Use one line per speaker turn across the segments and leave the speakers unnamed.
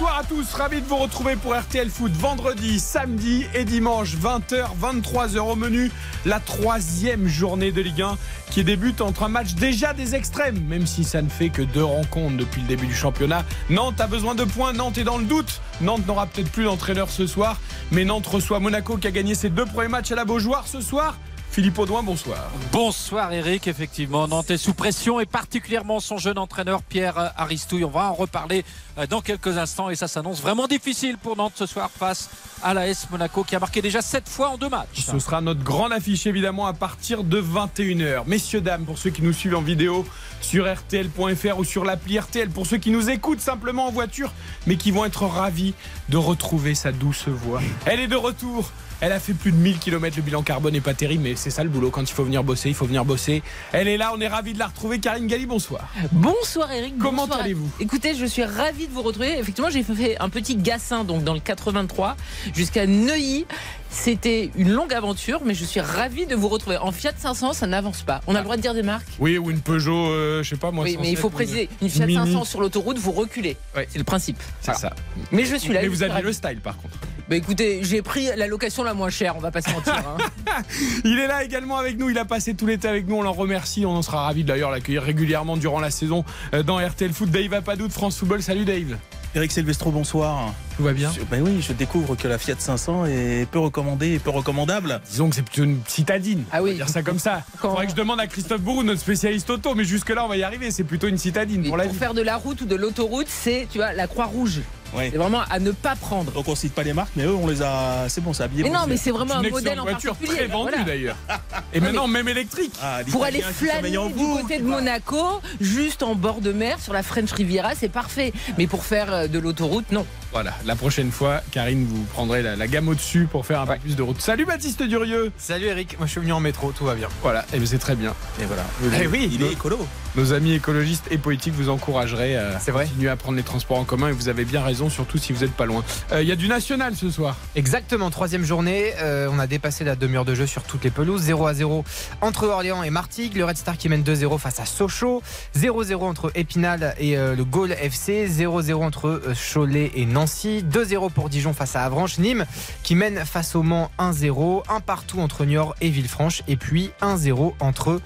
Bonsoir à tous, ravi de vous retrouver pour RTL Foot vendredi, samedi et dimanche 20h, 23h au menu. La troisième journée de Ligue 1 qui débute entre un match déjà des extrêmes, même si ça ne fait que deux rencontres depuis le début du championnat. Nantes a besoin de points, Nantes est dans le doute. Nantes n'aura peut-être plus d'entraîneur ce soir, mais Nantes reçoit Monaco qui a gagné ses deux premiers matchs à la Beaujoire ce soir. Philippe Audouin, bonsoir.
Bonsoir Eric, effectivement, Nantes est sous pression et particulièrement son jeune entraîneur Pierre Aristouille. On va en reparler euh, dans quelques instants et ça s'annonce vraiment difficile pour Nantes ce soir face à l'AS Monaco qui a marqué déjà 7 fois en deux matchs.
Ce sera notre grande affiche évidemment à partir de 21h. Messieurs, dames, pour ceux qui nous suivent en vidéo sur RTL.fr ou sur l'appli RTL, pour ceux qui nous écoutent simplement en voiture, mais qui vont être ravis de retrouver sa douce voix. Elle est de retour. Elle a fait plus de 1000 km, le bilan carbone n'est pas terrible, mais c'est ça le boulot. Quand il faut venir bosser, il faut venir bosser. Elle est là, on est ravis de la retrouver. Karine Galli, bonsoir.
Bonsoir Eric.
Comment allez-vous?
Écoutez, je suis ravie de vous retrouver. Effectivement, j'ai fait un petit gassin donc dans le 83 jusqu'à Neuilly. C'était une longue aventure, mais je suis ravie de vous retrouver. En Fiat 500, ça n'avance pas. On a le droit de dire des marques?
Oui, ou une Peugeot, euh, je sais pas moi.
Oui, mais il
107,
faut préciser. Une Fiat
Mini.
500 sur l'autoroute, vous reculez.
Ouais.
C'est le principe.
C'est
Voilà.
ça.
Mais je suis là.
Mais vous
ravie.
le style par contre.
Bah écoutez, j'ai pris la location la moins chère, on va pas se mentir. hein.
Il est là également avec nous. Il a passé tout l'été avec nous. On l'en remercie. On en sera ravis d'ailleurs l'accueillir régulièrement durant la saison euh, dans RTL Foot. Dave Apadou de France Football. Salut Dave.
Eric Silvestro, bonsoir.
Tout va bien
Ben oui, je découvre que la Fiat 500 est peu recommandée et peu recommandable.
Disons que c'est plutôt une citadine.
Ah oui.
On va dire ça comme ça. Il
Quand-
faudrait que je demande à Christophe Bourou, notre spécialiste auto. Mais jusque-là, on va y arriver. C'est plutôt une citadine pour
pour
la vie.
faire de la route ou de l'autoroute, c'est tu vois la croix rouge.
Ouais.
C'est vraiment à ne pas prendre.
Donc on cite pas les marques, mais eux, on les a. C'est bon, c'est habillé.
Mais non, mais c'est vraiment un modèle en
voiture
particulier.
très vendue
Voilà.
d'ailleurs. Et maintenant, même électrique.
Ah,
Pour aller flâner du côté de Monaco, juste en bord de mer, sur la French Riviera, c'est parfait. Mais pour faire euh, de l'autoroute, non.
Voilà, la prochaine fois, Karine, vous prendrez la, la gamme au-dessus pour faire un peu plus de route. Salut Baptiste Durieux.
Salut Eric, moi je suis venu en métro, tout va bien.
Voilà, et c'est très bien.
Et voilà.
Eh oui,
il est écolo.
Nos amis écologistes et politiques vous encourageraient à
C'est vrai.
continuer à prendre les transports en commun et vous avez bien raison, surtout si vous n'êtes pas loin. Euh, Il y a du national ce soir.
Exactement, troisième journée, euh, on a dépassé la demi-heure de jeu sur toutes les pelouses, 0 à 0 entre Orléans et Martigues, le Red Star qui mène 2-0 face à Sochaux, 0-0 entre Épinal et euh, le Gaulle FC, 0-0 entre euh, Cholet et Nancy, 2-0 pour Dijon face à Avranches, Nîmes qui mène face au Mans 1-0, un partout entre Niort et Villefranche, et puis 1-0 entre...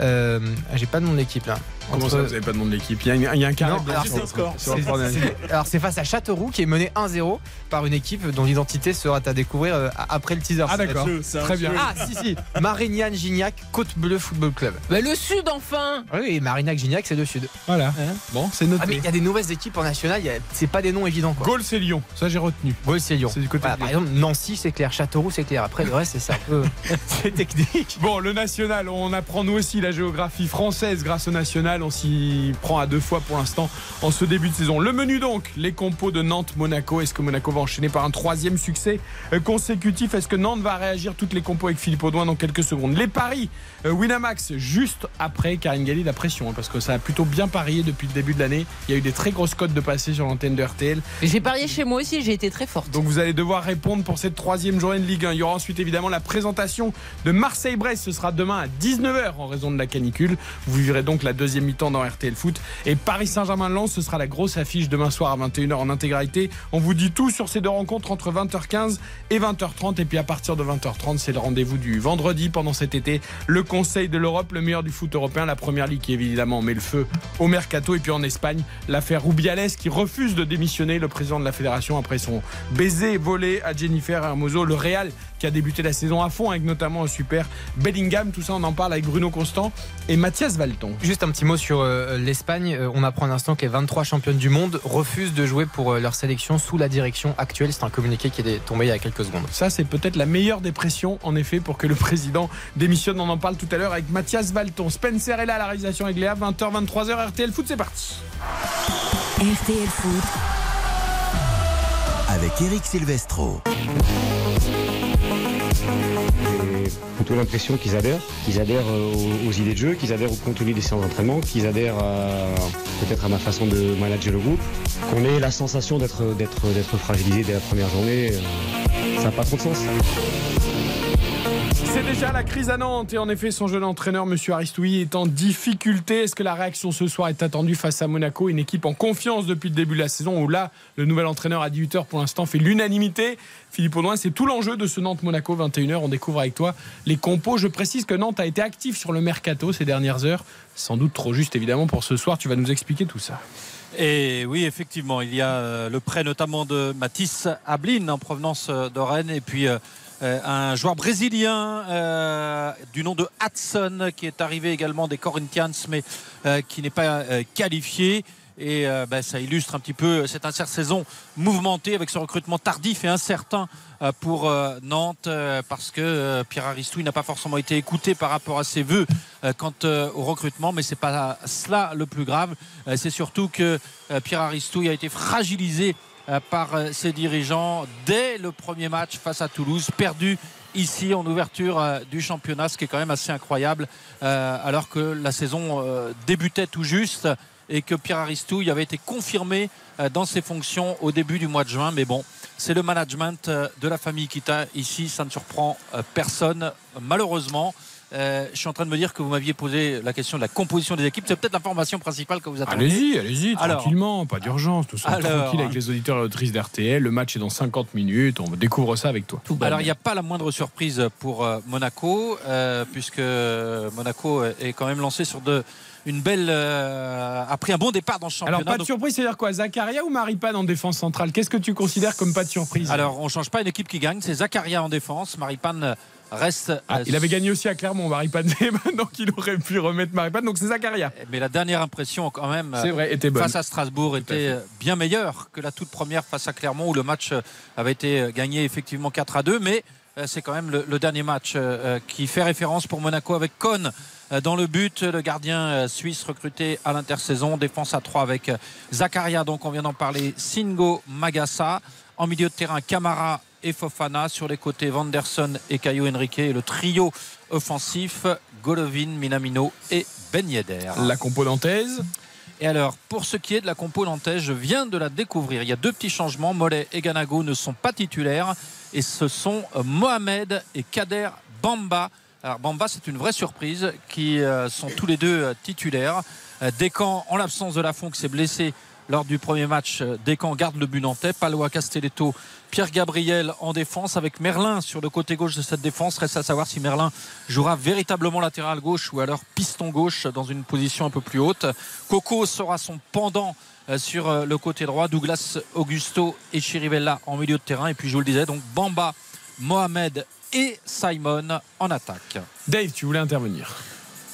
euh, J'ai pas le nom de l'équipe là.
Comment
Entre-
ça, vous n'avez pas de nom de l'équipe? Il y a, un- il y a un carré
Non, alors
sur le-
score.
sur le
Alors c'est face à Châteauroux qui est mené 1-0 par une équipe dont l'identité sera à découvrir euh, après le teaser.
Ah d'accord, très bien.
Ah si si, Marignane Gignac, Côte Bleue Football Club.
Bah, le Sud, enfin
Oui, et Marignac Gignac c'est le sud.
Voilà, bon, c'est
Ah mais
noté.
il y a des nouvelles équipes en national, a- c'est pas des noms évidents quoi.
Gaulle, c'est Lyon, ça j'ai retenu.
Gaulle c'est Lyon.
C'est du côté
Voilà,
de
par exemple Nancy c'est clair, Châteauroux c'est clair. Après le reste c'est un peu c'est technique.
Bon, le national, on apprend nous aussi la géographie française grâce au national. On s'y prend à deux fois pour l'instant en ce début de saison. Le menu donc, les compos de Nantes-Monaco. Est-ce que Monaco va enchaîner par un troisième succès euh, consécutif? Est-ce que Nantes va réagir toutes les compos avec Philippe Audouin dans quelques secondes? Les paris, euh, Winamax, juste après Karine Galli, la pression, hein, parce que ça a plutôt bien parié depuis le début de l'année. Il y a eu des très grosses cotes de passé sur l'antenne de RTL.
J'ai parié chez moi aussi, j'ai été très forte.
Donc vous allez devoir répondre pour cette troisième journée de Ligue 1. Il y aura ensuite évidemment la présentation de Marseille-Brest. Ce sera demain à 19h en raison de la canicule. Vous vivrez donc la deuxième mi-temps dans RTL Foot. Et Paris Saint-Germain-Lens, ce sera la grosse affiche demain soir à 21h en intégralité. On vous dit tout sur ces deux rencontres entre 20h15 et 20h30. Et puis à partir de 20h30, c'est le rendez-vous du vendredi pendant cet été. Le Conseil de l'Europe, le meilleur du foot européen. La première ligue qui évidemment met le feu au mercato. Et puis en Espagne, l'affaire Rubiales qui refuse de démissionner le président de la fédération après son baiser volé à Jennifer Hermoso. Le Real qui a débuté la saison à fond avec notamment un super Bellingham. Tout ça, on en parle avec Bruno Constant et Mathias Valton.
Juste un petit mot sur euh, l'Espagne. Euh, on apprend à l'instant que les 23 championnes du monde refusent de jouer pour euh, leur sélection sous la direction actuelle. C'est un communiqué qui est tombé il y a quelques secondes.
Ça, c'est peut-être la meilleure des pressions, en effet, pour que le président démissionne. On en parle tout à l'heure avec Mathias Valton. Spencer est là à la réalisation avec Léa. 20h, 23h, RTL Foot, c'est parti.
RTL Foot,
Avec Eric Silvestro.
Plutôt l'impression qu'ils adhèrent, qu'ils adhèrent euh, aux, aux idées de jeu, qu'ils adhèrent au contenu des séances d'entraînement, qu'ils adhèrent peut-être à ma façon de manager le groupe, qu'on ait la sensation d'être fragilisé dès la première journée. euh, ça n'a pas trop de sens.
C'est déjà la crise à Nantes et en effet son jeune entraîneur Monsieur Aristoui est en difficulté. Est-ce que la réaction ce soir est attendue face à Monaco, une équipe en confiance depuis le début de la saison où là le nouvel entraîneur à 18h pour l'instant fait l'unanimité. Philippe Audouin, c'est tout l'enjeu de ce Nantes-Monaco 21h. On découvre avec toi les compos. Je précise que Nantes a été actif sur le mercato ces dernières heures. Sans doute trop juste évidemment pour ce soir. Tu vas nous expliquer tout ça.
Et oui, effectivement, il y a euh, le prêt notamment de Matisse Ablin en provenance euh, de Rennes et puis euh, un joueur brésilien euh, du nom de Hudson qui est arrivé également des Corinthians mais euh, qui n'est pas euh, qualifié. Et euh, ben, ça illustre un petit peu cette intersaison mouvementée avec ce recrutement tardif et incertain euh, pour euh, Nantes euh, parce que euh, Pierre Aristouille n'a pas forcément été écouté par rapport à ses voeux euh, quant euh, au recrutement, mais c'est pas cela le plus grave. Euh, c'est surtout que euh, Pierre Aristouille a été fragilisé euh, par euh, ses dirigeants dès le premier match face à Toulouse, perdu ici en ouverture euh, du championnat, ce qui est quand même assez incroyable, euh, alors que la saison euh, débutait tout juste et que Pierre Aristouille avait été confirmé euh, dans ses fonctions au début du mois de juin. Mais bon, c'est le management euh, de la famille Kita ici, ça ne surprend euh, personne malheureusement. Euh, je suis en train de me dire que vous m'aviez posé la question de la composition des équipes. C'est peut-être l'information principale que vous attendez.
Allez-y, allez-y, tranquillement, pas d'urgence, tout ça
Alors.
tranquille avec les auditeurs et auditrices d'RTL. Le match est dans 50 minutes, on découvre ça avec toi.
Alors il n'y a pas la moindre surprise pour euh, Monaco, euh, puisque Monaco est quand même lancé sur une belle. euh, a pris un bon départ dans le championnat.
Alors pas de
Donc-
surprise, c'est-à-dire quoi Zakaria ou Maripane en défense centrale? Qu'est-ce que tu considères comme pas de surprise?
Alors on ne change pas une équipe qui gagne, c'est Zakaria en défense, Maripane reste.
Ah,
euh,
il avait gagné aussi à Clermont, Maripane, donc il aurait pu remettre Maripane, donc c'est Zakaria.
Mais la dernière impression quand même.
Vrai, était
face à Strasbourg était bien meilleure que la toute première face à Clermont où le match euh, avait été gagné effectivement 4 à 2 mais euh, c'est quand même le, le dernier match euh, euh, qui fait référence pour Monaco avec Cohn euh, dans le but le gardien euh, suisse recruté à l'intersaison défense à 3 avec euh, Zakaria donc on vient d'en parler Singo Magassa en milieu de terrain Camara et Fofana sur les côtés Vanderson et Caio Henrique et le trio offensif Golovin, Minamino et Ben Yedder.
La compo nantaise.
Et alors, pour ce qui est de la compo nantaise, je viens de la découvrir. Il y a deux petits changements. Mollet et Ganago ne sont pas titulaires. Et ce sont euh, Mohamed et Kader Bamba. Alors, Bamba, c'est une vraie surprise, qui euh, sont tous les deux euh, titulaires. Descamps, en l'absence de Lafont, qui s'est blessé lors du premier match, euh, Descamps garde le but nantais. Palois Castelletto, Pierre Gabriel en défense, avec Merlin sur le côté gauche de cette défense. Reste à savoir si Merlin jouera véritablement latéral gauche ou alors piston gauche dans une position un peu plus haute. Coco sera son pendant euh, sur euh, le côté droit. Douglas Augusto et Chirivella en milieu de terrain. Et puis je vous le disais, donc Bamba, Mohamed et Simon en attaque.
Dave, tu voulais intervenir.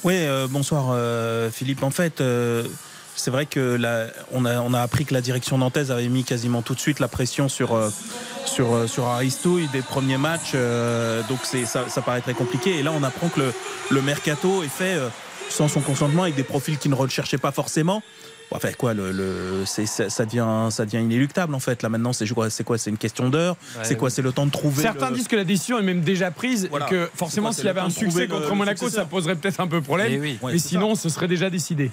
Oui, euh, bonsoir euh, Philippe. En fait, euh, c'est vrai que la- on, a, on a appris que la direction nantaise avait mis quasiment tout de suite la pression sur, euh, sur, euh, sur Aristouille des premiers matchs. euh, donc c'est, ça, ça paraît très compliqué. Et là, on apprend que le, le mercato est fait euh, sans son consentement avec des profils qu'il ne recherchait pas forcément. Enfin quoi, le, le- c'est- ça, ça devient, ça devient inéluctable en fait. Là maintenant, c'est quoi C'est quoi C'est une question d'heure.
Ouais,
c'est quoi C'est le temps de trouver.
Certains
le-
disent que la décision est même déjà prise
Voilà.
et que forcément s'il y avait un succès contre Monaco, ça poserait peut-être un peu problème.
Eh oui.
Mais sinon, ce serait déjà décidé.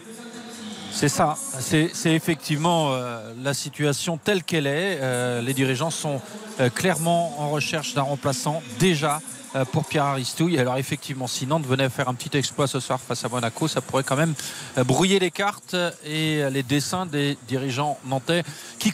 C'est ça, c'est effectivement euh, la situation telle qu'elle est. Euh, les dirigeants sont euh, clairement en recherche d'un remplaçant déjà pour Pierre Aristouille. Alors effectivement, si Nantes venait faire un petit exploit ce soir face à Monaco, ça pourrait quand même euh, brouiller les cartes et les dessins des dirigeants nantais qui,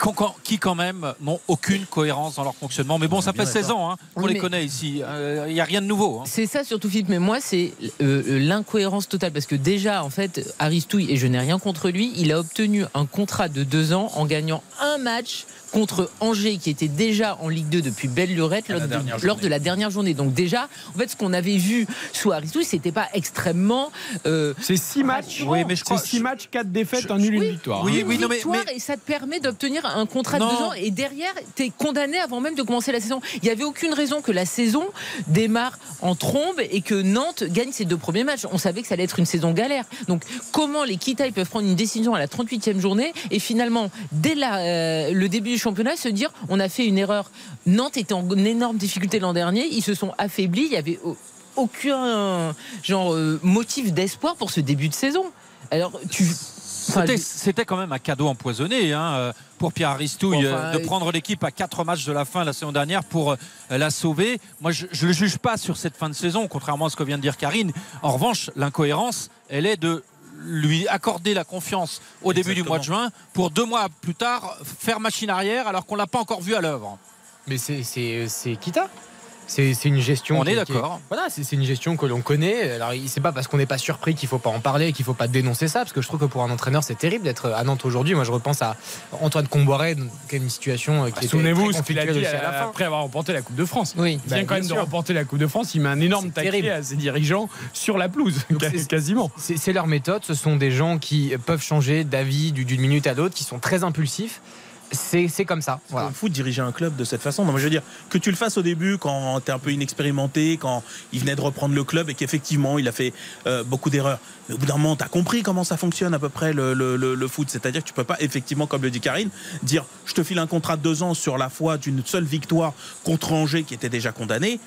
quand même n'ont aucune cohérence dans leur fonctionnement. Mais bon, ça fait 16 ans, hein, on
Oui,
les connaît ici. Euh, Il n'y a rien de nouveau. hein.
C'est ça surtout Philippe, mais moi c'est euh, euh, l'incohérence totale parce que déjà en fait Aristouille et je n'ai rien contre lui, il a obtenu un contrat de deux ans en gagnant un match contre Angers qui était déjà en Ligue 2 depuis belle lurette lors, de, lors la dernière journée. Donc déjà, en fait, ce qu'on avait vu sous Aristouille, c'était pas extrêmement euh,
C'est 6 matchs.
Oui, mais je crois-
C'est 6
je-
matchs, 4 défaites,
je-
un nul,
oui,
une victoire.
oui,
hein.
oui, non, mais-
victoire
mais-
et ça te permet d'obtenir un contrat
Non.
de deux ans et derrière tu es condamné avant même de commencer la saison. Il n'y avait aucune raison que la saison démarre en trombe et que Nantes gagne ses deux premiers matchs. On savait que ça allait être une saison galère. Donc comment les Kitaï peuvent prendre une décision à la 38e journée et finalement dès la, euh, le début championnat se dire on a fait une erreur. Nantes était en énorme difficulté l'an dernier, ils se sont affaiblis affaibli. Il y avait au- aucun genre euh, motif d'espoir pour ce début de saison. Alors tu. enfin,
C'était- quand même un cadeau empoisonné hein, euh, pour Pierre Aristouille
Bon, enfin,
euh, de prendre l'équipe à quatre matchs de la fin la saison dernière pour la sauver. Moi, je ne le juge pas sur cette fin de saison, contrairement à ce que vient de dire Karine. En revanche, l'incohérence, elle est de lui accorder la confiance au début du mois de juin pour deux mois plus tard faire machine arrière alors qu'on l'a pas encore vu à l'œuvre.
Mais c'est Kita. C'est une gestion.
On est d'accord.
Voilà, c'est une gestion que l'on connaît. Alors, c'est pas parce qu'on n'est pas surpris qu'il faut pas en parler, qu'il faut pas dénoncer ça, parce que je trouve que pour un entraîneur, c'est terrible d'être à Nantes aujourd'hui. Moi, je repense à Antoine Comboiré, qui a une situation euh, qui
Bah,
était
Souvenez-vous ce qu'il a dit
à la fin.
après avoir remporté la Coupe de France.
Oui.
Il vient
Bah,
quand même de remporter la Coupe de France. Il met un énorme taquet
terrible.
à ses dirigeants sur la pelouse, quasiment.
C'est leur méthode. Ce sont des gens qui peuvent changer d'avis du- d'une minute à l'autre, qui sont très impulsifs. C'est c'est comme ça. Voilà.
Voilà. fou de diriger un club de cette façon. Non, mais je veux dire, que tu le fasses au début quand tu es un peu inexpérimenté, quand il venait de reprendre le club et qu'effectivement il a fait euh, beaucoup d'erreurs. Mais au bout d'un moment, tu as compris comment ça fonctionne à peu près le, le- le- le foot. C'est-à-dire que tu peux pas, effectivement, comme le dit Karine, dire je te file un contrat de deux ans sur la foi d'une seule victoire contre Angers qui était déjà condamné.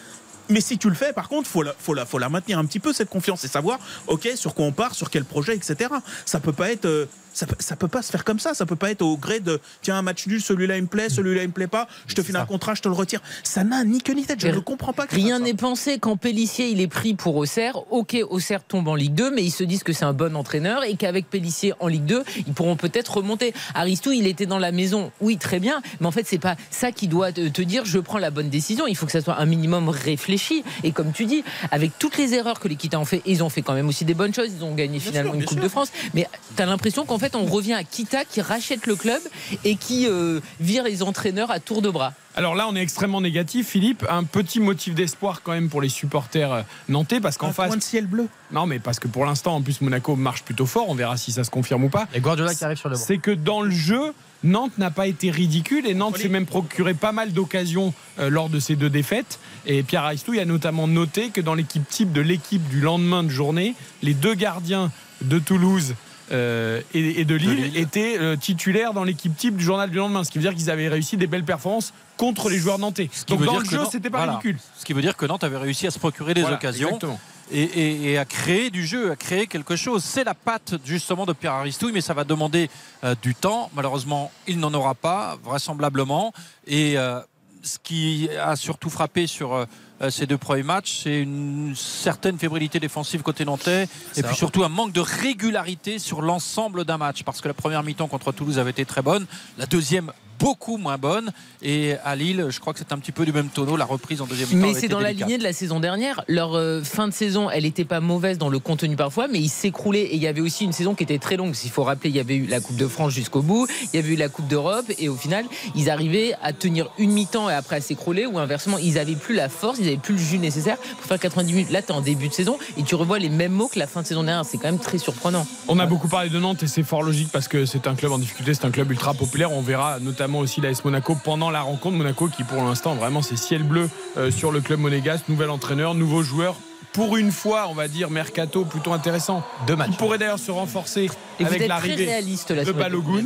Mais si tu le fais, par contre, faut la, faut la, faut la maintenir un petit peu cette confiance et savoir, ok, sur quoi on part, sur quel projet, etc. Ça peut pas être, euh, ça, ça peut pas se faire comme ça. Ça peut pas être au gré de, tiens, un match nul, celui-là il me plaît, celui-là il me plaît pas. Je te file un contrat, je te le retire. Ça n'a ni queue ni tête. Je ne comprends pas. que
Rien n'est pensé quand Pellissier il est pris pour Auxerre. Ok, Auxerre tombe en Ligue 2, mais ils se disent que c'est un bon entraîneur et qu'avec Pellissier en Ligue 2, ils pourront peut-être remonter. Aristou, il était dans la maison, oui, très bien, mais en fait, c'est pas ça qui doit te dire je prends la bonne décision. Il faut que ça soit un minimum réfléchi. Et comme tu dis, avec toutes les erreurs que les Kita ont fait, ils ont fait quand même aussi des bonnes choses. Ils ont gagné
Bien
finalement
sûr,
une Coupe
sûr.
de France, mais tu as l'impression qu'en fait, on revient à Kita qui rachète le club et qui euh, vire les entraîneurs à tour de bras.
Alors là, on est extrêmement négatif, Philippe. Un petit motif d'espoir quand même pour les supporters euh, nantais, parce qu'en
Un
face,
point de ciel bleu.
non, mais parce que pour l'instant, en plus, Monaco marche plutôt fort. On verra si ça se confirme ou pas.
Et Guardiola qui arrive sur le banc.
C'est que dans le jeu, Nantes n'a pas été ridicule et Nantes s'est même procuré pas mal d'occasions euh, lors de ces deux défaites. Et Pierre Aristouille a notamment noté que dans l'équipe type de l'équipe du lendemain de journée, les deux gardiens de Toulouse euh, et, et de Lille,
Lille.
étaient euh, titulaires dans l'équipe type du journal du lendemain. Ce qui veut dire qu'ils avaient réussi des belles performances contre les joueurs nantais. Donc dans le jeu, c'était pas
voilà.
ridicule.
Ce qui veut dire que Nantes avait réussi à se procurer des
Voilà,
occasions
exactement.
et, et- et à créer du jeu, à créer quelque chose. C'est la patte justement de Pierre Aristouille, mais ça va demander euh, du temps. Malheureusement, il n'en aura pas, vraisemblablement. Et euh, ce qui a surtout frappé sur euh, ces deux premiers matchs, c'est une certaine fébrilité défensive côté nantais, et
Ça.
puis surtout un manque de régularité sur l'ensemble d'un match, parce que la première mi-temps contre Toulouse avait été très bonne, la deuxième beaucoup moins bonne, et à Lille, je crois que c'est un petit peu du même tonneau, la reprise en deuxième mi-temps.
Mais c'est dans la lignée de la saison dernière. Leur euh, fin de saison, elle n'était pas mauvaise dans le contenu parfois, mais ils s'écroulaient. Et il y avait aussi une saison qui était très longue. S'il faut rappeler, il y avait eu la Coupe de France jusqu'au bout, il y avait eu la Coupe d'Europe, et au final, ils arrivaient à tenir une mi-temps et après à s'écrouler, ou inversement, ils n'avaient plus la force, ils n'avaient plus le jus nécessaire pour faire 90 minutes. Là, tu es en début de saison et tu revois les mêmes mots que la fin de saison dernière. C'est quand même très surprenant.
On a beaucoup parlé de Nantes et c'est fort logique parce que c'est un club en difficulté, c'est un club ultra populaire. On verra notamment aussi l'AS Monaco pendant la rencontre. Monaco qui pour l'instant vraiment c'est ciel bleu euh, sur le club monégasque, nouvel entraîneur, nouveau joueur. Pour une fois, on va dire mercato plutôt intéressant.
Deux matchs.
Il pourrait d'ailleurs se renforcer
Et
avec l'arrivée de Balogun,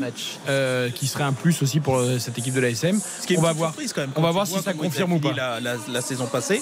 euh, qui serait un plus aussi pour euh, cette équipe de l'ASM.
Ce qui est
On
une
va
petite
voir.
surprise quand même,
On va voir si ça confirme ou pas.
fini La, la- la saison passée,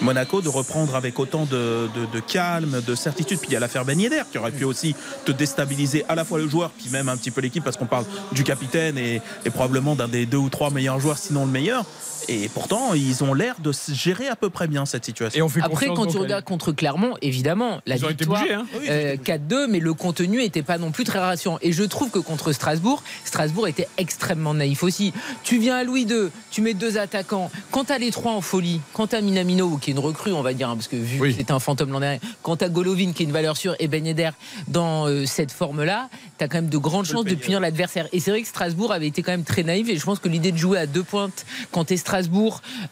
Monaco de reprendre avec autant de, calme, de certitude. Puis il y a l'affaire Ben Yedder qui aurait pu aussi te déstabiliser à la fois le joueur, puis même un petit peu l'équipe, parce qu'on parle du capitaine et probablement d'un des deux ou trois meilleurs joueurs, sinon le meilleur. Et pourtant, ils ont l'air de se gérer à peu près bien cette situation.
Et on fait
Après, quand tu regardes contre Clermont, évidemment, la
Ils ont été
victoire,
bougés, hein.
Oui, ils ont
euh,
été
4-2, mais le contenu n'était pas non plus très rassurant. Et je trouve que contre Strasbourg, Strasbourg était extrêmement naïf aussi. Tu viens à Louis II, tu mets deux attaquants. Quand t'as les trois en folie, quand t'as Minamino, qui est une recrue, on va dire, hein, parce que vu
Oui.
que c'était un fantôme l'an dernier, quand t'as Golovin, qui est une valeur sûre, et Ben Yedder dans euh, cette forme-là, t'as quand même de grandes chances de
payer.
punir l'adversaire. Et c'est vrai que Strasbourg avait été quand même très naïf. Et je pense que l'idée de jouer à deux pointes quand t'es Strasbourg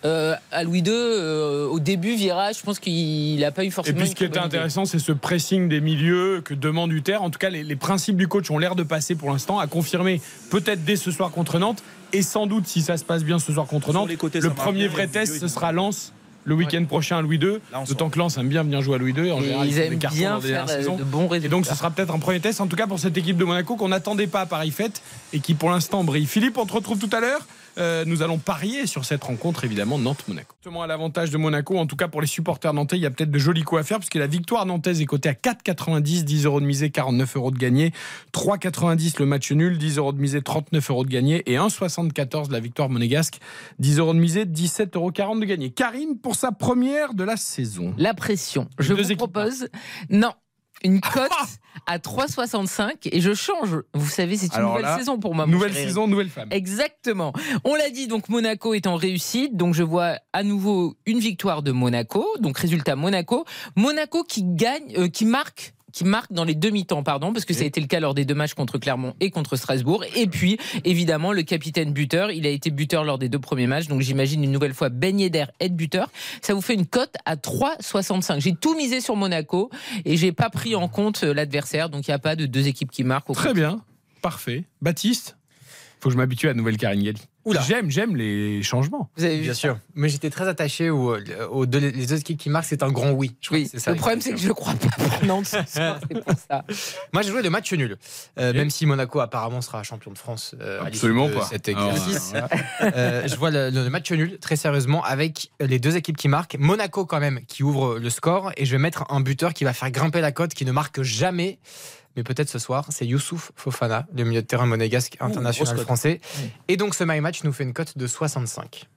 euh, à Louis II, euh, au début, virage, je pense qu'il n'a pas eu
Et
forcément.
puis
une
ce qui était intéressant, c'est ce pressing des milieux que demande Uther. En tout cas, les, les principes du coach ont l'air de passer pour l'instant, à confirmer peut-être dès ce soir contre Nantes. Et sans doute, si ça se passe bien ce soir contre Nantes,
les côtés,
le premier
bien,
vrai test, ce sera Lens le week-end prochain à Louis II. D'autant que Lens aime bien venir jouer à Louis II. En
Et
général,
ils
des
aiment bien faire euh, de bons
Et
résultats.
donc ce sera peut-être un premier test, en tout cas pour cette équipe de Monaco qu'on n'attendait pas à Paris Fête et qui pour l'instant brille. Philippe, on te retrouve tout à l'heure. Euh, nous allons parier sur cette rencontre, évidemment, Nantes-Monaco. Justement, à l'avantage de Monaco, en tout cas pour les supporters nantais, il y a peut-être de jolis coups à faire, puisque la victoire nantaise est cotée à 4,90, 10 euros de misée, 49 euros de gagné, 3,90 le match nul, 10 euros de misée, 39 euros de gagné, et 1,74 la victoire monégasque, 10 euros de misée, 17,40 euros de gagné. Karine, pour sa première de la saison.
La pression. Je vous propose. Non. Une cote à 3,65 et je change. Vous savez, c'est une
Alors
nouvelle
là,
saison pour moi.
Nouvelle saison, nouvelle femme.
Exactement. On l'a dit, donc Monaco est en réussite. Donc je vois à nouveau une victoire de Monaco. Donc résultat Monaco. Monaco qui gagne, euh, qui marque. Qui marque dans les demi-temps, pardon, parce que ça a été le cas lors des deux matchs contre Clermont et contre Strasbourg. Et puis, évidemment, le capitaine buteur, il a été buteur lors des deux premiers matchs, donc j'imagine une nouvelle fois Ben Yedder être buteur. Ça vous fait une cote à 3,65. J'ai tout misé sur Monaco et j'ai pas pris en compte l'adversaire, donc il n'y a pas de deux équipes qui marquent. au
Très bien, parfait. Baptiste, faut que je m'habitue à la nouvelle Karine Galli.
Oula.
J'aime, j'aime les changements.
Vous avez vu
Bien
ça
sûr. Mais j'étais très attaché aux, aux deux, les deux équipes qui marquent, c'est un grand oui. Je
Oui,
ça.
le problème c'est que je crois pas pour Nantes ce soir, c'est pour ça.
Moi, j'ai joué le match nul. Euh. Même si Monaco apparemment sera champion de France euh, à
Absolument
de
pas.
cet
Alors,
exercice.
voilà.
Euh, je vois le, le match nul très sérieusement avec les deux équipes qui marquent. Monaco quand même qui ouvre le score et je vais mettre un buteur qui va faire grimper la cote, qui ne marque jamais. Mais peut-être ce soir, c'est Youssouf Fofana, le milieu de terrain monégasque international
cote.
français. Et donc ce my match nous fait une cote de 65.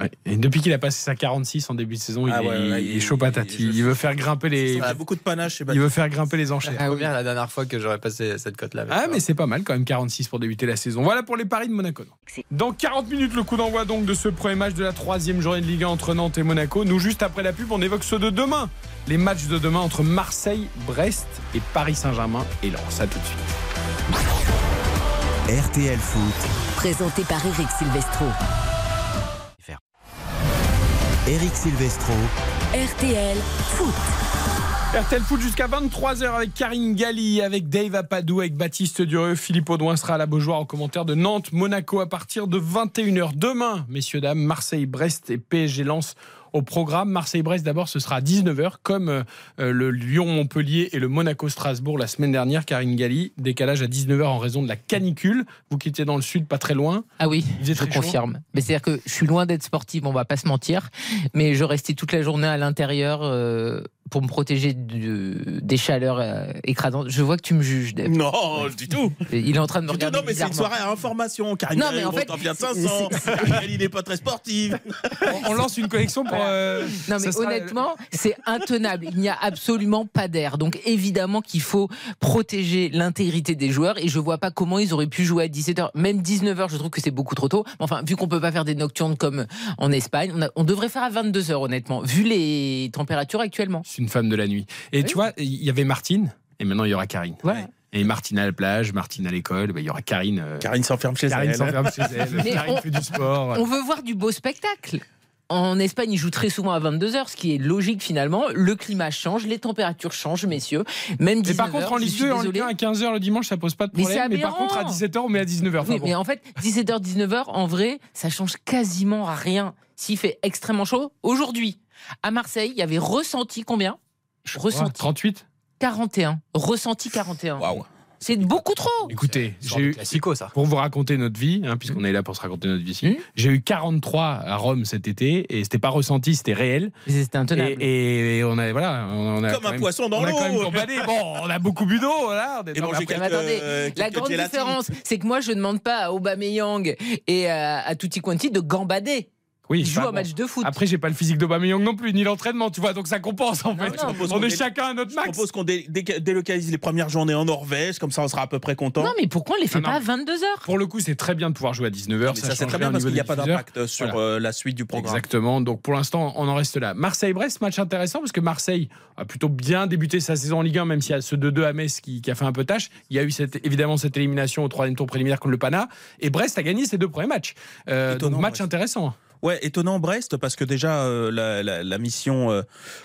Ouais. Et depuis qu'il a passé sa 46 en début de saison, il,
Ah
est,
ouais, ouais,
il est chaud patate.
il-
veut faire grimper les,
Il a beaucoup de panache chez
il veut faire grimper les enchères.
Combien la dernière fois que j'aurais passé cette cote-là avec
Ah,
toi
mais c'est pas mal quand même, 46 pour débuter la saison. Voilà pour les paris de Monaco. Dans 40 minutes, le coup d'envoi donc de ce premier match de la troisième journée de Ligue 1 entre Nantes et Monaco. Nous, juste après la pub, on évoque ceux de demain. Les matchs de demain entre Marseille, Brest et Paris Saint-Germain et Lens. À tout de suite.
RTL Foot,
Présenté par Eric Silvestro.
Eric Silvestro,
RTL Foot.
RTL Foot jusqu'à 23h avec Karine Galli, avec Dave Apadou, avec Baptiste Dureux. Philippe Audouin sera à la Beaujoire en commentaire de Nantes, Monaco à partir de 21h. Demain, messieurs, dames, Marseille, Brest et PSG Lens au programme. Marseille-Brest d'abord, ce sera à 19h, comme euh, le Lyon-Montpellier et le Monaco-Strasbourg la semaine dernière. Karine Galli, décalage à 19h en raison de la canicule. Vous qui étiez dans le sud, pas très loin.
Ah oui, je
très chaud.
confirme. Mais c'est-à-dire que je suis loin d'être sportive, on va pas se mentir, mais je restais toute la journée à l'intérieur euh, pour me protéger de- des chaleurs euh, écrasantes. Je vois que tu me juges. Dave.
Non, du tout.
Il est en train de me
tout,
regarder
non, mais c'est une soirée à information. Karine
Non, mais en fait,
bien de
c'est-
500. Karine Galli n'est pas très sportive.
On, on lance une collection pour. euh,
Non mais
sera-
honnêtement, c'est intenable. Il n'y a absolument pas d'air. Donc évidemment qu'il faut protéger l'intégrité des joueurs et je vois pas comment ils auraient pu jouer à 17h. Même 19h, je trouve que c'est beaucoup trop tôt. Mais Enfin, vu qu'on peut pas faire des nocturnes comme en Espagne, on, a- on devrait faire à 22h honnêtement, vu les températures actuellement.
C'est une femme de la nuit. Et
Oui.
tu vois, il y avait Martine, et maintenant il y aura Karine.
Voilà.
Et Martine à la plage, Martine à l'école, bah, il y aura Karine. euh,
Karine s'enferme chez
Karine
elle.
s'enferme chez elle,
Mais
Karine
on-
fait du sport.
On veut voir du beau spectacle. En Espagne, ils jouent très souvent à 22h, ce qui est logique finalement. Le climat change, les températures changent, messieurs. Même 19h.
Mais par contre, en Ligue
suis
2, en. Ligue 1 à 15h le dimanche, ça pose pas de
Mais
problème.
c'est
Mais, par contre, à 17h, on met à 19h. Enfin,
Oui,
bon.
mais en fait, 17h, 19h, en vrai, ça change quasiment à rien. S'il fait extrêmement chaud, aujourd'hui, à Marseille, il y avait ressenti combien? Ressenti
38
41. Ressenti 41.
Waouh.
C'est beaucoup trop.
Écoutez,
J'ai
eu.
classico ça.
Pour vous raconter notre vie, hein, puisqu'on est là pour se raconter notre vie ici,
Mhm.
j'ai eu 43 à Rome cet été et c'était pas ressenti, c'était réel.
C'était intenable.
Et, et on a voilà, on a
Comme un
même-
poisson dans l'eau.
Bon, on a beaucoup bu d'eau, voilà.
Et
la-
quelques,
Mais attendez,
euh,
La
quelques
grande
gélatines.
différence, c'est que moi, je ne demande pas à Aubameyang et à, à Tutti Quanti de gambader.
Oui, c'est
jouent
pas
un
bon.
match de foot.
Après, j'ai pas le physique d'Aubameyang non plus, ni l'entraînement, tu vois, donc ça compense en
Non,
fait.
non,
je
on est
dé-
chacun à notre
Je
max.
propose qu'on dé- dé- délocalise les premières journées en Norvège, comme ça on sera à peu près content.
non, mais pourquoi on les fait
Non,
pas
non.
à 22h
Pour le coup, c'est très bien de pouvoir jouer à 19h.
Mais ça, c'est très bien parce qu'il n'y a pas d'impact sur
Voilà.
euh, la suite du programme.
Exactement. Donc pour l'instant, on en reste là. Marseille-Brest, match intéressant parce que Marseille a plutôt bien débuté sa saison en Ligue 1, même s'il y a ce 2-2 à Metz qui, qui a fait un peu tâche. Il y a eu cette, évidemment cette élimination au troisième tour préliminaire contre le Pana. Et Brest a gagné ses deux premiers matchs. Euh,
Étonnant,
donc match
Brest.
intéressant.
Ouais, étonnant Brest parce que déjà euh, la, la, la, mission euh,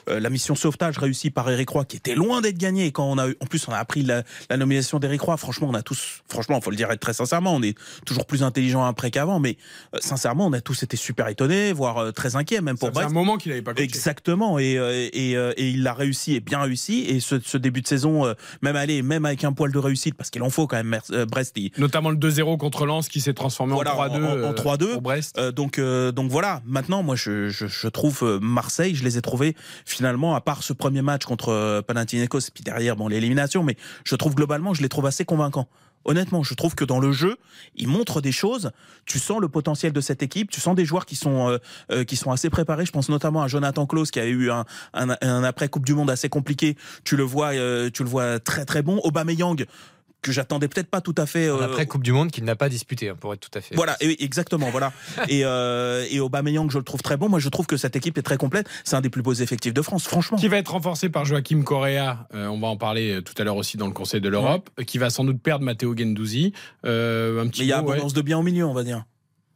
euh, la mission sauvetage réussie par Eric Roy qui était loin d'être gagnée et quand on a eu, en plus on a appris la, la nomination d'Eric Roy, franchement on a tous franchement faut le dire très sincèrement, on est toujours plus intelligent après qu'avant mais euh, sincèrement on a tous été super étonnés, voire euh, très inquiets même pour
C'est
Brest.
un moment qu'il n'avait pas coaché.
Exactement et, euh, et, euh, et il l'a réussi et bien réussi et ce, ce début de saison euh, même aller même avec un poil de réussite parce qu'il en faut quand même Brest il,
Notamment le 2-0 contre Lens qui s'est transformé
Voilà,
en 3-2
en- en- en
euh,
3-2.
pour Brest.
Donc, euh, donc voilà. Maintenant, moi, je, trouve euh, Marseille, je les ai trouvés finalement, à part ce premier match contre euh, Panathinaikos, et puis derrière, bon, l'élimination, mais je trouve globalement, je les trouve assez convaincants. Honnêtement, je trouve que dans le jeu, ils montrent des choses. Tu sens le potentiel de cette équipe. Tu sens des joueurs qui sont euh, qui sont assez préparés. Je pense notamment à Jonathan Klaus qui a eu un, un, après Coupe du Monde assez compliqué. Tu le vois, tu le vois très très bon. Aubameyang que j'attendais peut-être pas tout à fait. euh,
Après Coupe du Monde qu'il n'a pas disputé, hein, pour être tout à fait.
voilà, et- exactement, voilà. Et, euh, et Aubameyang, je le trouve très bon. Moi, je trouve que cette équipe est très complète. C'est un des plus beaux effectifs de France, franchement.
Qui va être renforcé par Joachim Correa, euh, on va en parler euh, tout à l'heure aussi dans le Conseil de l'Europe, qui va sans doute perdre Matteo Gendouzi. Euh, un petit
Mais il y a
mot, ouais.
abondance de bien au milieu, on va dire.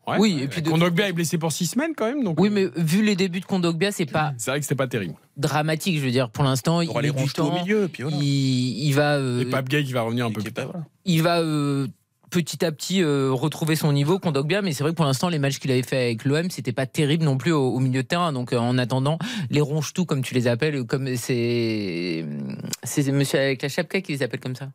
Ouais.
Oui, et puis
Kondogbia est blessé pour six semaines quand même. Donc
Oui, mais vu les débuts de Kondogbia, c'est pas
C'est vrai que c'était pas terrible.
dramatique. Je veux dire, pour l'instant,
Il
met du
tout au
temps.
milieu, puis voilà.
Il, il va, euh,
Et Pape Gay qui va revenir un peu plus tard.
voilà.
il va euh, petit à petit euh, retrouver son niveau, Kondogbia. Mais c'est vrai que pour l'instant, les matchs qu'il avait fait avec l'OM, c'était pas terrible non plus au, au milieu de terrain. Donc, euh, en attendant, les ronges tout, comme tu les appelles, comme c'est c'est Monsieur avec la chapka qui les appelle comme ça.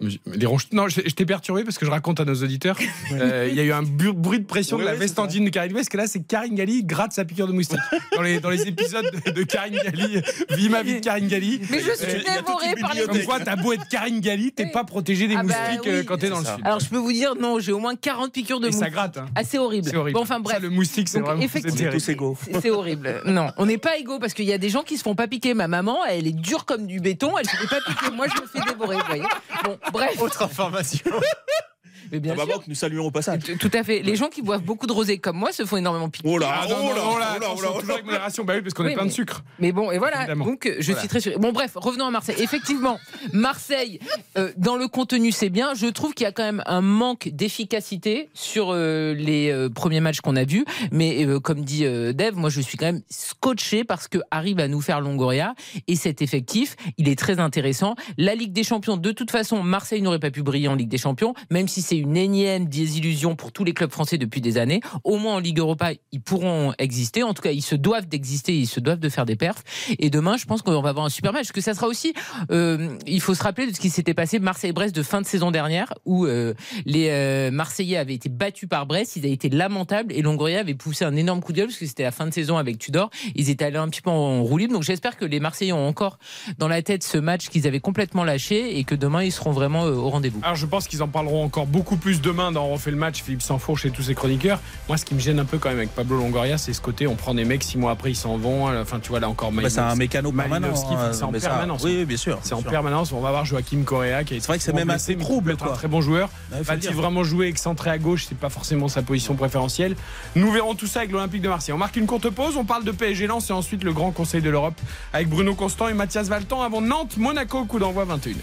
Les Non, je, je t'ai perturbé parce que je raconte à nos auditeurs. euh, Il y a eu un bu- bruit de pression
Oui,
de la
oui,
Vestandine de Karine Parce que là, c'est Karine Galli gratte sa piqûre de moustique. Dans les, dans les épisodes de, de Karine Galli, vie ma vie de Karine Galli.
Mais je
Euh,
suis
toute
dévorée par les
Comme quoi, t'as beau être Karine Galli, t'es
Oui.
pas protégé des
Ah bah
moustiques
oui.
euh, quand t'es dans le sud.
Alors, je peux vous dire, non, j'ai au moins 40 piqûres de
Et ça
moustiques.
gratte. hein.
Ah, c'est horrible.
C'est horrible.
Bon, enfin, bref.
Ça, le moustique, c'est
Donc,
vraiment.
effectivement-
On est
terrible.
tous égaux.
C'est- C'est horrible. Non, on n'est pas égaux parce qu'il y a des gens qui se font pas piquer. Ma maman, elle est dure comme du béton, elle se fait pas piquer. Moi, je me fais dévorer, vous voyez. Bon, bref.
Autre information.
Mais bien
Ah bah
sûr.
nous saluons au passage.
Tout tout à fait. Les gens qui boivent beaucoup de rosé comme moi se font énormément piquer.
Oh là,
Ah non,
oh
non,
là,
non, là,
oh là, oh là, oh
toujours avec modération. Bah oui, parce qu'on
Oui,
est plein
mais-
de sucre.
Mais bon, et voilà.
Évidemment.
Donc, euh, je
Voilà.
suis très sûr. Bon, bref, revenons à Marseille. Effectivement, Marseille, euh, dans le contenu, c'est bien. Je trouve qu'il y a quand même un manque d'efficacité sur euh, les euh, premiers matchs qu'on a vus. Mais euh, comme dit euh, Dave, moi, je suis quand même scotché parce que arrive à nous faire Longoria et cet effectif, il est très intéressant. La Ligue des Champions, de toute façon, Marseille n'aurait pas pu briller en Ligue des Champions, même si c'est une énième désillusion pour tous les clubs français depuis des années. Au moins en Ligue Europa, ils pourront exister. En tout cas, ils se doivent d'exister, ils se doivent de faire des perfs. Et demain, je pense qu'on va avoir un super match. Que ça sera aussi, euh, il faut se rappeler de ce qui s'était passé Marseille-Brest de fin de saison dernière, où euh, les euh, Marseillais avaient été battus par Brest, ils avaient été lamentables et Longoria avait poussé un énorme coup de gueule parce que c'était la fin de saison avec Tudor. Ils étaient allés un petit peu en roue libre. Donc j'espère que les Marseillais ont encore dans la tête ce match qu'ils avaient complètement lâché et que demain ils seront vraiment au rendez-vous.
Alors je pense qu'ils en parleront encore beaucoup plus demain dans On refait le match, Philippe Sansfourche et tous ses chroniqueurs. Moi ce qui me gêne un peu quand même avec Pablo Longoria, c'est ce côté on prend des mecs, six mois après ils s'en vont. Enfin tu vois là encore
Bah, c'est un mécano permanent. Hein,
c'est en
ça-
permanence.
Oui, oui, bien sûr.
C'est en
sûr.
permanence. On va voir Joachim Correa qui est
C'est vrai que c'est même assez trouble,
un très bon joueur. Va-t-il vraiment jouer excentré à gauche? C'est pas forcément sa position préférentielle. Nous verrons tout ça avec l'Olympique de Marseille. On marque une courte pause. On parle de PSG Lens et ensuite le Grand Conseil de l'Europe avec Bruno Constant et Mathias Valtan avant Nantes, Monaco, coup d'envoi 21h.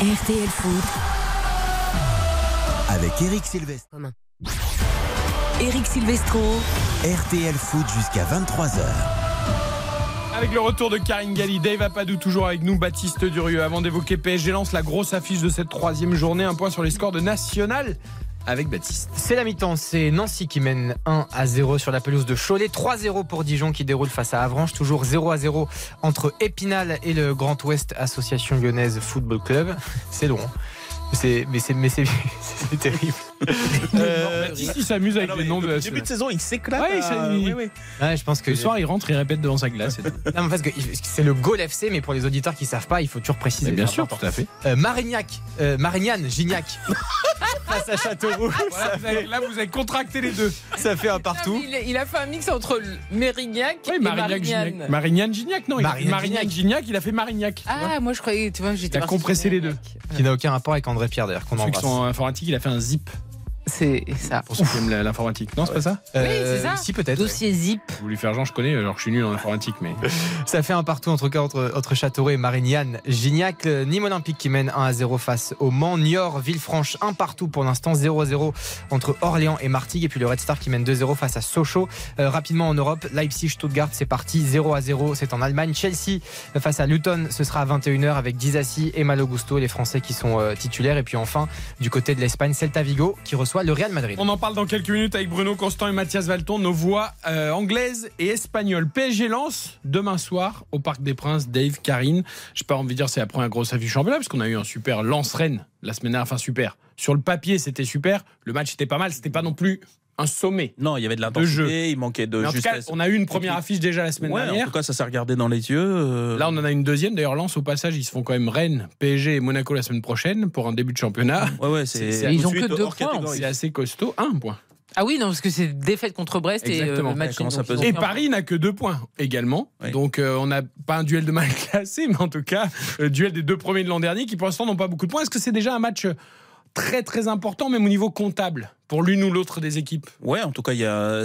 RTL Foot.
Avec Eric Silvestre.
Eric Silvestro.
RTL Foot jusqu'à 23h.
Avec le retour de Karine Galli, Dave Apadou toujours avec nous, Baptiste Durieux. Avant d'évoquer PSG Lens, la grosse affiche de cette troisième journée, un point sur les scores de National avec Baptiste.
C'est la mi-temps, c'est Nancy qui mène 1 à 0 sur la pelouse de Cholet, 3-0 pour Dijon qui déroule face à Avranches, toujours 0 à 0 entre Épinal et le Grand Ouest Association Lyonnaise Football Club. C'est long. C'est, mais c'est terrible.
Euh,
Baptiste, il s'amuse avec
non,
les noms de la
début de saison, il s'éclate.
Ouais,
à-
il-
oui.
Ouais, je pense que
Le soir, il rentre, il répète devant sa glace. et tout.
Non, mais parce que c'est le goal FC, mais pour les auditeurs qui savent pas, il faut toujours préciser.
Mais bien sûr,
important.
tout à fait.
Euh, Marignac, euh, Marignane, Gignac. face à Châteauroux.
Voilà,
ça,
vous avez- là, vous avez contracté les deux.
fait, ça fait un partout.
Il, il a fait un mix entre Mérignac
Oui,
et
Marignac,
Marignane.
Gignac. Marignane Gignac, non, il a fait
Marignane
Gignac, il a fait Marignac.
Ah, moi je croyais, tu vois, j'étais
T'as
partie
compressé les deux.
Qui n'a aucun rapport avec André Pierre d'ailleurs, qu'on
Ceux qui
embrasse.
sont en informatique, il a fait un zip.
C'est ça.
Pour ceux qui aiment l'informatique. Non, c'est pas ça
Oui, c'est ça.
Euh, Si, peut-être. ouais.
Dossier zip.
Vous voulez faire genre, je connais, alors que je suis nul en informatique, mais.
Ça fait un partout en tout cas entre, entre Châteauroux et Marignane. Gignac, le Nîmes Olympique qui mène 1 à 0 face au Mans. Niort, Villefranche, un partout pour l'instant, 0 à 0 entre Orléans et Martigues. Et puis le Red Star qui mène 2-0 face à Sochaux. Euh, rapidement en Europe, Leipzig, Stuttgart, c'est parti, 0 à 0. C'est en Allemagne. Chelsea euh, face à Luton, ce sera à 21h avec Dizassi et Malo Gusto, les Français qui sont euh, titulaires. Et puis enfin, du côté de l'Espagne, Celta Vigo qui reçoit le Real Madrid.
On en parle dans quelques minutes avec Bruno Constant et Mathias Valton, nos voix euh, anglaises et espagnoles. PSG lance demain soir au Parc des Princes, Dave, Karine. Je pas envie de dire c'est la première grosse affiche championnat parce qu'on a eu un super lance-rennes la semaine dernière, enfin super. Sur le papier, c'était super. Le match était pas mal, c'était pas non plus un sommet.
Non, il y avait de
jeu.
l'intensité, il manquait de
en tout cas, on a eu une première affiche déjà la semaine
Ouais, en
dernière.
tout cas, ça s'est regardé dans les yeux. euh,
Là, on en a une deuxième. D'ailleurs, Lens, au passage, ils se font quand même Rennes, PSG et Monaco la semaine prochaine pour un début de championnat.
ouais, ouais,
c'est-
c'est.
Ils ont que deux points.
C'est assez costaud. Un point.
Ah oui, non, parce que c'est défaite contre Brest et euh, match
Et Paris n'a que deux points également.
Oui.
Donc euh, on n'a pas un duel de mal classé, mais en tout cas, le duel des deux premiers de l'an dernier qui pour l'instant n'ont pas beaucoup de points. Est-ce que c'est déjà un match très très important, même au niveau comptable, pour l'une ou l'autre des équipes
Ouais, en tout cas,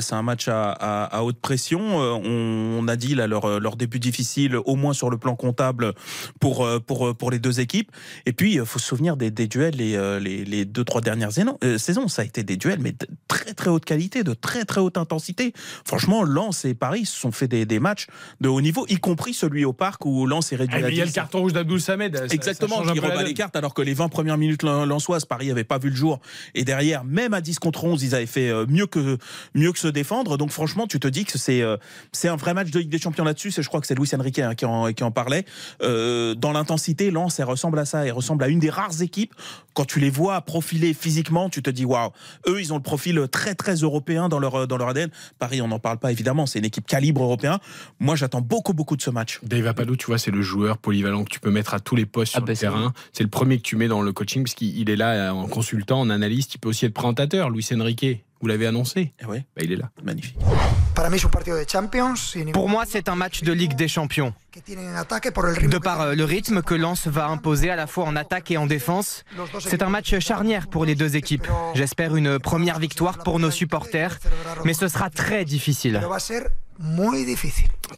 c'est un match à, à- à haute pression. Euh, On, on a dit là leur, leur début difficile, au moins sur le plan comptable pour euh, pour pour les deux équipes. Et puis, il faut se souvenir des, des duels les, euh, les les deux trois dernières saisons. euh. Ça a été des duels, mais de très très haute qualité, de très très haute intensité. Franchement, Lens et Paris se sont fait des, des matchs de haut niveau, y compris celui au parc où Lens est réduit
Ah,
à
Il y a le
10.
carton rouge d'Abdoul Samed. ça-
Exactement, qui rebat les cartes alors que les 20 premières minutes lensoises, Paris avait pas vu le jour. Et derrière, même à 10 contre 11, ils avaient fait euh, mieux que, mieux que se défendre. Donc franchement, tu te dis que c'est euh, c'est un vrai match de Ligue des Champions là-dessus. Et je crois que c'est Luis Enrique hein, qui, en, qui en parlait. Euh, dans l'intensité, Lens, elle ressemble à ça. Elle ressemble à une des rares équipes. Quand tu les vois profiler physiquement, tu te dis waouh, eux, ils ont le profil très très européen dans leur, dans leur ADN. Paris, on n'en parle pas évidemment. C'est une équipe calibre européen. Moi, j'attends beaucoup beaucoup de ce match.
Dave Apadou, tu vois, c'est le joueur polyvalent que tu peux mettre à tous les postes
Ah
sur
bah,
le
c'est
terrain. C'est le premier que tu mets dans le coaching parce qu'il il est là en consultant, en analyste. Il peut aussi être présentateur. Luis Enrique, vous l'avez annoncé.
Ouais,
Bah, il est là.
magnifique.
Pour moi, c'est un match de Ligue des Champions. De par euh, le rythme que Lens va imposer à la fois en attaque et en défense, c'est un match charnière pour les deux équipes. J'espère une première victoire pour nos supporters, mais ce sera très difficile.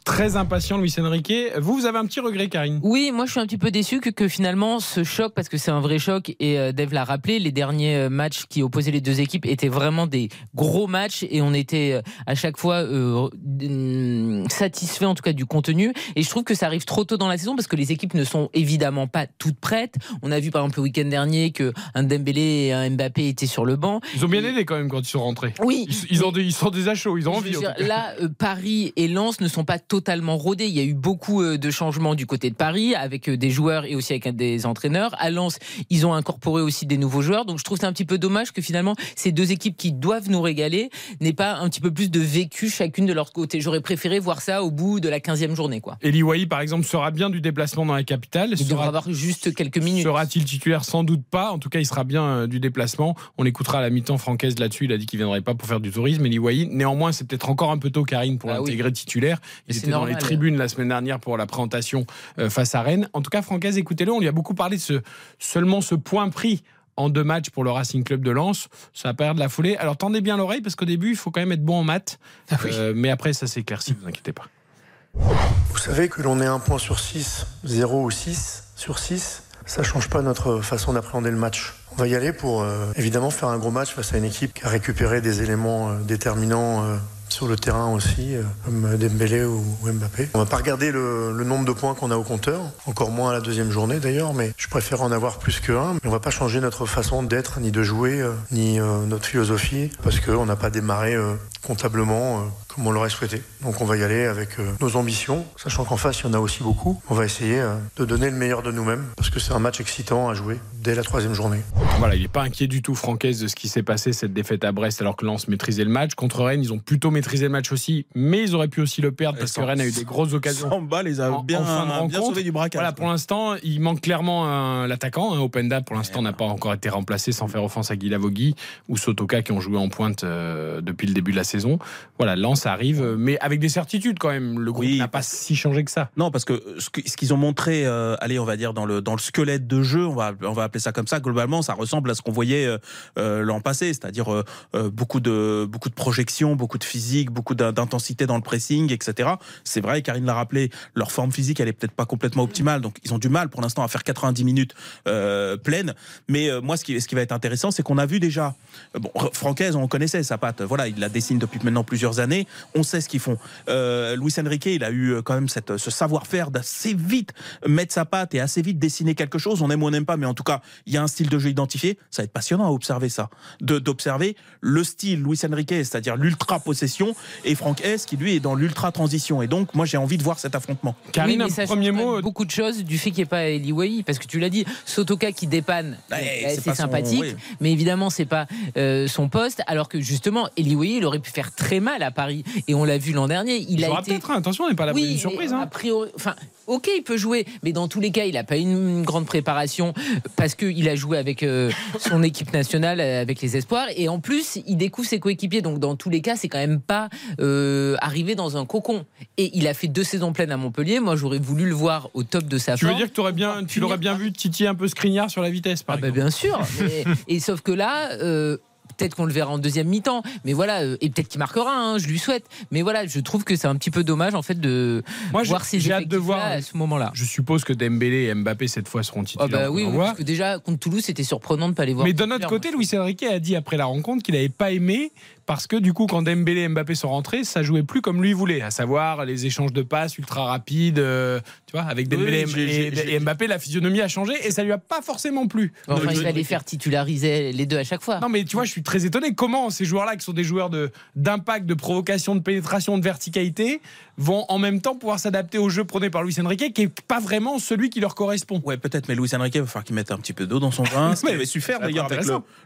Très impatient, Luis Enrique. Vous, vous avez un petit regret, Karine
Oui, moi je suis un petit peu déçu que, que finalement ce choc, parce que c'est un vrai choc, et euh, Dave l'a rappelé, les derniers euh, matchs qui opposaient les deux équipes étaient vraiment des gros matchs et on était euh, à chaque fois euh, mm, satisfait en tout cas du contenu. Et je trouve que ça arrive trop tôt dans la saison parce que les équipes ne sont évidemment pas toutes prêtes. On a vu par exemple le week-end dernier que un Dembélé et un Mbappé étaient sur le banc.
Ils ont bien aidé quand même quand ils sont rentrés.
Oui,
Ils, ils ont des, ils sont des achats, ils ont envie.
dire, là, euh, Paris et Lens ne sont pas totalement rodés. Il y a eu beaucoup euh, de changements du côté de Paris, avec euh, des joueurs et aussi avec des entraîneurs. À Lens, ils ont incorporé aussi des nouveaux joueurs. Donc je trouve c'est un petit peu dommage que finalement ces deux équipes qui doivent nous régaler n'aient pas un petit peu plus de vécu chacune de leur côté. J'aurais préféré voir ça au bout de la 15e journée. quoi.
Eli Wahi, par exemple, sera bien du déplacement dans la capitale.
Il devra avoir juste quelques minutes.
Sera-t-il titulaire? Sans doute pas. En tout cas, il sera bien euh, du déplacement. On écoutera à la mi-temps Francaise là-dessus. Il a dit qu'il viendrait pas pour faire du tourisme. Eli Wahi, néanmoins, c'est peut-être encore un peu tôt, Karine, pour
Ah oui.
l'intégrer titulaire. Il
Mais
était dans les tribunes la semaine dernière pour la présentation euh, face à Rennes. En tout cas, Francaise, écoutez-le. On lui a beaucoup parlé de ce, seulement ce point pris en deux matchs pour le Racing Club de Lens. Ça a pas l'air de la foulée. Alors, tendez bien l'oreille parce qu'au début, il faut quand même être bon en maths.
Ah
Euh, mais après, ça s'éclaircit, vous inquiétez pas.
Vous savez que l'on est un point sur 6, 0 ou 6 sur 6, ça change pas notre façon d'appréhender le match. On va y aller pour euh, évidemment faire un gros match face à une équipe qui a récupéré des éléments euh, déterminants euh, sur le terrain aussi, euh, comme Dembélé ou, Mbappé. On va pas regarder le, nombre de points qu'on a au compteur, encore moins à la deuxième journée d'ailleurs, mais je préfère en avoir plus que un. Mais on va pas changer notre façon d'être, ni de jouer, euh, ni euh, notre philosophie, parce qu'on n'a pas démarré comptablement comme on l'aurait souhaité. Donc on va y aller avec euh, nos ambitions, sachant qu'en face il y en a aussi beaucoup. On va essayer euh, de donner le meilleur de nous-mêmes, parce que c'est un match excitant à jouer dès la troisième journée.
Voilà, il n'est pas inquiet du tout, Francaise, de ce qui s'est passé, cette défaite à Brest, alors que Lens maîtrisait le match. Contre Rennes, ils ont plutôt maîtrisé le match aussi, mais ils auraient pu aussi le perdre parce que Rennes a eu des grosses occasions.
Samba les a
En-
bien,
en fin de
bien
rencontre.
sauvés du braquage.
Voilà, pour l'instant, il manque clairement un- l'attaquant. Hein, Openda, pour l'instant, n'a pas encore été remplacé sans faire offense à Guy Lavogui ou Sotoka qui ont joué en pointe euh, depuis le début de la saison. Voilà, Lens ça arrive, euh, mais avec des certitudes quand même. Le groupe
Oui,
n'a pas si changé que ça.
Non, parce que ce qu'ils ont montré, euh, allez, on va dire dans le dans le squelette de jeu, on va on va appeler ça comme ça. Globalement, ça ressemble à ce qu'on voyait euh, l'an passé, c'est-à-dire euh, beaucoup de beaucoup de projections, beaucoup de physique, beaucoup d'in- d'intensité dans le pressing, etc. C'est vrai, Karine l'a rappelé, leur forme physique, elle est peut-être pas complètement optimale, donc ils ont du mal pour l'instant à faire 90 minutes pleines. Mais moi, ce qui ce qui va être intéressant, c'est qu'on a vu déjà. Bon, Francaise, on connaissait sa patte. Voilà, il la dessine depuis maintenant plusieurs années. On sait ce qu'ils font. Euh, Luis Enrique, il a eu euh, quand même cette, ce savoir-faire d'assez vite mettre sa patte et assez vite dessiner quelque chose. On aime ou on n'aime pas, mais en tout cas, il y a un style de jeu identifié. Ça va être passionnant à observer ça. De- D'observer le style Luis Enrique, c'est-à-dire l'ultra possession, et Franck S, qui lui est dans l'ultra transition. Et donc, moi, j'ai envie de voir cet affrontement.
Karine,
Oui, mais
un
ça change
premier mot.
Beaucoup de choses du fait qu'il n'y ait pas Eli Wahi, parce que tu l'as dit, Sotoka qui dépanne,
c'est
bah, c'est
son-
sympathique,
oui.
mais évidemment c'est pas euh, son poste. Alors que justement, Eli Wahi, il aurait pu faire très mal à Paris, et on l'a vu l'an dernier. Il
Il
a été
peut-être, hein, attention, on n'est pas à d'une
mais
surprise.
A
hein.
priori, enfin, ok, il peut jouer, mais dans tous les cas, il n'a pas eu une grande préparation parce qu'il a joué avec euh, son équipe nationale, euh, avec les espoirs, et en plus, il découvre ses coéquipiers. Donc, dans tous les cas, c'est quand même pas euh, arrivé dans un cocon. Et il a fait deux saisons pleines à Montpellier. Moi, j'aurais voulu le voir au top de sa
Tu veux
forme.
dire que aurais bien, tu l'aurais bien vu titiller un peu Skriniar sur la vitesse, par
Ah bah,
exemple
bien sûr. mais- et sauf que là. euh, Peut-être qu'on le verra en deuxième mi-temps, mais voilà, euh, et peut-être qu'il marquera, hein, je lui souhaite. Mais voilà, je trouve que c'est un petit peu dommage en fait de
Moi,
voir ces
j'ai hâte de voir.
à ce moment-là.
Je suppose que Dembélé et Mbappé cette fois seront
Ah
titulaires.
bah oui, parce que déjà contre Toulouse c'était surprenant de ne pas les voir.
Mais d'un autre côté, Luis Enrique a dit après la rencontre qu'il n'avait pas aimé parce que du coup, quand Dembélé et Mbappé sont rentrés, ça jouait plus comme lui voulait, à savoir les échanges de passes ultra rapides. euh, tu vois, avec Dembélé
Oui,
et, Mbappé, la physionomie a changé et ça lui a pas forcément plu.
Enfin,
Donc,
il va les faire titulariser les deux à chaque fois.
Non, mais tu vois, je suis très étonné. Comment ces joueurs-là, qui sont des joueurs de- d'impact, de, provocation, de pénétration, de verticalité, vont en même temps pouvoir s'adapter au jeu prôné par Luis Enrique, qui est pas vraiment celui qui leur correspond.
Ouais, peut-être, mais Luis Enrique va falloir qu'il mette un petit peu d'eau dans son vin.
Mais
avait su faire d'ailleurs avec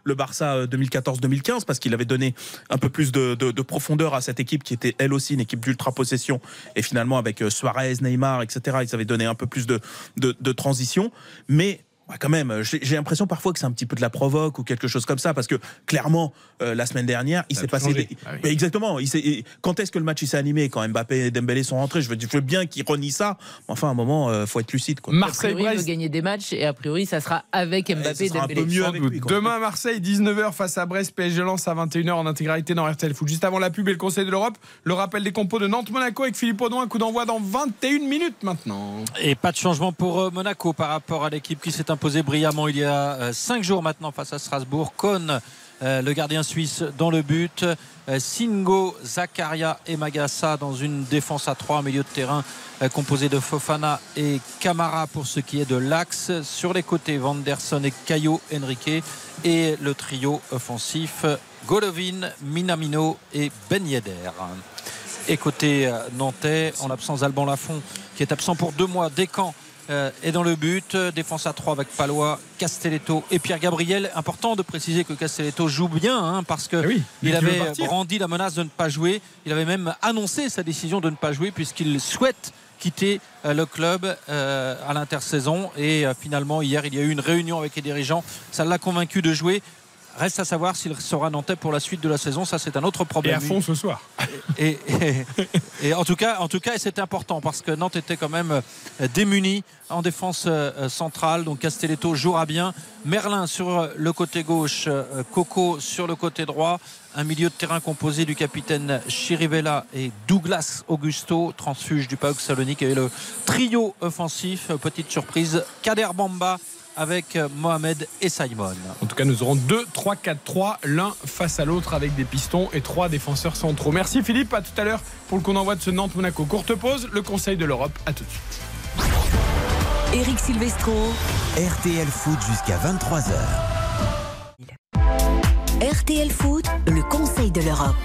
le, Barça euh, 2014-2015, parce qu'il avait donné un peu plus de, de- de profondeur à cette équipe qui était elle aussi une équipe d'ultra possession. Et finalement, avec euh, Suarez, Neymar, etc., ils avaient donné un peu plus de, de, de transition. Mais. Ouais, quand même, j'ai j'ai l'impression parfois que c'est un petit peu de la provoque ou quelque chose comme ça, parce que clairement, euh, la semaine dernière, il s'est passé. des-
Ah oui.
Mais exactement. Il et quand est-ce que le match il s'est animé? Quand Mbappé et Dembélé sont rentrés. Je veux, je veux bien qu'ils renient ça. Mais enfin, à un moment, euh, faut être lucide. Quoi.
a
Marseille,
priori, gagner des matchs et a priori ça sera avec Mbappé et
sera un peu
Dembélé.
mieux avec lui.
Demain Marseille, 19h face à Brest, PSG lance à 21h en intégralité dans RTL Foot. Juste avant la pub et le Conseil de l'Europe, le rappel des compos de Nantes-Monaco avec Philippe Audouin, un coup d'envoi dans 21 minutes maintenant.
Et pas de changement pour euh, Monaco par rapport à l'équipe qui s'est imposée brillamment il y a 5 jours maintenant face à Strasbourg. Kohn, euh, le gardien suisse, dans le but. Euh, Singo, Zakaria et Magassa dans une défense à 3 milieu de terrain euh, composé de Fofana et Camara pour ce qui est de l'axe. Sur les côtés, Vanderson et Caio Henrique. Et le trio offensif, Golovin, Minamino et Ben Yedder. Et côté euh, nantais, en l'absence d'Alban Lafont, qui est absent pour deux mois, Descamps euh, est dans le but. Euh, Défense à 3 avec Palois, Castelletto et Pierre Gabriel. Important de préciser que Castelletto joue bien, hein, parce que
Eh oui,
il avait brandi la menace de ne pas jouer. Il avait même annoncé sa décision de ne pas jouer, puisqu'il souhaite quitter euh, le club euh, à l'intersaison. Et euh, finalement, hier, il y a eu une réunion avec les dirigeants. Ça l'a convaincu de jouer. Reste à savoir s'il sera nantais pour la suite de la saison. Ça, c'est un autre
Et
problème.
à fond ce soir.
Et, et- et en tout cas, en tout cas, c'était important parce que Nantes était quand même euh, démuni en défense euh, centrale. Donc Castelletto jouera bien. Merlin sur le côté gauche, euh, Coco sur le côté droit. Un milieu de terrain composé du capitaine Chirivella et Douglas Augusto, transfuge du PAOK Salonique. Et le trio offensif, euh, petite surprise, Kader Bamba avec euh, Mohamed et Simon.
En tout cas, nous aurons 2, 3, 4, 3, l'un face à l'autre avec des pistons et trois défenseurs centraux. Merci Philippe, à tout à l'heure pour le qu'on envoie de ce Nantes-Monaco. Courte pause, le Conseil de l'Europe, à tout de suite.
Eric Silvestro.
RTL Foot jusqu'à 23h.
RTL Foot, le Conseil de l'Europe.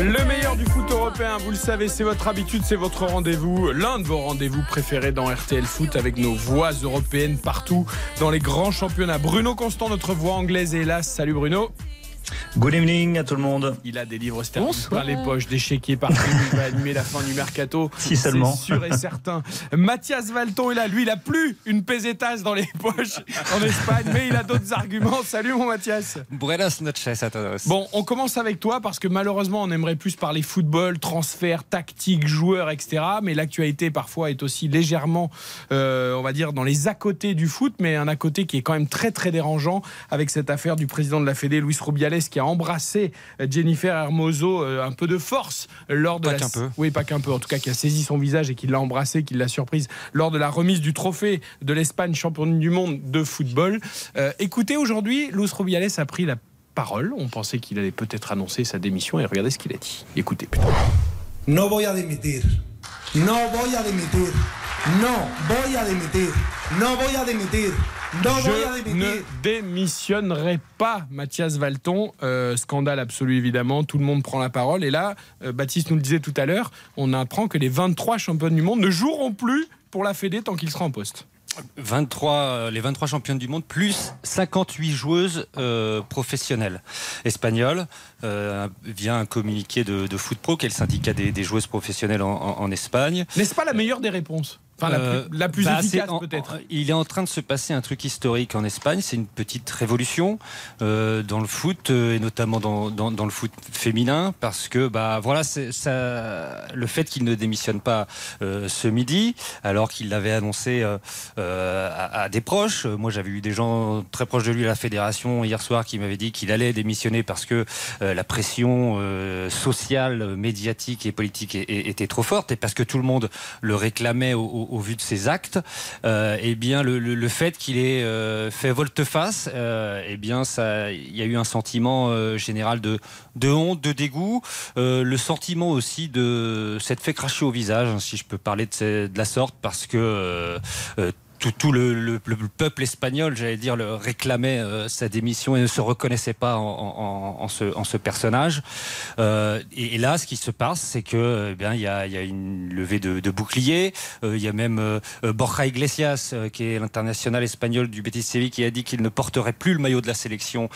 Le meilleur du foot européen, vous le savez, c'est votre habitude, c'est votre rendez-vous, l'un de vos rendez-vous préférés dans RTL Foot avec nos voix européennes partout dans les grands championnats. Bruno Constant, notre voix anglaise là. Salut Bruno.
Good evening à tout le monde.
Il a des livres sterling plein les poches, des chéquiers partout. Il va animer la fin du mercato.
Si seulement.
C'est sûr et certain. Mathias Valton est là. Lui, il a plus une pesetas dans les poches en Espagne, mais il a d'autres arguments. Salut, mon Mathias.
Buenas noches a todos.
Bon, on commence avec toi parce que malheureusement, on aimerait plus parler football, transfert, tactique, joueurs, etc. Mais l'actualité parfois est aussi légèrement, euh, on va dire, dans les à côté du foot, mais un à côté qui est quand même très très dérangeant avec cette affaire du président de la Fédé, Luis Rubiales, qui a embrassé euh, Jennifer Hermoso euh, un peu de force lors de
pas
la.
qu'un peu.
Oui, pas qu'un peu. En tout cas, qui a saisi son visage et qui l'a embrassé, qui l'a surprise lors de la remise du trophée de l'Espagne championne du monde de football. Euh, écoutez, aujourd'hui, Luis Rubiales a pris la parole. On pensait qu'il allait peut-être annoncer sa démission et regardez ce qu'il a dit. Écoutez plutôt.
No voy a dimitir. No voy a dimitir. No voy a dimitir. No voy a dimitir. No voy a
Je ne démissionnerai pas, Mathias Valton. Euh, scandale absolu, évidemment. Tout le monde prend la parole. Et là, euh, Baptiste nous le disait tout à l'heure, on apprend que les 23 champions du monde ne joueront plus pour la Fédé tant qu'il sera en poste.
23, euh, les 23 championnes du monde, plus 58 joueuses euh, professionnelles espagnoles, euh, via un communiqué de, de Foot qui est le syndicat des, joueuses professionnelles en Espagne.
N'est-ce pas la meilleure des réponses? Enfin, la
Euh,
plus, la plus
bah,
efficace,
c'est en-
peut-être.
en- Il est en train de se passer un truc historique en Espagne. C'est une petite révolution euh, dans le foot euh, et notamment dans, dans, dans le foot féminin parce que bah voilà, c'est ça, le fait qu'il ne démissionne pas euh, ce midi, alors qu'il l'avait annoncé à, à des proches. Moi, j'avais eu des gens très proches de lui à la fédération hier soir qui m'avaient dit qu'il allait démissionner parce que euh, la pression euh, sociale, médiatique et politique était trop forte et parce que tout le monde le réclamait au, au- au vu de ses actes. Euh, eh bien, le, fait qu'il ait euh, fait volte-face, euh, eh bien, ça, il y a eu un sentiment euh, général de, honte, de dégoût, le sentiment aussi de s'être fait cracher au visage, hein, si je peux parler de, de la sorte, parce que tout, tout le, le- le peuple espagnol, j'allais dire, le réclamait euh, sa démission et ne se reconnaissait pas en, en- en ce, en ce personnage. Euh, et, là, ce qui se passe, c'est que eh bien il y y a une levée de, de boucliers. Euh, il y a même euh, Borja Iglesias, euh, qui est l'international espagnol du Betis Séville, qui a dit qu'il ne porterait plus le maillot de la sélection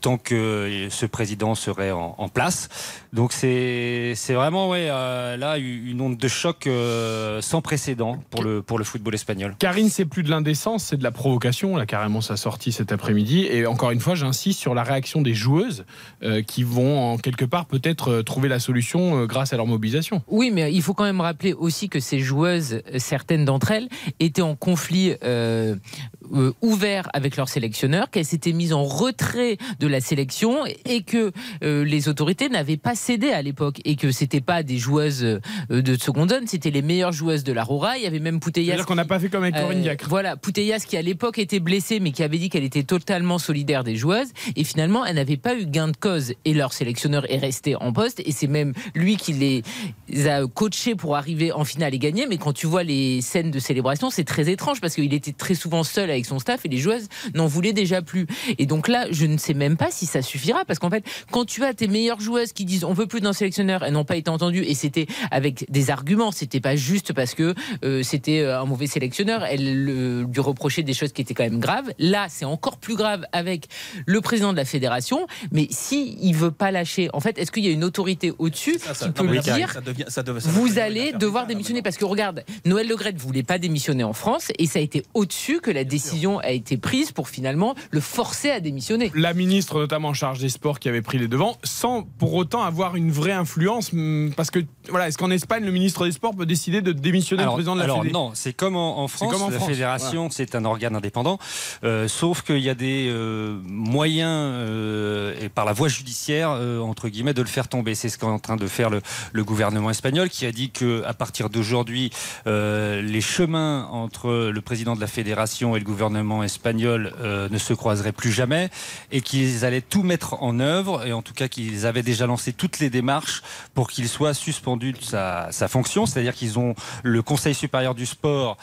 tant que ce président serait en, place. Donc c'est vraiment ouais, là une onde de choc sans précédent pour le pour le football espagnol.
Karine, c'est plus de l'indécence, c'est de la provocation. Là, carrément, ça sortie cet après-midi. Et encore une fois, j'insiste sur la réaction des joueuses euh, qui vont, en quelque part, peut-être euh, trouver la solution euh, grâce à leur mobilisation.
Oui, mais il faut quand même rappeler aussi que ces joueuses, certaines d'entre elles, étaient en conflit euh, ouvert avec leur sélectionneur, qu'elles s'étaient mises en retrait de la sélection et que les autorités n'avaient pas cédé à l'époque et que c'était pas des joueuses de seconde zone, c'était les meilleures joueuses de la Rora. Il y avait même Putellas.
C'est-à-dire qu'on n'a pas fait comme avec Corinne
Voilà, Putellas qui à l'époque était blessée mais qui avait dit qu'elle était totalement solidaire des joueuses. Et finalement elle n'avait pas eu gain de cause. Et leur sélectionneur est resté en poste. Et c'est même lui qui les a coachés pour arriver en finale et gagner. Mais quand tu vois les scènes de célébration c'est très étrange parce qu'il était très souvent seul avec son staff et les joueuses n'en voulaient déjà plus. Et donc là je ne sais même pas si ça suffira parce qu'en fait quand tu as tes meilleures joueuses qui disent on veut plus d'un sélectionneur elles n'ont pas été entendues et c'était avec des arguments. C'était pas juste parce que euh, c'était un mauvais sélectionneur. Elles le- lui reprochaient des choses qui étaient quand même graves. Là c'est encore plus grave avec le président de la fédération. Mais si il veut pas lâcher en fait est-ce qu'il y a une autorité au-dessus
ça-
qui peut lui dire
ça devient- ça devient- ça
vous allez devoir démissionner parce que regarde Noël Legrette voulait pas démissionner en France et ça a été au-dessus que la décision a été prise pour finalement le forcer à démissionner.
La ministre, notamment en charge des sports, qui avait pris les devants, sans pour autant avoir une vraie influence. hum, Parce que, voilà, est-ce qu'en Espagne, le ministre des Sports peut décider de démissionner
Alors,
le président de la
alors
Fédé
non, c'est comme en, France,
comme en
la Fédération, c'est un organe indépendant, euh, sauf qu'il y a des euh, moyens, euh, et par la voie judiciaire, entre guillemets, de le faire tomber. C'est ce qu'est en train de faire le, gouvernement espagnol, qui a dit que à partir d'aujourd'hui, les chemins entre le président de la fédération et le gouvernement espagnol ne se croiseraient plus jamais, et qu'ils allaient tout mettre en œuvre, et en tout cas qu'ils avaient déjà lancé toutes les démarches pour qu'il soit suspendu de sa, fonction, c'est-à-dire qu'ils ont le Conseil supérieur du sport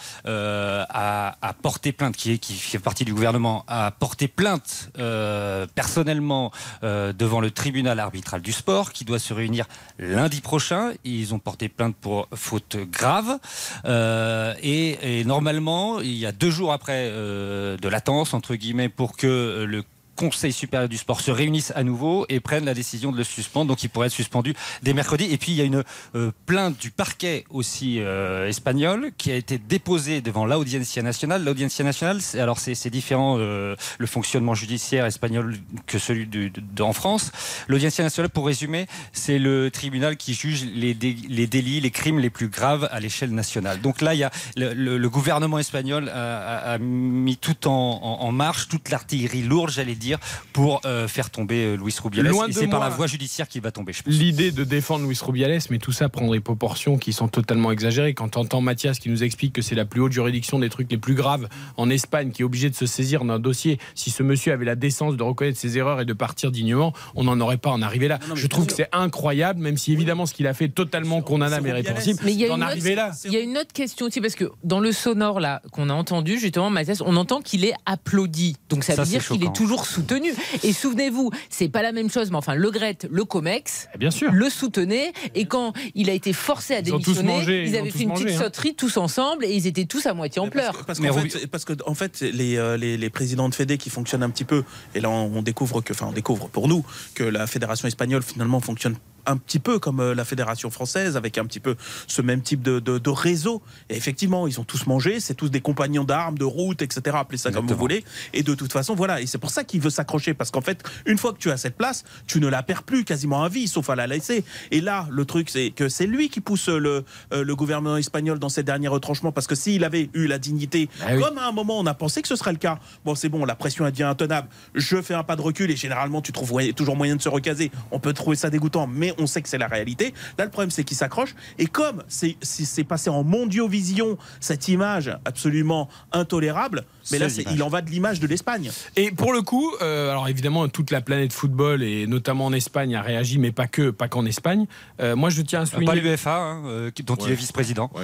à, à porter plainte, qui, fait partie du gouvernement, à porter plainte euh, personnellement euh, devant le tribunal arbitral du sport, qui doit se réunir lundi prochain. Ils ont porté plainte pour faute grave. Euh, et, normalement, il y a deux jours après de latence, entre guillemets, pour que le Conseil supérieur du sport se réunisse à nouveau et prenne la décision de le suspendre. Donc il pourrait être suspendu dès mercredi. Et puis il y a une euh, plainte du parquet aussi euh, espagnol qui a été déposée devant l'Audiencia nationale. L'Audiencia nationale, alors c'est différent euh, le fonctionnement judiciaire espagnol que celui de, en France. L'Audiencia nationale, pour résumer, c'est le tribunal qui juge les, dé- les délits, les crimes les plus graves à l'échelle nationale. Donc là, il y a le, gouvernement espagnol a, mis tout en, en- en marche, toute l'artillerie lourde, j'allais dire, pour euh, faire tomber euh, Luis Rubiales.
Loin
Et c'est par la voie judiciaire qu'il va tomber, je pense.
L'idée de défendre Luis Rubiales, mais tout ça prend des proportions qui sont totalement exagérées. Quand on entend Mathias qui nous explique que c'est la plus haute juridiction des trucs les plus graves en Espagne, qui est obligé de se saisir d'un dossier, si ce monsieur avait la décence de reconnaître ses erreurs et de partir dignement, on n'en aurait pas en arrivé là. Je trouve que c'est incroyable, même si évidemment ce qu'il a fait est totalement condamnable et répréhensible,
Mais il y a une autre,
là.
Il y a une autre question aussi parce que dans le sonore là qu'on a entendu justement Mathias, on entend qu'il est applaudi. Donc ça,
Ça,
veut dire qu'il est toujours soutenu. Et souvenez-vous, c'est pas la même chose, mais enfin Le Gret, le Comex,
Bien sûr.
le soutenait et quand il a été forcé à
Ils
démissionner,
mangé,
ils avaient
tous
fait une
mangé,
petite
hein.
sauterie tous ensemble et ils étaient tous à moitié en pleurs.
Parce qu'en fait, parce que en fait, les, euh, les, les présidents de Fédé qui fonctionnent un petit peu, et là on découvre que, enfin on découvre pour nous que la fédération espagnole finalement fonctionne un petit peu comme euh, la fédération française, avec un petit peu ce même type de, de- de réseau. Et effectivement, ils ont tous mangé, c'est tous des compagnons d'armes, de route, etc. Appelez ça comme vous voulez. Et de toute façon, voilà. Et c'est pour ça qu'il veut s'accrocher, parce qu'en fait, une fois que tu as cette place, tu ne la perds plus quasiment à vie, sauf à la laisser. Et là, le truc, c'est que c'est lui qui pousse le, euh, le gouvernement espagnol dans ses derniers retranchements, parce que s'il avait eu la dignité,
Ah oui.
comme à un moment on a pensé que ce serait le cas, bon c'est bon, la pression elle devient intenable, je fais un pas de recul et généralement tu trouves toujours moyen de se recaser, on peut trouver ça dégoûtant, mais on sait que c'est la réalité. Là le problème c'est qu'il s'accroche, et comme c'est c'est- c'est passé en mondiovision cette image absolument intolérable, mais là il en va de l'image de l'Espagne.
Et pour le coup, euh, alors évidemment, toute la planète football et notamment en Espagne a réagi, mais pas que, pas qu'en Espagne. Euh, moi, je tiens à souligner.
Pas l'UEFA, hein, euh, dont il est vice-président.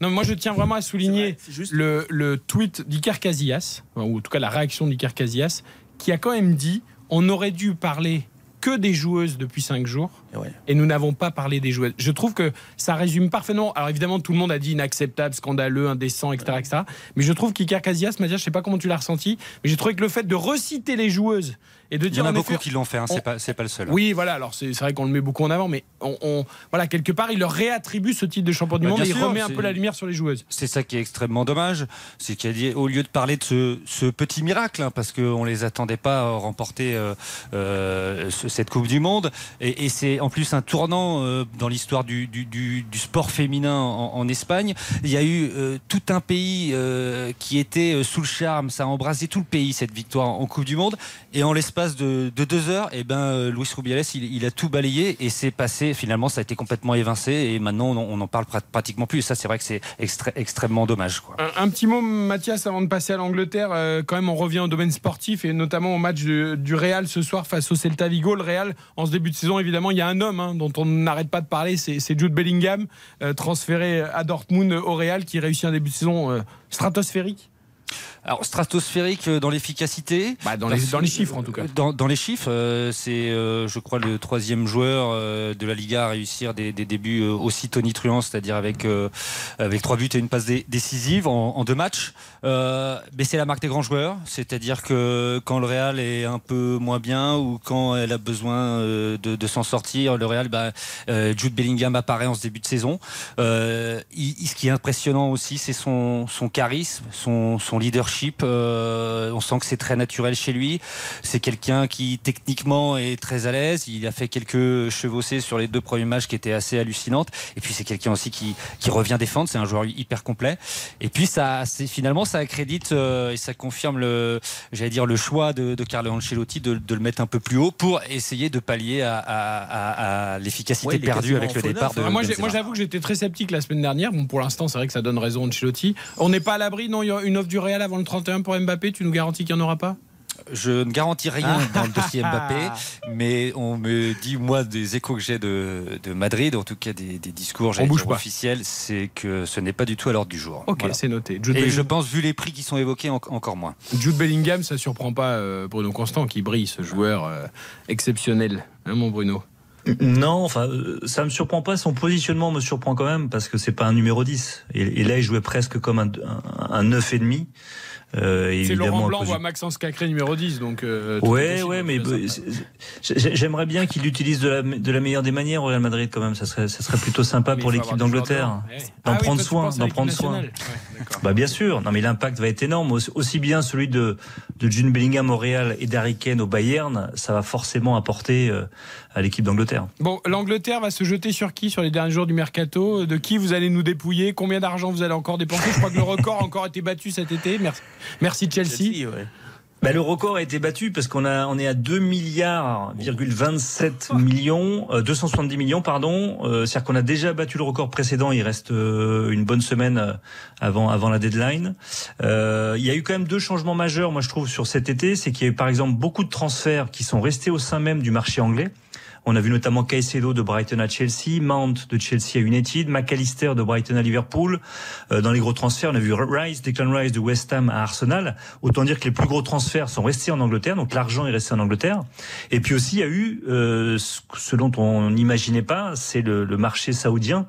Non, mais moi je tiens vraiment à souligner
C'est juste-
le, le tweet d'Iker Casillas, ou en tout cas la réaction d'Iker Casillas, qui a quand même dit on aurait dû parler que des joueuses depuis cinq jours
Et ouais.
et nous n'avons pas parlé des joueuses. Je trouve que ça résume parfaitement. Alors évidemment, tout le monde a dit inacceptable, scandaleux, indécent, etc. etc. mais je trouve qu'Iker Casillas, Mathias, je sais pas comment tu l'as ressenti, mais j'ai trouvé que le fait de reciter les joueuses et de
Il y
dire
en a beaucoup
effet,
qui l'ont fait, hein, c'est pas, c'est pas le seul. hein.
oui, voilà. Alors c'est vrai qu'on le met beaucoup en avant, mais on, on- voilà quelque part, il leur réattribue ce titre de champion du
Bah,
monde et il remet un peu la lumière sur les joueuses.
C'est ça qui est extrêmement dommage, c'est qu'il a dit, au lieu de parler de ce, ce petit miracle, hein, parce qu'on les attendait pas à remporter euh, euh, ce- cette Coupe du Monde, et, et c'est en plus un tournant euh, dans l'histoire du, du- du- du sport féminin en, en Espagne. Il y a eu tout un pays qui était sous le charme, ça a embrasé tout le pays cette victoire en Coupe du Monde, et en l'espace de, de deux heures, et ben euh, Luis Rubiales, il, a tout balayé et c'est passé. Finalement, ça a été complètement évincé, et maintenant on, on en parle prat- pratiquement plus. Et ça, c'est vrai que c'est extrêmement dommage.
Un, petit mot, Mathias, avant de passer à l'Angleterre. Euh, quand même, on revient au domaine sportif et notamment au match du, Real ce soir face au Celta Vigo. Le Real, en ce début de saison, évidemment, il y a un homme hein, dont on n'arrête pas de parler, c'est Jude Bellingham, euh, transféré à Dortmund au Real, qui réussit un début de saison stratosphérique.
Alors stratosphérique euh, dans l'efficacité.
Bah, dans, les,
Parce-
dans les chiffres, en tout cas.
Dans, dans les chiffres, euh, c'est, euh, je crois, le troisième joueur euh, de la Liga à réussir des, des débuts euh, aussi tonitruants, c'est-à-dire avec, euh, avec trois buts et une passe dé- décisive en, en deux matchs. Euh, c'est la marque des grands joueurs, c'est-à-dire que quand le Real est un peu moins bien ou quand elle a besoin euh, de, de s'en sortir, le Real, bah, euh, Jude Bellingham apparaît en ce début de saison. Euh, il- ce qui est impressionnant aussi, c'est son, son charisme, son, son leadership. Euh, on sent que c'est très naturel chez lui. C'est quelqu'un qui techniquement est très à l'aise. Il a fait quelques chevauchées sur les deux premiers matchs qui étaient assez hallucinantes. Et puis c'est quelqu'un aussi qui, qui revient défendre. C'est un joueur hyper complet. Et puis ça, c'est finalement ça accrédite euh, et ça confirme le, j'allais dire le choix de, de Carlo Ancelotti de, de le mettre un peu plus haut pour essayer de pallier à, à- à- à l'efficacité
Ouais,
perdue avec le départ de.
Ah, moi, j'avoue que j'étais très sceptique la semaine dernière. Bon, pour l'instant, c'est vrai que ça donne raison à Ancelotti. On n'est pas à l'abri, non Il y a une offre du Real avant le 31 pour Mbappé. Tu nous garantis qu'il n'y en aura pas?
Je ne garantis rien
Ah.
dans le dossier Mbappé, mais on me dit, moi, des échos que j'ai de, de Madrid, en tout cas des, des discours j'allais
bouge
dire,
pas.
officiels, c'est que ce n'est pas du tout à l'ordre du jour.
Ok,
Voilà.
c'est noté. Jude,
Et je pense, vu les prix qui sont évoqués, en- encore moins.
Jude Bellingham, ça surprend pas euh, Bruno Constant qui brille, ce joueur euh, exceptionnel, hein, mon Bruno?
Non, enfin, euh, ça me surprend pas. Son positionnement me surprend quand même parce que c'est pas un numéro 10. Et, et là, il jouait presque comme un, un, un 9,5. Euh,
C'est Laurent Blanc
du-
Maxence Cacré numéro 10. Donc, euh,
Ouais, ouais, mais j'aimerais bien qu'il l'utilise de la, de la meilleure des manières au Real Madrid quand même. Ça serait, ça serait plutôt sympa
Mais
pour l'équipe d'Angleterre. D'en
Ah oui,
prendre
tu
soin, d'en prendre soin.
Ouais.
Bah bien sûr, non mais l'impact va être énorme. Aussi, aussi bien celui de, de June Bellingham au Real et d'Harry Kane au Bayern, ça va forcément apporter euh, à l'équipe d'Angleterre.
Bon, l'Angleterre va se jeter sur qui sur les derniers jours du mercato? De qui vous allez nous dépouiller? Combien d'argent vous allez encore dépenser? Je crois que le record a encore été battu cet été. Merci, Merci Chelsea.
Bah, le record a été battu parce qu'on a on est à 2 milliards 27 millions euh, 270 millions pardon. Euh, c'est-à-dire qu'on a déjà battu le record précédent. Il reste euh, une bonne semaine euh, avant avant la deadline. Euh, il y a eu quand même deux changements majeurs moi je trouve sur cet été. C'est qu'il y a eu par exemple beaucoup de transferts qui sont restés au sein même du marché anglais on a vu notamment Caicedo de Brighton à Chelsea, Mount de Chelsea à United, McAllister de Brighton à Liverpool. Euh, dans les gros transferts, on a vu Rice, Declan Rice de West Ham à Arsenal. Autant dire que les plus gros transferts sont restés en Angleterre, donc l'argent est resté en Angleterre. Et puis aussi, il y a eu euh, ce dont on n'imaginait pas, c'est le, le marché saoudien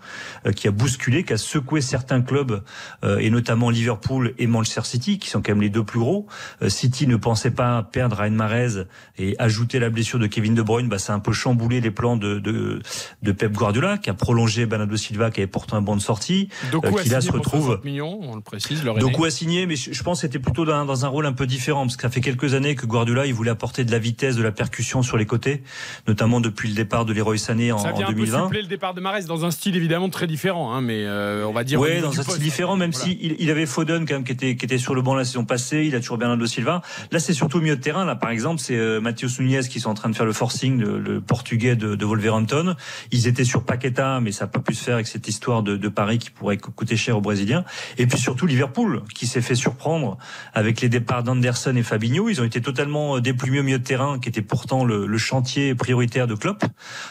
euh, qui a bousculé, qui a secoué certains clubs, euh, et notamment Liverpool et Manchester City, qui sont quand même les deux plus gros. Euh, City ne pensait pas perdre Ryan Mahrez et ajouter la blessure de Kevin De Bruyne, bah, ça a un peu chamboulé les plans de, de, de Pep Guardiola, qui a prolongé Bernardo Silva, qui avait pourtant un bon de sortie, euh, qui là se retrouve
60 millions, on le précise.
Doku a signé, mais je je pense que c'était plutôt dans, dans un rôle un peu différent, parce que ça fait quelques années que Guardiola il voulait apporter de la vitesse, de la percussion sur les côtés, notamment depuis le départ de Leroy Sané en,
Ça
en
vient un peu
2020.
suppléer le départ de Marès dans un style évidemment très différent, hein, mais euh, on va dire.
Oui, dans un
poste.
style différent, même
Voilà.
si il, il avait Foden quand même qui était qui était sur le banc la saison passée, il a toujours Bernardo Silva. Là, c'est surtout au milieu de terrain. Là, par exemple, c'est euh, Nunez qui sont en train de faire le forcing, le, le portugais de, Wolverhampton. Ils étaient sur Paqueta, mais ça n'a pas pu se faire avec cette histoire de, Paris qui pourrait co- coûter cher aux Brésiliens. Et puis surtout Liverpool qui s'est fait surprendre avec les départs d'Anderson et Fabinho. Ils ont été totalement euh, déplumés au milieu de terrain, qui était pourtant le, chantier prioritaire de Klopp.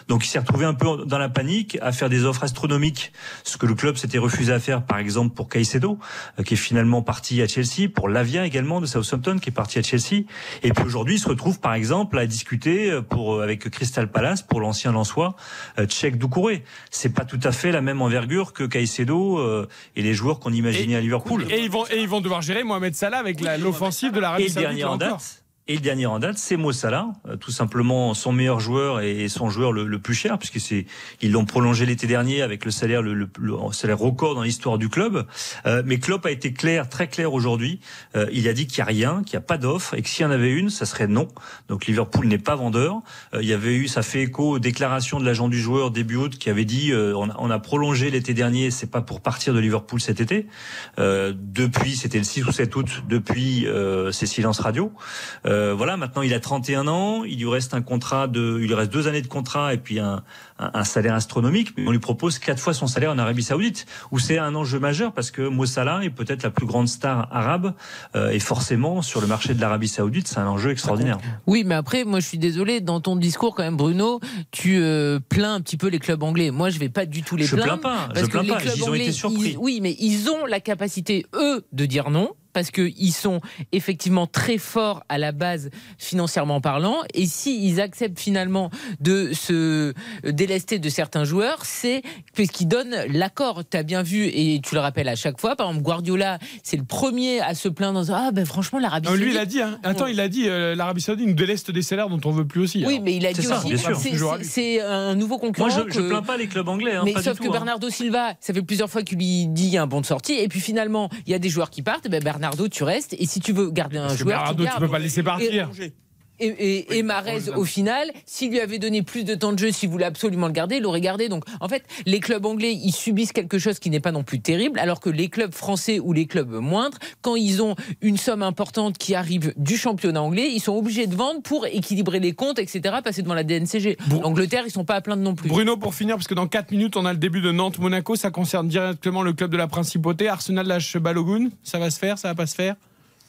Donc il s'est retrouvé un peu dans la panique à faire des offres astronomiques, ce que le club s'était refusé à faire, par exemple pour Caicedo, euh, qui est finalement parti à Chelsea, pour Lavia également de Southampton, qui est parti à Chelsea. Et puis aujourd'hui, il se retrouve par exemple à discuter euh, pour avec Crystal Palace pour l'ancien Lensois, euh, Tchèque Doucouré. C'est pas tout à fait la même envergure que Caicedo euh, et les joueurs qu'on imaginait à Liverpool.
Et ils vont et ils vont devoir gérer Mohamed Salah avec la- l'offensive de
Et
l'Arabie
le
Saoudite.
en date, et le dernier en date, c'est Mo Salah, euh, tout simplement son meilleur joueur et son joueur le, le plus cher, puisque c'est ils l'ont prolongé l'été dernier avec le salaire le, le- le salaire record dans l'histoire du club. Euh, mais Klopp a été clair, très clair aujourd'hui. Euh, il a dit qu'il y a rien, qu'il n'y a pas d'offre et que s'il y en avait une, ça serait non. Donc Liverpool n'est pas vendeur. Euh, il y avait eu, ça fait écho aux déclarations de l'agent du joueur début août qui avait dit euh, on, a, on a prolongé l'été dernier, c'est pas pour partir de Liverpool cet été. Euh, depuis, c'était le 6 ou 7 août, depuis euh, ces silences radio. Voilà, maintenant il a 31 ans, il lui reste un contrat de, il lui reste deux années de contrat et puis un, un, un salaire astronomique. Mais on lui propose quatre fois son salaire en Arabie Saoudite, où c'est un enjeu majeur parce que Mo Salah est peut-être la plus grande star arabe euh, et forcément sur le marché de l'Arabie Saoudite, c'est un enjeu extraordinaire.
Oui, mais après, moi, je suis désolé. Dans ton discours, quand même, Bruno, tu euh, plains un petit peu les clubs anglais. Moi, je vais pas du tout les
Je
plaindre.
plains pas,
parce
je
que
plains
les
pas.
clubs
Ils ont été
anglais,
surpris.
ils- oui, mais ils ont la capacité, eux, de dire non. Parce qu'ils sont effectivement très forts à la base financièrement parlant. Et s'ils acceptent finalement de se délester de certains joueurs, c'est parce qu'ils donnent l'accord. Tu as bien vu, et tu le rappelles à chaque fois, par exemple, Guardiola, c'est le premier à se plaindre en disant Ah ben franchement, l'Arabie Saoudite.
lui, il a dit. Hein. Attends, il a dit euh, l'Arabie Saoudite nous déleste des salaires dont on veut plus aussi.
Oui,
alors.
mais il a dit
C'est ça,
aussi, un nouveau concurrent.
Moi, je, je
que-
plains pas les clubs anglais, hein,
mais
pas
sauf
du
que
hein.
Bernardo Silva, ça fait plusieurs fois qu'il lui dit il y a un bon de sortie, et puis finalement, il y a des joueurs qui partent, et ben Bernardo, tu restes, et si tu veux garder un
Parce que
joueur,
Bernardo,
tu gardes.
peux pas le laisser partir.
Et, et, et Mahrez, au final, s'il lui avait donné plus de temps de jeu, s'il voulait absolument le garder, il l'aurait gardé. Donc, en fait, les clubs anglais, ils subissent quelque chose qui n'est pas non plus terrible, alors que les clubs français ou les clubs moindres, quand ils ont une somme importante qui arrive du championnat anglais, ils sont obligés de vendre pour équilibrer les comptes, etc., passer devant la DNCG. L'Angleterre, ils sont pas à plaindre non plus.
Bruno, pour finir, parce que dans 4 minutes, on a le début de Nantes-Monaco. Ça concerne directement le club de la Principauté. Arsenal lâche Balogun. Ça va se faire, ça va pas se faire?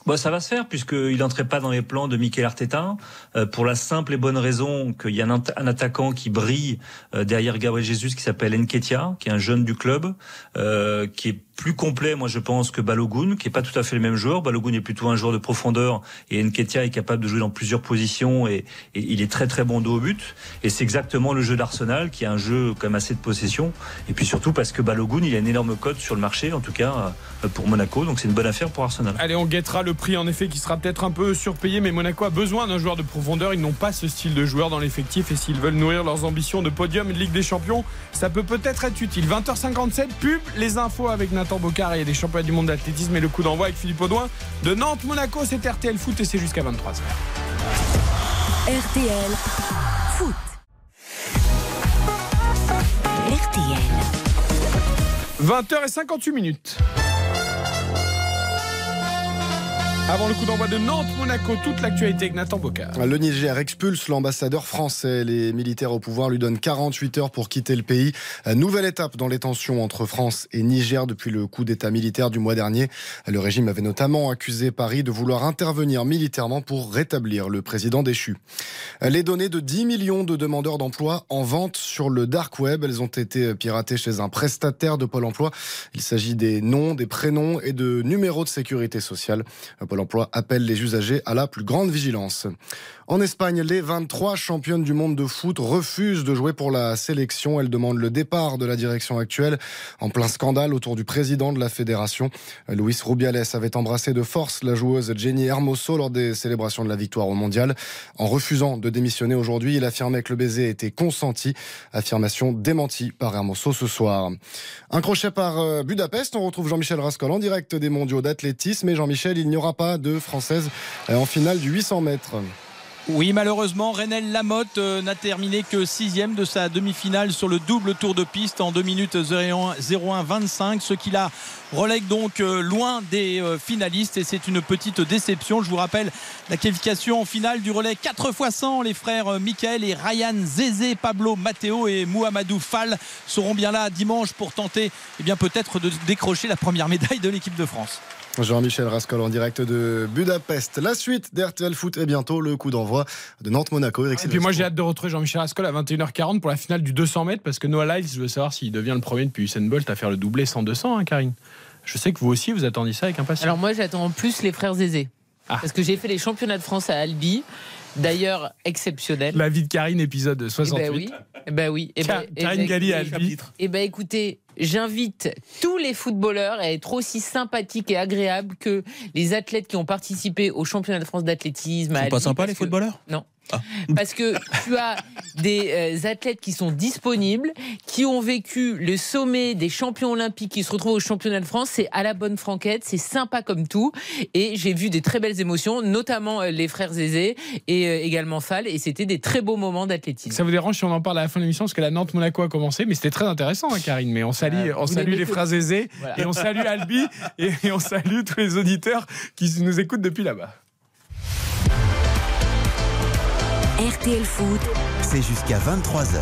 Bon, ça va se faire puisqu'il n'entrait pas dans les plans de Mikel Arteta euh, pour la simple et bonne raison qu'il y a un, un attaquant qui brille euh, derrière Gabriel Jesus qui s'appelle Nketia, qui est un jeune du club, euh, qui est plus complet, moi je pense, que Balogun, qui est pas tout à fait le même joueur. Balogun est plutôt un joueur de profondeur et Nketia est capable de jouer dans plusieurs positions et, et il est très très bon dos au but. Et c'est exactement le jeu d'Arsenal, qui est un jeu quand même assez de possession. Et puis surtout parce que Balogun, il a une énorme cote sur le marché, en tout cas euh, pour Monaco, donc c'est une bonne affaire pour Arsenal.
Allez, on guettera le prix en effet qui sera peut-être un peu surpayé, mais Monaco a besoin d'un joueur de profondeur. Ils n'ont pas ce style de joueur dans l'effectif et s'ils veulent nourrir leurs ambitions de podium et de Ligue des Champions, ça peut peut-être être utile. 20h57, pub, les infos avec Nathan Bocard et des championnats du monde d'athlétisme et le coup d'envoi avec Philippe Audouin de Nantes, Monaco. C'est RTL Foot et c'est jusqu'à 23h.
RTL Foot. RTL.
20h58 minutes. Avant le coup d'envoi de Nantes-Monaco, toute l'actualité avec Nathan Bocard.
Le Niger expulse l'ambassadeur français. Les militaires au pouvoir lui donnent 48 heures pour quitter le pays. Nouvelle étape dans les tensions entre France et Niger depuis le coup d'état militaire du mois dernier. Le régime avait notamment accusé Paris de vouloir intervenir militairement pour rétablir le président déchu. Les données de 10 millions de demandeurs d'emploi en vente sur le dark web, elles ont été piratées chez un prestataire de Pôle emploi. Il s'agit des noms, des prénoms et de numéros de sécurité sociale. L'emploi appelle les usagers à la plus grande vigilance. En Espagne, les 23 championnes du monde de foot refusent de jouer pour la sélection. Elles demandent le départ de la direction actuelle en plein scandale autour du président de la fédération. Luis Rubiales avait embrassé de force la joueuse Jenny Hermoso lors des célébrations de la victoire au mondial. En refusant de démissionner aujourd'hui, il affirmait que le baiser était consenti. Affirmation démentie par Hermoso ce soir. Un crochet par euh, Budapest. On retrouve Jean-Michel Rascol en direct des mondiaux d'athlétisme. Et Jean-Michel, il n'y aura pas de Française en finale du 800 mètres.
Oui, malheureusement, Renel Lamotte euh, n'a terminé que sixième de sa demi-finale sur le double tour de piste en 2 minutes 01-25, ce qui la relègue donc euh, loin des euh, finalistes et c'est une petite déception. Je vous rappelle la qualification finale du relais 4 x 100. Les frères Michael et Ryan Zézé, Pablo Matteo et Mouhamadou Fall seront bien là dimanche pour tenter eh bien peut-être de décrocher la première médaille de l'équipe de France.
Jean-Michel Rascol en direct de Budapest. La suite d'RTL Foot et bientôt le coup d'envoi de Nantes-Monaco.
Et puis moi j'ai hâte de retrouver Jean-Michel Rascol à 21h40 pour la finale du 200 mètres parce que Noah Lyles, je veux savoir s'il devient le premier depuis Usain Bolt à faire le doublé 100-200, hein, Karine. Je sais que vous aussi vous attendiez ça avec impatience.
Alors moi j'attends en plus les frères Zézé.
Ah.
Parce que j'ai fait les championnats de France à Albi. D'ailleurs, exceptionnel.
La vie de Karine, épisode 68.
Eh ben oui. Eh ben oui. Eh ben- eh
Karine
ben-
Galli à Albi.
Eh ben écoutez, j'invite tous les footballeurs à être aussi sympathiques et agréables que les athlètes qui ont participé au championnat de France d'athlétisme.
Ils sont pas sympas les
que-
footballeurs?
Non. Parce que tu as des euh, athlètes qui sont disponibles, qui ont vécu le sommet des champions olympiques, qui se retrouvent au championnat de France. C'est à la bonne franquette, c'est sympa comme tout. Et j'ai vu des très belles émotions, notamment euh, les frères Zézé et euh, également Fall. Et c'était des très beaux moments d'athlétisme.
Ça vous dérange si on en parle à la fin de l'émission parce que la Nantes-Monaco a commencé, mais c'était très intéressant, hein, Karine. Mais on salue, on les aisées
Voilà.
et on salue Albi et, et on salue tous les auditeurs qui nous écoutent depuis là-bas.
RTL Foot,
C'est jusqu'à 23h.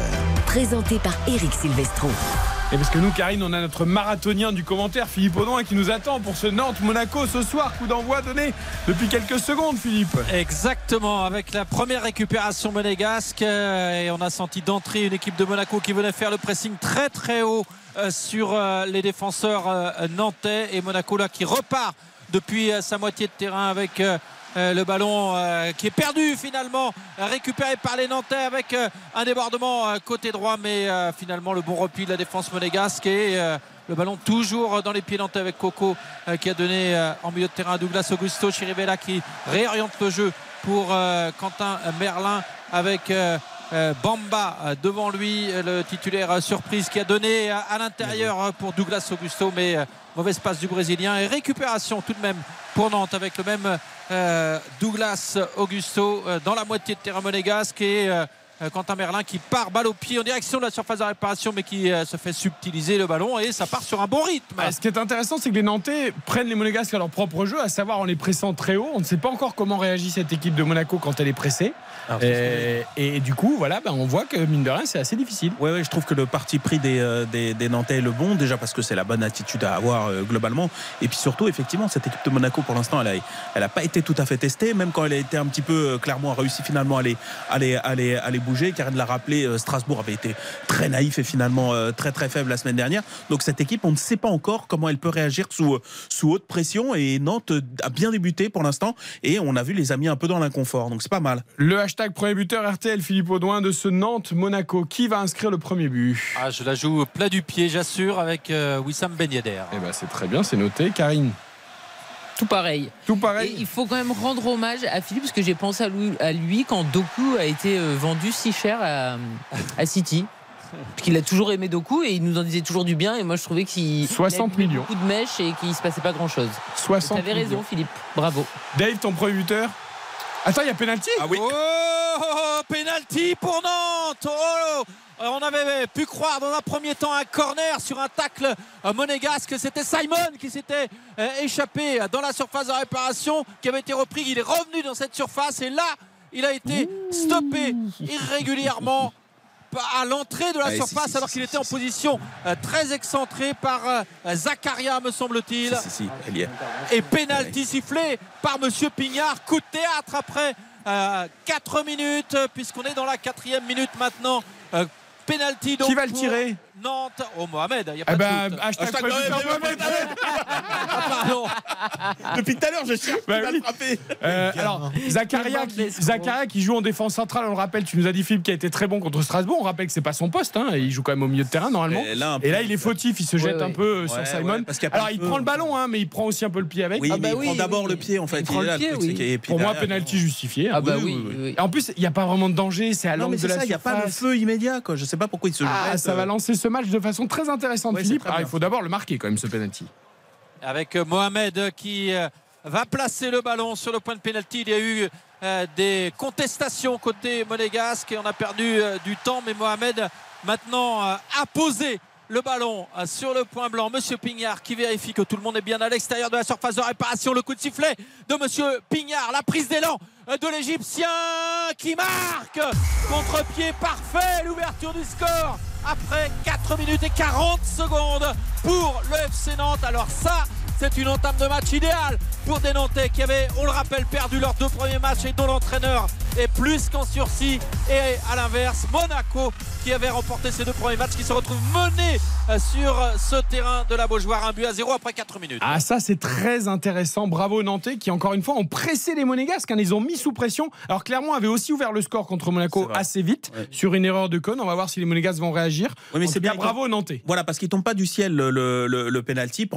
présenté par Eric Silvestro.
Et parce que nous, Karine, on a notre marathonien du commentaire, Philippe Audouin, qui nous attend pour ce Nantes-Monaco ce soir. Coup d'envoi donné depuis quelques secondes, Philippe.
Exactement, avec la première récupération monégasque. euh, Et on a senti d'entrée une équipe de Monaco qui venait faire le pressing très très haut euh, sur euh, les défenseurs nantais. Et Monaco là qui repart depuis sa moitié de terrain avec. Euh, le ballon euh, qui est perdu finalement, récupéré par les Nantais avec euh, un débordement côté droit, mais finalement le bon repli de la défense monégasque et le ballon toujours dans les pieds nantais avec Coco qui a donné en milieu de terrain à Douglas Augusto, Chiribella qui réoriente le jeu pour Quentin Merlin avec Bamba devant lui, le titulaire surprise qui a donné à l'intérieur pour Douglas Augusto, mais mauvaise passe du Brésilien et récupération tout de même pour Nantes avec le même euh, Douglas Augusto euh, dans la moitié de terrain monégasque et euh, Quentin Merlin qui part balle au pied en direction de la surface de réparation mais qui euh, se fait subtiliser le ballon et ça part sur un bon rythme.
Ah, ce qui est intéressant, c'est que les Nantais prennent les Monégasques à leur propre jeu, à savoir en les pressant très haut. On ne sait pas encore comment réagit cette équipe de Monaco quand elle est pressée.
Alors, c'est
et, et du coup, voilà, ben, on voit que mine de rien, c'est assez difficile.
Ouais, ouais, je trouve que le parti pris des, euh, des, des Nantais est le bon, déjà parce que c'est la bonne attitude à avoir euh, globalement. Et puis surtout, effectivement, cette équipe de Monaco, pour l'instant, elle n'a elle a pas été tout à fait testée, même quand elle a été un petit peu, euh, clairement, a réussi finalement à les, à les, à les, à les bouger. Karine l'a rappelé, euh, Strasbourg avait été très naïf et finalement euh, très très faible la semaine dernière. Donc cette équipe, on ne sait pas encore comment elle peut réagir sous, euh, sous haute pression. Et Nantes a bien débuté pour l'instant. Et on a vu les amis un peu dans l'inconfort. Donc c'est pas mal.
Le hashtag premier buteur RTL Philippe Audouin de ce Nantes-Monaco. Qui va inscrire le premier but?
Ah, je la joue plat du pied, j'assure, avec euh, Wissam Ben Yedder.
Eh ben, c'est très bien, c'est noté. Karine?
Tout pareil.
Tout pareil.
Et il faut quand même rendre hommage à Philippe parce que j'ai pensé à lui, à lui quand Doku a été euh, vendu si cher à, à City. Parce qu'il a toujours aimé Doku et il nous en disait toujours du bien. Et moi, je trouvais qu'il
60
il avait
millions.
beaucoup de mèches et qu'il se passait pas grand chose.
60
Tu avais raison,
millions.
Philippe. Bravo.
Dave, ton premier buteur Attends, il y a penalty
Ah oui. Oh, penalty pour Nantes. Oh, on avait pu croire dans un premier temps un corner sur un tacle euh, monégasque. C'était Simon qui s'était euh, échappé dans la surface de réparation, qui avait été repris. Il est revenu dans cette surface et là, il a été stoppé irrégulièrement à l'entrée de la surface
si,
alors qu'il
si,
était en position euh, très excentrée par euh, Zakaria me semble-t-il et pénalty sifflé par Monsieur Pignard. Coup de théâtre après 4 minutes, puisqu'on est dans la quatrième minute maintenant. Euh, Penalty donc
Qui va le tirer?
Nantes. Oh Mohamed, il n'y a pas
Eh
de
ben,
doute.
hashtag
Hashtag Mohamed.
Mohamed.
Ah, pardon.
Depuis tout à l'heure, je cherche
Bah oui.
le frapper.
Euh, alors, Zakaria qui, Zakaria qui joue en défense centrale, on le rappelle, tu nous as dit Philippe qui a été très bon contre Strasbourg. On rappelle que c'est pas son poste, hein, il joue quand même au milieu de terrain normalement.
Et là, un peu-
Et là, il est fautif, il se jette
Ouais,
un peu sur Simon.
ouais, parce y
alors,
de
il prend le ballon, hein, mais il prend aussi un peu le pied avec.
Oui,
Ah
mais
bah
il
oui,
prend d'abord
oui.
le pied en fait.
Il prend
est
le
là,
pied,
truc,
oui.
c'est qu'il- et puis
Pour moi, penalty justifié.
Ah bah
oui,
en plus, il n'y a pas vraiment de danger, c'est à
Non, mais
l'angle
c'est
de la
ça, il n'y a pas de
surface.
feu immédiat. Quoi. Je sais pas pourquoi il se
Ah,
jette.
ça va
euh,
lancer ce match de façon très intéressante, Philippe.
très
Alors, il faut d'abord le marquer quand même, ce penalty.
avec Mohamed qui euh, va placer le ballon sur le point de pénalty. Il y a eu euh, des contestations côté monégasque et on a perdu euh, du temps. Mais Mohamed maintenant euh, a posé le ballon euh, sur le point blanc. Monsieur Pignard qui vérifie que tout le monde est bien à l'extérieur de la surface de réparation. Le coup de sifflet de Monsieur Pignard. La prise d'élan euh, de l'Égyptien qui marque. Contre-pied parfait. L'ouverture du score après 4 minutes et 40 secondes pour le FC Nantes. Alors ça, c'est une entame de match idéale pour des Nantais qui avaient, on le rappelle, perdu leurs deux premiers matchs et dont l'entraîneur est plus qu'en sursis. Et à l'inverse, Monaco qui avait remporté ses deux premiers matchs qui se retrouve mené euh, sur ce terrain de la Beaujoire. Un but à zéro après 4 minutes.
Ah ça c'est très intéressant. Bravo Nantais qui encore une fois ont pressé les Monégasques. hein. Ils ont mis sous pression. Alors Clermont avait aussi ouvert le score contre Monaco assez vite
Ouais.
sur une erreur de Cône. On va voir si les Monégasques vont réagir.
Ouais, mais c'est bien
bravo Nantais.
Voilà, parce qu'il tombe pas du ciel le, le, le- le penalty.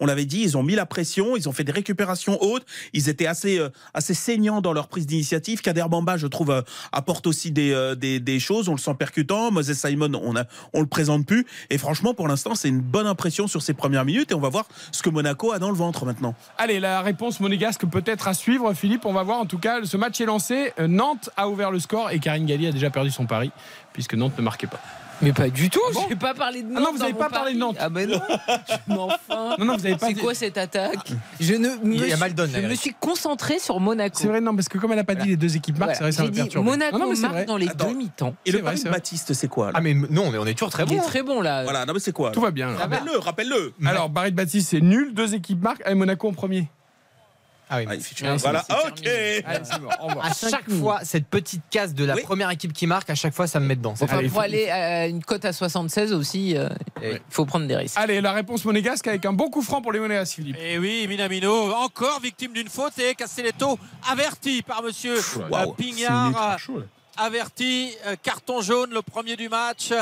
On l'avait dit, ils ont mis la pression, ils ont fait des récupérations hautes, ils étaient assez euh, assez saignants dans leur prise d'initiative. Kader Bamba, je trouve, euh, apporte aussi des, euh, des, des choses. On le sent percutant. Moses Simon, on a on le présente plus. Et franchement, pour l'instant, c'est une bonne impression sur ces premières minutes. Et on va voir ce que Monaco a dans le ventre maintenant.
Allez, la réponse monégasque peut-être à suivre, Philippe. On va voir. En tout cas, ce match est lancé. Nantes a ouvert le score et Karine Galli a déjà perdu son pari puisque Nantes ne marquait pas.
Mais pas du tout.
bon
J'ai pas parlé de Nantes.
Ah non, vous
dans
avez
mon
pas parlé de. Nantes.
Ah ben non. Mais enfin.
Non, non, vous avez pas
C'est
dit-
quoi cette attaque? Je ne me,
Il y a
suis,
Maldon,
je me suis concentré sur Monaco.
C'est vrai, non, parce que comme elle n'a pas dit les deux équipes marquent,
Voilà.
c'est vrai, ça
J'ai dit
perturbé.
Monaco
Non, non, mais c'est
marque
vrai.
dans les
Attends.
demi-temps.
Et
C'est
le
vrai,
pari
c'est
de
vrai.
Baptiste, c'est quoi là?
Ah mais non, mais on est toujours très
Il
bon.
est très bon là.
Voilà, non mais c'est quoi? Là
Tout va bien. là.
Rappelle-le, rappelle-le.
Alors, Barry de Baptiste, c'est nul. Deux équipes marquent. Allez, Monaco en premier.
Ah oui,
Voilà, ok.
Allez, c'est bon. Au revoir.
à chaque fois, cette petite case de la
Oui.
première équipe qui marque, à chaque fois, ça me met dedans. C'est
Enfin,
Allez,
pour
faut-
aller à une cote à 76 aussi, euh, il faut prendre des risques.
Allez, la réponse monégasque avec un bon coup franc pour les Monégasques, Philippe.
Et oui, Minamino, encore victime d'une faute et Castelletto averti par monsieur euh, Pignard. averti, euh, carton jaune, le premier du match.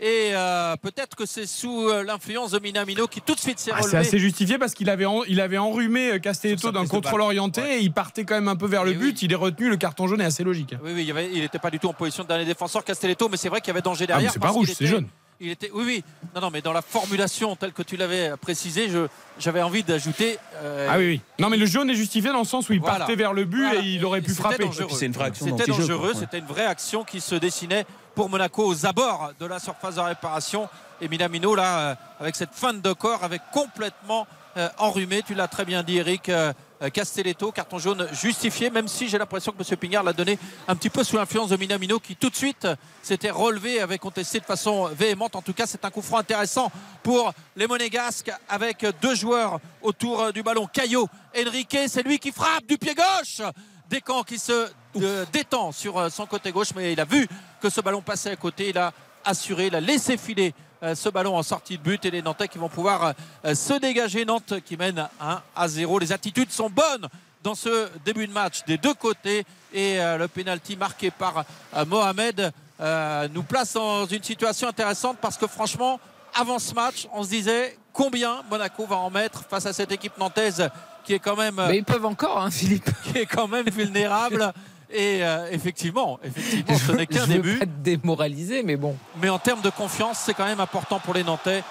Et euh, peut-être que c'est sous euh, l'influence de Minamino qui tout de suite s'est
Ah, c'est assez justifié parce qu'il avait, en- il avait enrhumé euh, Castelletto d'un contrôle orienté et il partait quand même un peu vers le but.
oui.
Il est retenu, le carton jaune est assez logique.
Oui, oui, il n'était pas du tout en position de dernier défenseur Castelletto, mais c'est vrai qu'il y avait danger
Ah, mais
derrière.
c'est pas rouge, c'est jaune.
Il était, oui, oui. Non, non, mais dans la formulation telle que tu l'avais précisé, je, j'avais envie d'ajouter. euh,
Ah oui, oui. Non, mais le jaune est justifié dans le sens où il
Voilà.
partait vers le but
Voilà.
et il aurait pu frapper.
dangereux.
Et puis c'est une vraie action
C'était dangereux, c'était une vraie action qui se dessinait pour Monaco aux abords de la surface de réparation. Et Minamino, là, euh, avec cette fin de corps, avec complètement euh, enrhumé, tu l'as très bien dit, Eric. euh, Castelletto, carton jaune justifié, même si j'ai l'impression que M. Pignard l'a donné un petit peu sous l'influence de Minamino qui tout de suite s'était relevé, avait contesté de façon véhémente. En tout cas, c'est un coup franc intéressant pour les Monégasques avec deux joueurs autour du ballon. Caillot, Enrique, c'est lui qui frappe du pied gauche. Descamps qui se détend sur euh, son côté gauche, mais il a vu que ce ballon passait à côté. Il a assuré, il a laissé filer euh, ce ballon en sortie de but et les Nantais qui vont pouvoir euh, se dégager. Nantes qui mène 1 à 0. Les attitudes sont bonnes dans ce début de match des deux côtés et le pénalty marqué par Mohamed nous place dans une situation intéressante parce que franchement avant ce match on se disait combien Monaco va en mettre face à cette équipe nantaise qui est quand même.
Mais ils peuvent encore, hein, Philippe.
Qui est quand même vulnérable. Et euh, effectivement, effectivement, ce n'est qu'un
veux
début.
pas être démoralisé, mais bon.
Mais en termes de confiance, c'est quand même important pour les Nantais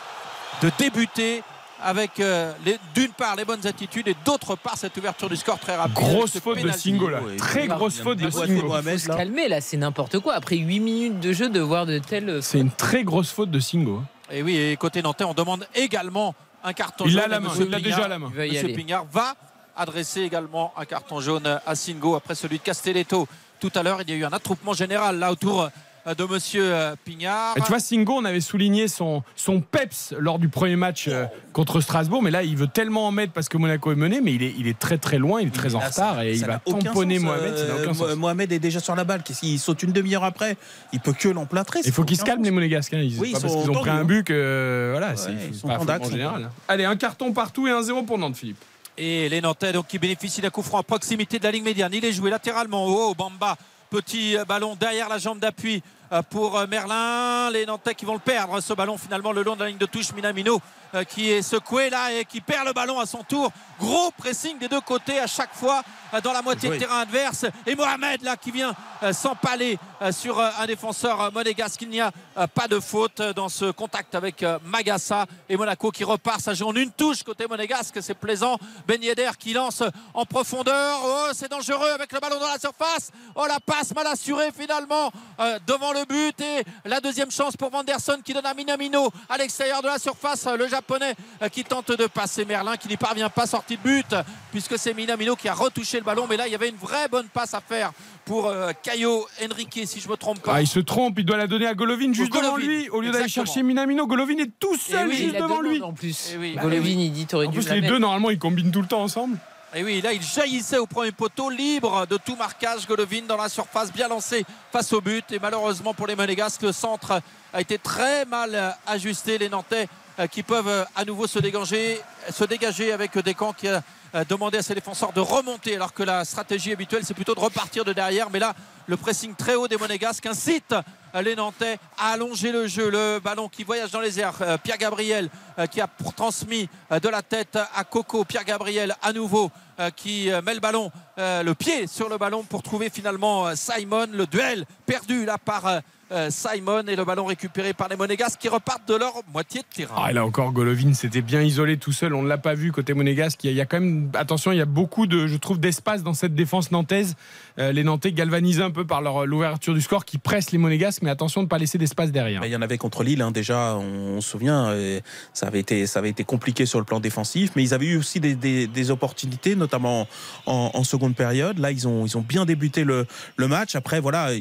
de débuter avec euh, d'une part les bonnes attitudes et d'autre part cette ouverture du score très rapide.
Grosse faute de. Singo là. Très grosse faute de Singo.
Mohamed,
Faut se calmer là, c'est n'importe quoi. Après 8 minutes de jeu, de voir de telles.
C'est une très grosse faute de Singo. hein.
Et oui, et côté Nantais, on demande également un carton
Il
jaune.
a la
à
main, il l'a déjà à la main.
Monsieur. Pignard va adresser également un carton jaune à Singo après celui de Castelletto. Tout à l'heure, il y a eu un attroupement général là autour euh, de Monsieur euh, Pignard.
Et tu vois, Singo, on avait souligné son, son peps lors du premier match euh, contre Strasbourg, mais là, il veut tellement en mettre parce que Monaco est mené, mais il est, il est très très loin, il est très en retard et il va tamponner
sens,
Mohamed.
Euh, Mohamed est déjà sur la balle. Qu'est-ce qu'il saute une demi-heure après Il peut que l'emplâtrer.
Il faut qu'ils se calment,
sens.
les Monégasques. hein. Ils,
Oui,
pas
ils
parce qu'ils ont pris un
hein.
but que. euh, voilà, c'est
Ouais,
c'est
ils sont
pas
en
général. Allez, un carton partout et un zéro pour Nantes, Philippe.
Et les Nantais qui bénéficient d'un coup franc à proximité de la ligne médiane. Il est joué latéralement. Oh, Bamba. Petit euh, ballon derrière la jambe d'appui pour euh, Merlin. Les Nantais qui vont le perdre. Ce ballon finalement le long de la ligne de touche. Minamino euh, qui est secoué là et qui perd le ballon à son tour. Gros pressing des deux côtés à chaque fois euh, dans la moitié de terrain adverse. Et Mohamed là qui vient euh, s'empaler euh, sur euh, un défenseur euh, monégasque. Il n'y a euh, pas de faute euh, dans ce contact avec euh, Magassa et Monaco qui repart. Ça joue en une touche côté monégasque. C'est plaisant. Ben Yedder qui lance en profondeur. Oh, c'est dangereux avec le ballon dans la surface. Oh, la passe mal assurée finalement euh, devant le but. Et la deuxième chance pour Vanderson qui donne à Minamino à l'extérieur de la surface. Le japonais euh, qui tente de passer Merlin qui n'y parvient pas sorti de but puisque c'est Minamino qui a retouché le ballon. Mais là, il y avait une vraie bonne passe à faire pour euh, Caio Henrique, si je me trompe pas.
Ah, il se trompe, il doit la donner à Golovin juste
Golovin,
devant lui. Au lieu d'aller chercher Minamino, Golovin est tout seul
oui,
juste
il a
devant
deux
lui.
en plus.
Eh oui.
Golovin, il dit t'aurais
En
dû
plus, les deux, normalement, ils combinent tout le temps ensemble.
Et oui, là, il jaillissait au premier poteau, libre de tout marquage. Golovin dans la surface, bien lancé face au but. Et malheureusement pour les Monégasques, le centre a été très mal ajusté. Les Nantais euh, qui peuvent euh, à nouveau se dégager, se dégager avec Descamps qui a euh, demandé à ses défenseurs de remonter, alors que la stratégie habituelle, c'est plutôt de repartir de derrière. Mais là, le pressing très haut des Monégasques incite les Nantais à allonger le jeu. Le ballon qui voyage dans les airs. Euh, Pierre Gabriel euh, qui a transmis euh, de la tête à Coco. Pierre Gabriel à nouveau qui met le ballon, le pied sur le ballon pour trouver finalement Simon. Le duel perdu là par Simon et le ballon récupéré par les Monégasques qui repartent de leur moitié de terrain.
Ah, là encore, Golovin s'était bien isolé tout seul. On ne l'a pas vu côté monégasque. Il y, a, il quand même, attention, il y a beaucoup de, je trouve, d'espace dans cette défense nantaise. Euh, les Nantais galvanisés un peu par leur- l'ouverture du score qui presse les monégasques, mais attention de ne pas laisser d'espace derrière.
Il y en avait contre Lille, hein, déjà, on, se souvient, euh, ça avait, été, ça avait été compliqué sur le plan défensif, mais ils avaient eu aussi des, opportunités, notamment en, seconde période. Là, ils ont, bien débuté le, match. Après, voilà,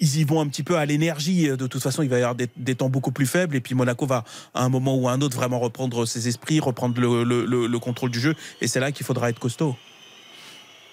ils y vont un petit peu à l'énergie. De toute façon, il va y avoir des, des temps beaucoup plus faibles, et puis Monaco va, à un moment ou à un autre, vraiment reprendre ses esprits, reprendre le contrôle du jeu, et c'est là qu'il faudra être costaud.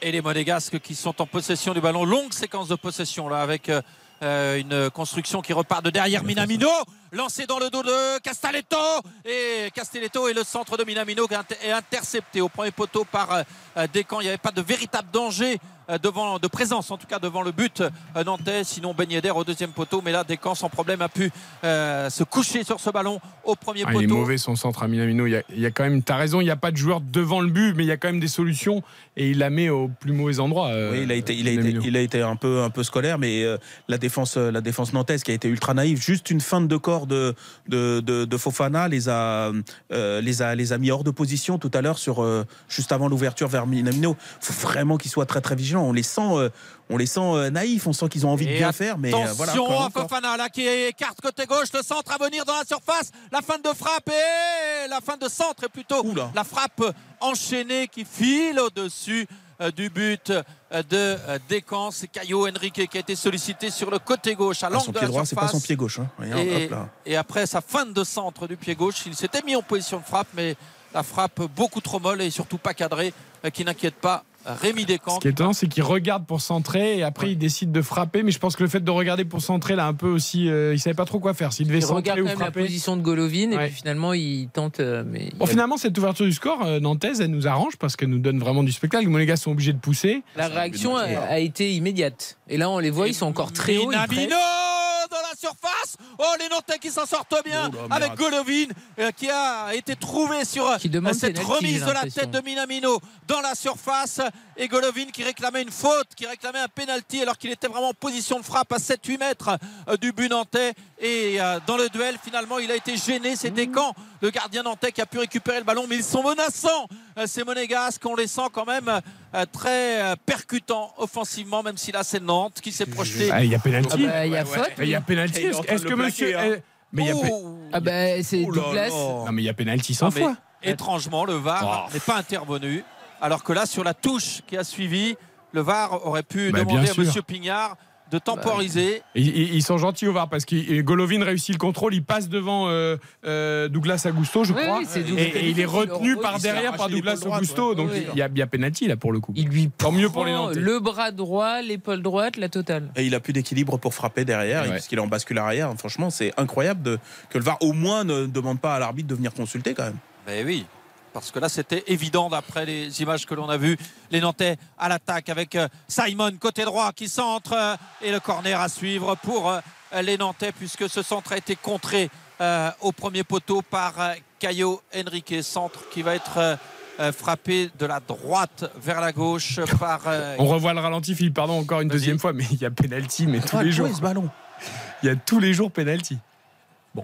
Et les Monégasques qui sont en possession du ballon. Longue séquence de possession là avec euh, euh, une construction qui repart de derrière Minamino, lancé dans le dos de Castelletto et Castelletto et le centre de Minamino qui est intercepté au premier poteau par euh, euh, Descamps. Il n'y avait pas de véritable danger devant, de présence en tout cas devant le but euh, nantais. Sinon Ben Yedder au deuxième poteau, mais là Descamps sans problème a pu euh, se coucher sur ce ballon au premier
Ah,
poteau.
il est mauvais son centre à Minamino. Il y a, il y a quand même, t'as raison, il n'y a pas de joueur devant le but, mais il y a quand même des solutions et il la met au plus mauvais endroit. euh,
Oui, il a été, il a été, il a été un peu, un peu scolaire, mais euh, la défense, euh, la défense nantaise qui a été ultra naïve, juste une feinte de corps de, de, de, de Fofana les a, euh, les a, les a mis hors de position tout à l'heure sur, euh, juste avant l'ouverture vers Minamino. Faut vraiment qu'ils soient très très On les sent, euh, on les sent euh, naïfs, on sent qu'ils ont envie de bien faire, mais euh,
Attention
voilà. encore,
à. Fofana là qui écarte côté gauche, le centre à venir dans la surface, la fin de frappe et la fin de centre et plutôt la frappe enchaînée qui file au-dessus du but de Descamps. C'est Caio Henrique qui a été sollicité sur le côté gauche à l'angle
son
de la
droit, c'est pas
surface.
son pied gauche. hein.
Et,
hop là.
et après sa fin de centre du pied gauche, il s'était mis en position de frappe, mais la frappe beaucoup trop molle et surtout pas cadrée, qui n'inquiète pas Rémi Descamps.
Ce qui est étonnant, c'est qu'il regarde pour centrer et après il décide de frapper. Mais je pense que le fait de regarder pour centrer, là, un peu aussi, euh, il savait pas trop quoi faire. S'il devait
Il regarde
centrer
quand
ou
même la
frapper.
position de Golovin et
Ouais.
puis finalement il tente. euh, Mais
Bon, finalement, cette ouverture du score euh, nantaise, elle nous arrange parce qu'elle nous donne vraiment du spectacle. Les Monégas sont obligés de pousser.
la réaction a, a été immédiate. Et là on les voit, ils sont encore très hauts.
Dans la surface. Oh, les Nantais qui s'en sortent bien
Oh là,
avec. Golovin euh, qui a été trouvé sur euh, cette remise de la tête de Minamino dans la surface. Et Golovin qui réclamait une faute, qui réclamait un penalty alors qu'il était vraiment en position de frappe à 7-8 mètres euh, du but nantais. Et euh, dans le duel finalement il a été gêné. C'était quand le gardien nantais qui a pu récupérer le ballon mais ils sont menaçants euh, ces monégasques on les sent quand même euh, très euh, percutants offensivement même si là c'est Nantes qui s'est projeté
Ah, Il y a pénalty.
Ah bah, il y a faute,
Il y a pénalty. Est-ce que monsieur.
hein.
Mais il y a
Oh.
Ah bah c'est
Oh
Douglas.
Non, mais il y a pénalty 100
Ah, mais
fois.
étrangement, le VAR
Oh.
n'est pas intervenu. Alors que là, sur la touche qui a suivi, le VAR aurait pu
Bah,
demander à. Monsieur Pignard de temporiser.
Ils, ils- sont gentils au VAR parce que Golovin réussit le contrôle, il passe devant euh, euh, Douglas Augusto, je
Oui,
crois,
oui,
et,
Douglas
et il est retenu par derrière par Douglas Augusto, donc
Oui.
il y, a, il y a pénalty là pour le coup.
Il lui
Tant mieux pour les
prend
Nantais.
le bras droit, l'épaule droite, la totale.
Et il a plus d'équilibre pour frapper derrière,
Ouais.
puisqu'il est en bascule arrière. Franchement, c'est incroyable de, que le VAR au moins ne demande pas à l'arbitre de venir consulter quand même.
Mais oui. Parce que là, c'était évident d'après les images que l'on a vues. Les Nantais à l'attaque avec euh, Simon côté droit qui centre euh, et le corner à suivre pour euh, les Nantais puisque ce centre a été contré au premier poteau par Caio Henrique. Centre qui va être frappé de la droite vers la gauche par.
On revoit le ralenti, Philippe, pardon, encore une deuxième fois, mais il y a pénalty, mais tous
Ah,
les jours.
ce ballon.
Il y a tous les jours pénalty.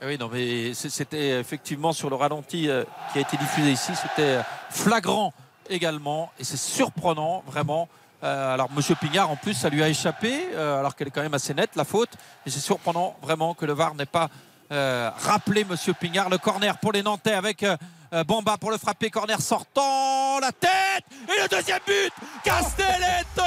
Ah Oui, non, mais c'était effectivement sur le ralenti euh, qui a été diffusé ici, c'était flagrant également et c'est surprenant vraiment. Euh, alors Monsieur Pignard en plus ça lui a échappé euh, alors qu'elle est quand même assez nette la faute et c'est surprenant vraiment que le VAR n'ait pas euh, rappelé Monsieur Pignard le corner pour les Nantais avec euh, euh, Bamba pour le frapper corner sortant la tête et le deuxième but Castelletto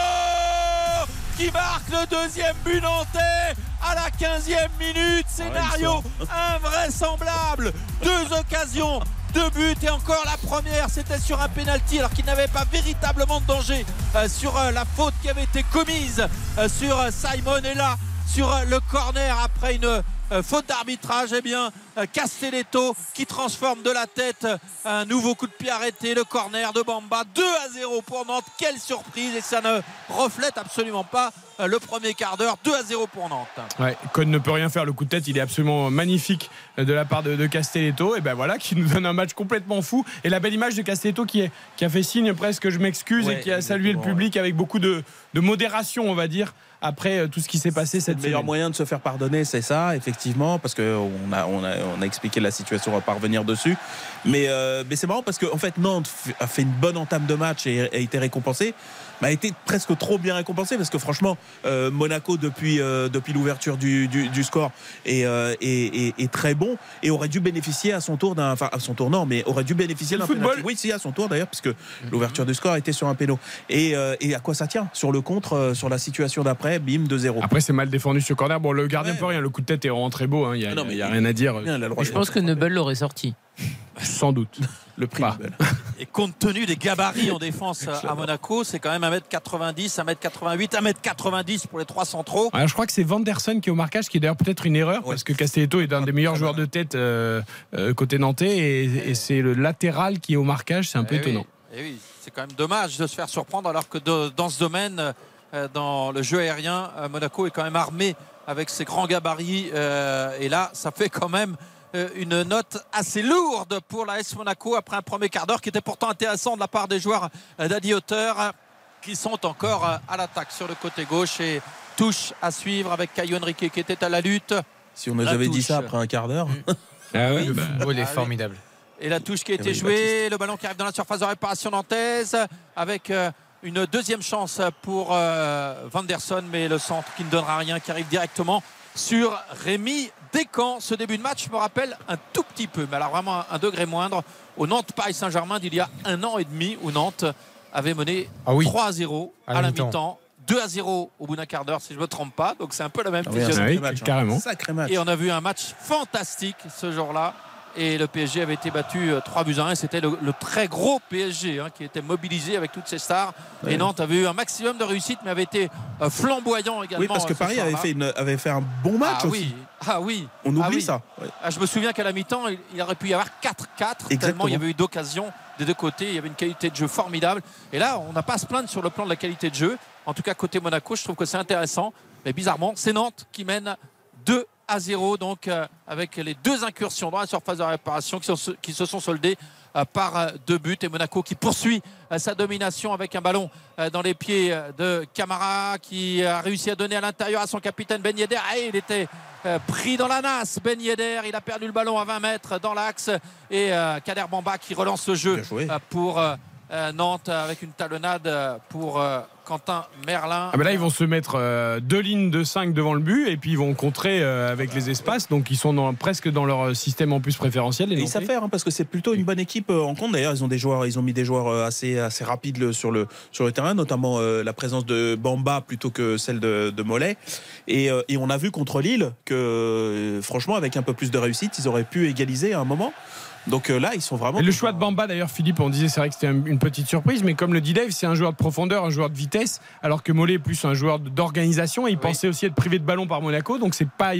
qui marque le deuxième but nantais à la 15e minute. Scénario invraisemblable. Deux occasions deux buts et encore la première c'était sur un penalty alors qu'il n'avait pas véritablement de danger euh, sur euh, la faute qui avait été commise euh, sur Simon. Et là sur le corner après une euh, faute d'arbitrage eh bien euh, Castelletto qui transforme de la tête euh, un nouveau coup de pied arrêté le corner de Bamba 2 à 0 pour Nantes quelle surprise et ça ne reflète absolument pas le premier quart d'heure 2 à 0 pour Nantes
Ouais, Cone ne peut rien faire. Le coup de tête, il est absolument magnifique de la part de, de Castelletto. Et ben voilà, qui nous donne un match complètement fou. Et la belle image de Castelletto qui, est, qui a fait signe presque, je m'excuse,
Ouais,
et qui a salué le public avec beaucoup de, de modération, on va dire, après euh, tout ce qui s'est passé
C'est
cette
le meilleur
semaine.
moyen de se faire pardonner, c'est ça, effectivement, parce qu'on a, on a, on a expliqué la situation, on va pas revenir dessus. Mais, euh, mais c'est marrant parce qu'en en fait, Nantes a fait une bonne entame de match et a été récompensé, mais a été presque trop bien récompensé parce que franchement, euh, Monaco, depuis, euh, depuis l'ouverture du, du, du score, est, euh, est, est- est très bon et aurait dû bénéficier à son tour d'un. Enfin, à son tour, non, mais aurait dû bénéficier
Le
d'un
football.
Oui, si, à son tour d'ailleurs, puisque l'ouverture du score était sur un péno. Et, euh, et à quoi ça tient Sur le contre, euh, sur la situation d'après, bim, 2-0.
Après, c'est mal défendu ce corner. Bon, le gardien
Ouais.
peut rien. Le coup de tête est vraiment très beau. hein. Il n'y a,
Ah non,
il y a
mais
rien à dire.
A
Je pense que Nebel l'aurait sorti.
Sans doute.
le prix. Nobel.
et compte tenu des gabarits en défense à Monaco c'est quand même 1m90 1m88 1m90 pour les trois centraux
Alors, je crois que c'est Vanderson qui est au marquage, qui est d'ailleurs peut-être une erreur, parce que Castelletto est un des meilleurs joueurs de tête euh, euh, côté nantais, et, et c'est le latéral qui est au marquage, c'est un peu
Eh oui,
étonnant.
eh oui, c'est quand même dommage de se faire surprendre alors que de- dans ce domaine, euh, dans le jeu aérien, euh, Monaco est quand même armé avec ses grands gabarits. euh, et là, ça fait quand même une note assez lourde pour la S Monaco après un premier quart d'heure qui était pourtant intéressant de la part des joueurs euh, d'Adi Hauteur euh, qui sont encore euh, à l'attaque sur le côté gauche et touche à suivre avec Caio Henrique qui était à la lutte.
Si on nous avait dit ça après un quart d'heure.
Ah oui,
Le
bah,
football est
Ah oui.
formidable.
Et la touche qui a été jouée, le ballon qui arrive dans la surface de réparation nantaise avec euh, une deuxième chance pour euh, Vanderson, mais le centre qui ne donnera rien, qui arrive directement sur Rémi Descamps. Ce début de match me rappelle un tout petit peu, mais alors vraiment un, degré moindre, au Nantes Paris Saint-Germain d'il y a un an et demi où Nantes avait mené
Ah oui.
3 à 0
À
à,
la mi-temps.
mi-temps. 2 à 0 au bout d'un quart d'heure si je ne me trompe pas donc c'est un peu la même
Ah oui,
physionomie.
sacré match, hein.
carrément.
Sacré match.
Et on a vu un match fantastique ce jour-là. Et le PSG avait été battu euh, 3 buts à 1. Et c'était le, le très gros PSG hein, qui était mobilisé avec toutes ses stars.
Ouais.
Et Nantes avait eu un maximum de réussite, mais avait été euh, flamboyant également.
Oui, parce que
euh,
Paris avait fait, une- avait fait un bon match
ah,
aussi.
oui. ah oui.
On oublie
Ah oui.
ça. Ouais.
Ah, je me souviens qu'à la mi-temps, il, aurait pu y avoir 4-4, tellement
Exactement.
il y avait eu d'occasions des deux côtés. Il y avait une qualité de jeu formidable. Et là, on n'a pas à se plaindre sur le plan de la qualité de jeu. En tout cas, côté Monaco, je trouve que c'est intéressant. Mais bizarrement, c'est Nantes qui mène 2 à 0 donc euh, avec les deux incursions dans la surface de réparation qui, sont- qui se sont soldées euh, par euh, deux buts. Et Monaco qui poursuit sa domination avec un ballon dans les pieds de Camara qui a réussi à donner à l'intérieur à son capitaine Ben Yedder. Ah, il était pris dans la nasse Ben Yedder. Il a perdu le ballon à 20 mètres dans l'axe. Et Kader Bamba qui relance le jeu pour Nantes avec une talonnade pour Quentin Merlin
Ah là, ils vont se mettre euh, deux lignes de 5 devant le but et puis ils vont contrer euh, avec les espaces. Donc ils sont dans- presque dans leur système en plus préférentiel. les
Et ils savent faire hein, parce que c'est plutôt une bonne équipe euh, en compte. D'ailleurs, ils ont des joueurs, ils ont mis des joueurs euh, assez assez rapides le- sur le sur le terrain, notamment euh, la présence de Bamba plutôt que celle de, de Mollet. Et, euh, et on a vu contre Lille que euh, franchement, avec un peu plus de réussite, ils auraient pu égaliser à un moment. Donc euh, là, ils sont vraiment.
Et le choix de Bamba, d'ailleurs, Philippe, on disait c'est vrai que c'était un- une petite surprise, mais comme le dit Dave, c'est un joueur de profondeur, un joueur de vitesse, alors que Mollet est plus un joueur d'organisation. Et il pensait aussi être privé de ballon par Monaco, donc c'est pas,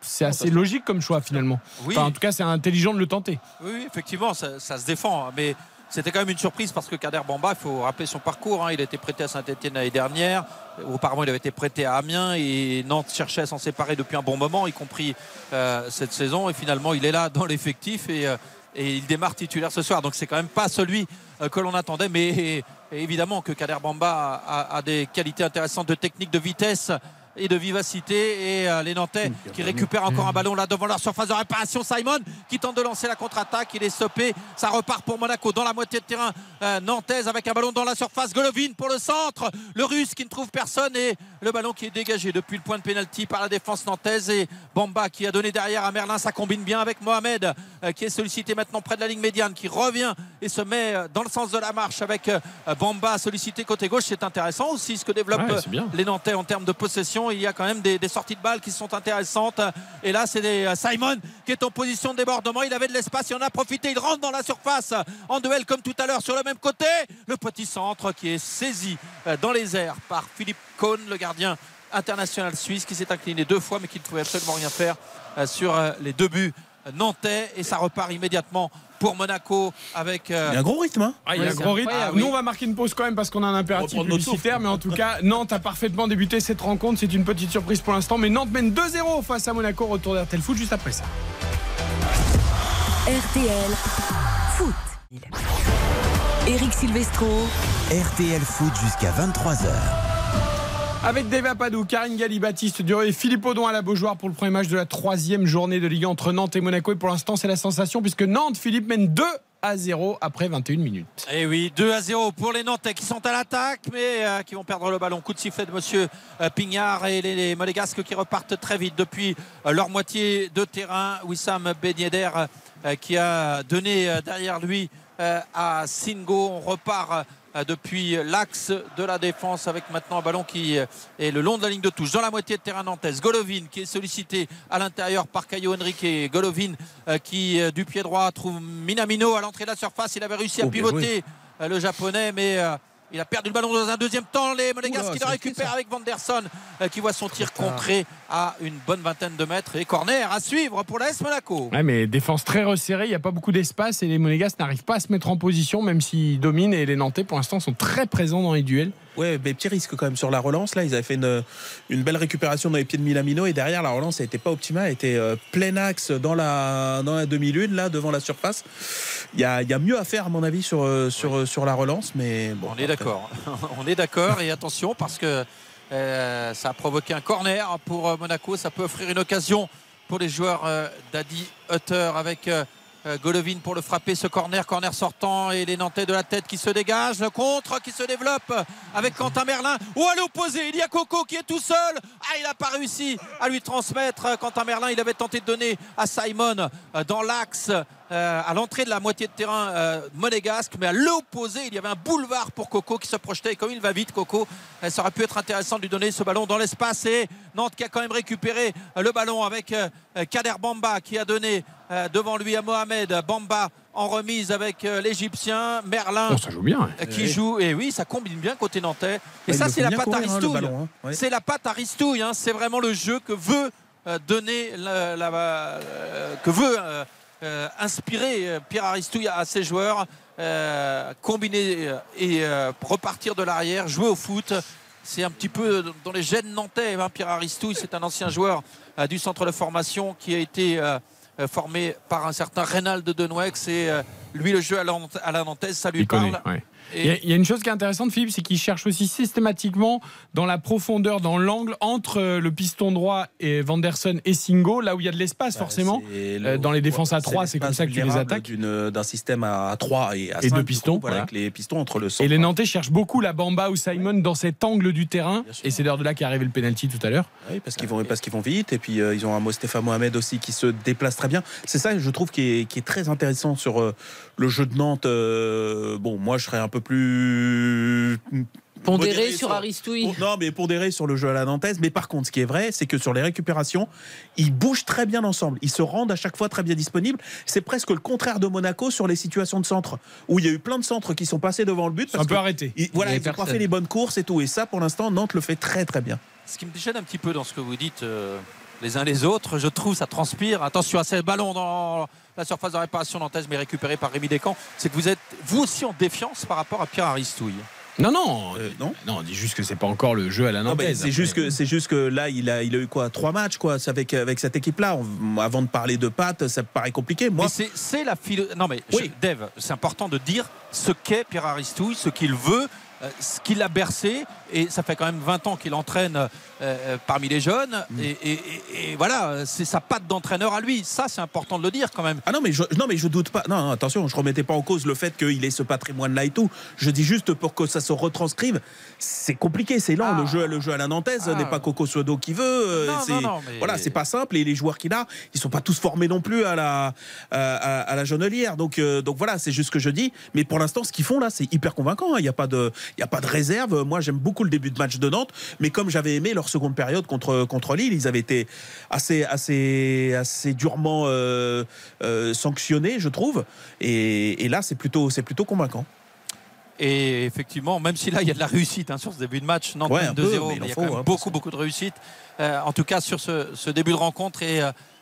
c'est assez logique comme choix finalement.
Oui.
Enfin, en tout cas, c'est intelligent de le tenter.
Oui, oui, effectivement, ça, ça se défend. hein, Mais c'était quand même une surprise parce que Kader Bamba, il faut rappeler son parcours. hein, il a été prêté à Saint-Etienne l'année dernière. Auparavant, il avait été prêté à Amiens et Nantes cherchait à s'en séparer depuis un bon moment, y compris euh, cette saison. Et finalement, il est là dans l'effectif et, euh, et il démarre titulaire ce soir. Donc, c'est quand même pas celui euh, que l'on attendait. Mais évidemment que Kader Bamba a des qualités intéressantes de technique, de vitesse et de vivacité. Et euh, les Nantais qui récupèrent encore un ballon là devant leur surface de réparation. Simon qui tente de lancer la contre-attaque. Il est stoppé. Ça repart pour Monaco dans la moitié de terrain euh, nantaise avec un ballon dans la surface. Golovin pour le centre. Le russe qui ne trouve personne et le ballon qui est dégagé depuis le point de pénalty par la défense nantaise. Et Bamba qui a donné derrière à Merlin. Ça combine bien avec Mohamed euh, qui est sollicité maintenant près de la ligne médiane qui revient et se met dans le sens de la marche avec Bamba sollicité côté gauche. C'est intéressant aussi ce que développe
Ouais, c'est bien.
les Nantais en termes de possession. Il y a quand même des, sorties de balles qui sont intéressantes. Et là, c'est euh, Simon qui est en position de débordement. Il avait de l'espace, il en a profité. Il rentre dans la surface en duel comme tout à l'heure sur le même côté. Le petit centre qui est saisi euh, dans les airs par Philippe Cohn, le gardien international suisse qui s'est incliné deux fois mais qui ne pouvait absolument rien faire euh, sur les deux buts nantais. Et ça repart immédiatement pour Monaco avec. euh,
Il y a un gros rythme. Hein
Ah, il y a un gros rythme. Nous, on va marquer une pause quand même parce qu'on a un impératif publicitaire. Mais en tout cas, Nantes a parfaitement débuté cette rencontre. C'est une petite surprise pour l'instant. Mais Nantes mène 2-0 face à Monaco. Retour d'RTL Foot juste après ça.
RTL Foot. Eric Silvestro.
RTL Foot jusqu'à 23h.
Avec Dave Apadou, Karine Galli, Baptiste Duré Philippe Audon à la Beaujoire pour le premier match de la troisième journée de Ligue 1 entre Nantes et Monaco. Et pour l'instant, c'est la sensation puisque Nantes, Philippe, mène 2 à 0 après 21 minutes.
Et Eh oui, 2 à 0 pour les Nantais qui sont à l'attaque, mais euh, qui vont perdre le ballon. Coup de sifflet de monsieur euh, Pignard et les, les qui repartent très vite depuis euh, leur moitié de terrain. Wissam Ben qui a donné derrière lui à Singo. On repart depuis l'axe de la défense avec maintenant un ballon qui euh, est le long de la ligne de touche dans la moitié de terrain nantaise. Golovin qui est sollicité à l'intérieur par Caio Henrique. Golovin euh, qui euh, du pied droit trouve Minamino à l'entrée de la surface. Il avait réussi à
Oh,
pivoter euh, le japonais, mais euh, il a perdu le ballon dans un deuxième temps. Les Monégasques qui le récupèrent avec Vanderson euh, qui voit son tir contré à une bonne vingtaine de mètres. Et corner à suivre pour l'AS Monaco.
Ouais, mais défense très resserrée, il n'y a pas beaucoup d'espace et les Monégasques n'arrivent pas à se mettre en position, même s'ils dominent. Et les Nantais, pour l'instant, sont très présents dans les duels.
Ouais, mais petit risque quand même sur la relance. Là, ils avaient fait une, une belle récupération dans les pieds de Milamino et derrière la relance, n'était pas optimale. Elle était euh, plein axe dans la, dans la demi-lune, là, devant la surface. Il y a, il y a mieux à faire, à mon avis, sur, euh, sur, euh, sur la relance. Mais bon,
On est d'accord. On est d'accord et attention parce que euh, ça a provoqué un corner pour Monaco. Ça peut offrir une occasion pour les joueurs euh, d'Adi Hutter avec Golovin pour le frapper ce corner, corner sortant et les Nantais de la tête qui se dégagent, le contre qui se développe avec Quentin Merlin. Ou à l'opposé il y a Coco qui est tout seul. Ah il n'a pas réussi à lui transmettre. Quentin Merlin il avait tenté de donner à Simon euh, dans l'axe euh, à l'entrée de la moitié de terrain euh, monégasque mais à l'opposé il y avait un boulevard pour Coco qui se projetait. Et comme il va vite Coco euh, ça aurait pu être intéressant de lui donner ce ballon dans l'espace. Et Nantes qui a quand même récupéré euh, le ballon avec Kader Bamba qui a donné euh, devant lui à Mohamed Bamba en remise avec euh, l'Égyptien Merlin
Oh, ça joue bien.
qui joue. Et oui ça combine bien côté nantais. Et ça c'est la
bien
patte
courir, hein, ballon, hein.
C'est la patte Aristouille hein. c'est vraiment le jeu que veut euh, donner la- la- euh, que veut euh, inspirer euh, Pierre Aristouille à ses joueurs euh, combiner et euh, repartir de l'arrière jouer au foot c'est un petit peu dans les gènes nantais. hein. Pierre Aristouille, c'est un ancien joueur du centre de formation qui a été formé par un certain Reynald de Denouex. Et lui, le jeu à la, à la nantaise, ça lui
Il connaît,
parle. Et-
Il y, a, il y a une chose qui est intéressante, Philippe, c'est qu'il cherche aussi systématiquement dans la profondeur, dans l'angle entre euh, le piston droit et Vanderson et Singo, là où il y a de l'espace forcément.
C'est le-
Euh, dans les défenses à
c'est
3, c'est comme ça que tu les attaques.
D'un système à 3 et à
Et
5.
deux pistons,
voilà,
voilà.
Avec les pistons entre le centre.
Et les Nantais cherchent beaucoup la Bamba ou Simon dans cet angle du terrain. Et c'est d'ailleurs de là qu'est arrivé le penalty tout à l'heure.
Oui, parce qu'ils vont, parce qu'ils vont vite. Et puis, euh, ils ont un Mostefa Mohamed aussi qui se déplace très bien. C'est ça, je trouve, qui est, qui est très intéressant sur le jeu de Nantes. Euh, bon, moi, je serais un peu plus.
Pondéré sur Aristouille.
pour- non, mais pondéré sur le jeu à la nantaise. Mais par contre, ce qui est vrai, c'est que sur les récupérations, ils bougent très bien ensemble. Ils se rendent à chaque fois très bien disponibles. C'est presque le contraire de Monaco sur les situations de centre, où il y a eu plein de centres qui sont passés devant le but.
C'est un peu
que
arrêté.
ils- voilà, ils n'ont pas fait les bonnes courses et tout. Et ça, pour l'instant, Nantes le fait très très bien.
Ce qui me gêne un petit peu dans ce que vous dites euh, les uns les autres, je trouve, ça transpire. Attention à ces ballons dans la surface de réparation nantaise, mais récupéré par Rémi Descamps. C'est que vous êtes, vous aussi, en défiance par rapport à Pierre Aristouille.
Non, non,
Euh, non.
non, on dit juste que c'est pas encore le jeu à la nantaise.
c'est juste que c'est juste que là il a il a eu quoi trois matchs quoi c'est avec avec cette équipe là avant de parler de Pat ça me paraît compliqué moi
c'est- c'est la philo... Non, mais
Oui.
je- Dave, c'est important de dire ce qu'est Pierre Aristouille, ce qu'il veut. Euh, ce qu'il a bercé et ça fait quand même 20 ans qu'il entraîne euh, euh, parmi les jeunes
Mm.
et, et- et- et voilà c'est sa patte d'entraîneur à lui ça c'est important de le dire quand même
ah non mais je non mais je doute pas non, non, attention je remettais pas en cause le fait qu'il ait ce patrimoine là et tout je dis juste pour que ça se retranscrive c'est compliqué c'est lent
Ah.
le jeu le jeu à la nantaise
Ah.
n'est pas Coco Suedo qui veut
Non, non, non, mais-
voilà c'est pas simple et les joueurs qu'il a ils sont pas tous formés non plus à la à, à- à la Jonelière donc euh, donc voilà c'est juste ce que je dis mais pour l'instant ce qu'ils font là c'est hyper convaincant hein. il y a pas de il y a pas de réserve. Moi j'aime beaucoup le début de match de Nantes mais comme j'avais aimé leur seconde période contre contre Lille ils avaient été assez assez assez durement euh, euh, sanctionnés je trouve. Et, et là c'est plutôt plutôt convaincant.
Et effectivement, même si là il y a de la réussite hein, sur ce début de match, Nantes
Ouais,
mène
un peu,
2-0,
mais
mais
il
y a
faut,
quand même
hein,
beaucoup, beaucoup de réussite. Euh, en tout cas, sur ce, ce début de rencontre et,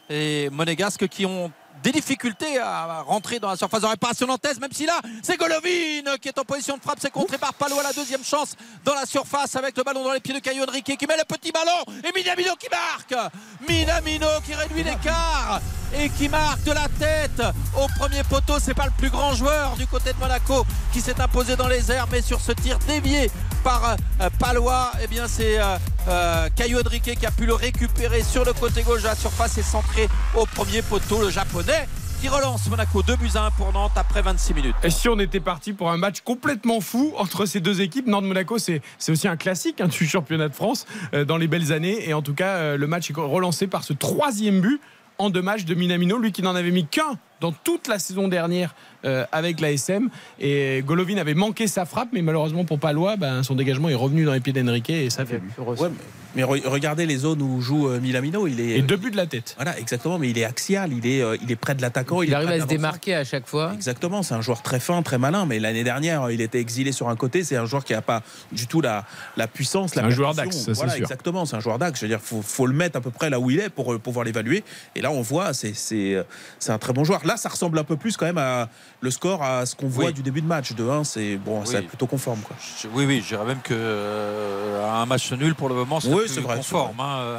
et Monégasque qui ont des difficultés à rentrer dans la surface. De réparation nantaise, même si là, c'est Golovin qui est en position de frappe, c'est contré par Palo à la deuxième chance dans la surface avec le ballon dans les pieds de Caio Henrique qui met le petit ballon et Minamino qui marque. Minamino qui réduit l'écart et qui marque de la tête au premier poteau. C'est pas le plus grand joueur du côté de Monaco qui s'est imposé dans les airs, mais sur ce tir dévié par euh, Palois, eh bien c'est euh, euh, Henrique qui a pu le récupérer sur le côté gauche de la surface et centré au premier poteau, le japonais qui relance Monaco 2 buts à 1 pour Nantes après 26 minutes.
Et si on était parti pour un match complètement fou entre ces deux équipes, Nantes-Monaco, c'est c'est aussi un classique hein, du championnat de France euh, dans les belles années. Et en tout cas, euh, le match est relancé par ce troisième but en deux de Minamino, lui qui n'en avait mis qu'un dans toute la saison dernière euh, avec l'ASM. Et Golovin avait manqué sa frappe, mais malheureusement pour Palois, ben, son dégagement est revenu dans les pieds d'Enrique et ça fait but.
Ouais, mais, mais re- regardez les zones où joue euh, Milamino il est
Et deux buts de la tête.
voilà exactement mais il est axial il est euh, il est près de l'attaquant
Il arrive à se démarquer à chaque fois.
Exactement, c'est un joueur très fin, très malin, mais l'année dernière, il était exilé sur un côté. C'est un joueur qui n'a pas du tout la, la puissance, la
C'est un joueur d'axe, c'est
Voilà,
sûr.
exactement, c'est un joueur d'axe. Je veux dire, faut, faut le mettre à peu près là où il est pour euh, pouvoir l'évaluer. Et là, on voit, c'est c'est c'est un très bon joueur. Là, ça ressemble un peu plus quand même à le score à ce qu'on voit
Oui.
du début de match. De 1, c'est bon,
Oui.
c'est plutôt conforme. Quoi.
Je- Oui, oui, je dirais même que euh, un match nul pour le moment, c'est
Oui,
plus
vrai,
conforme. hein, euh,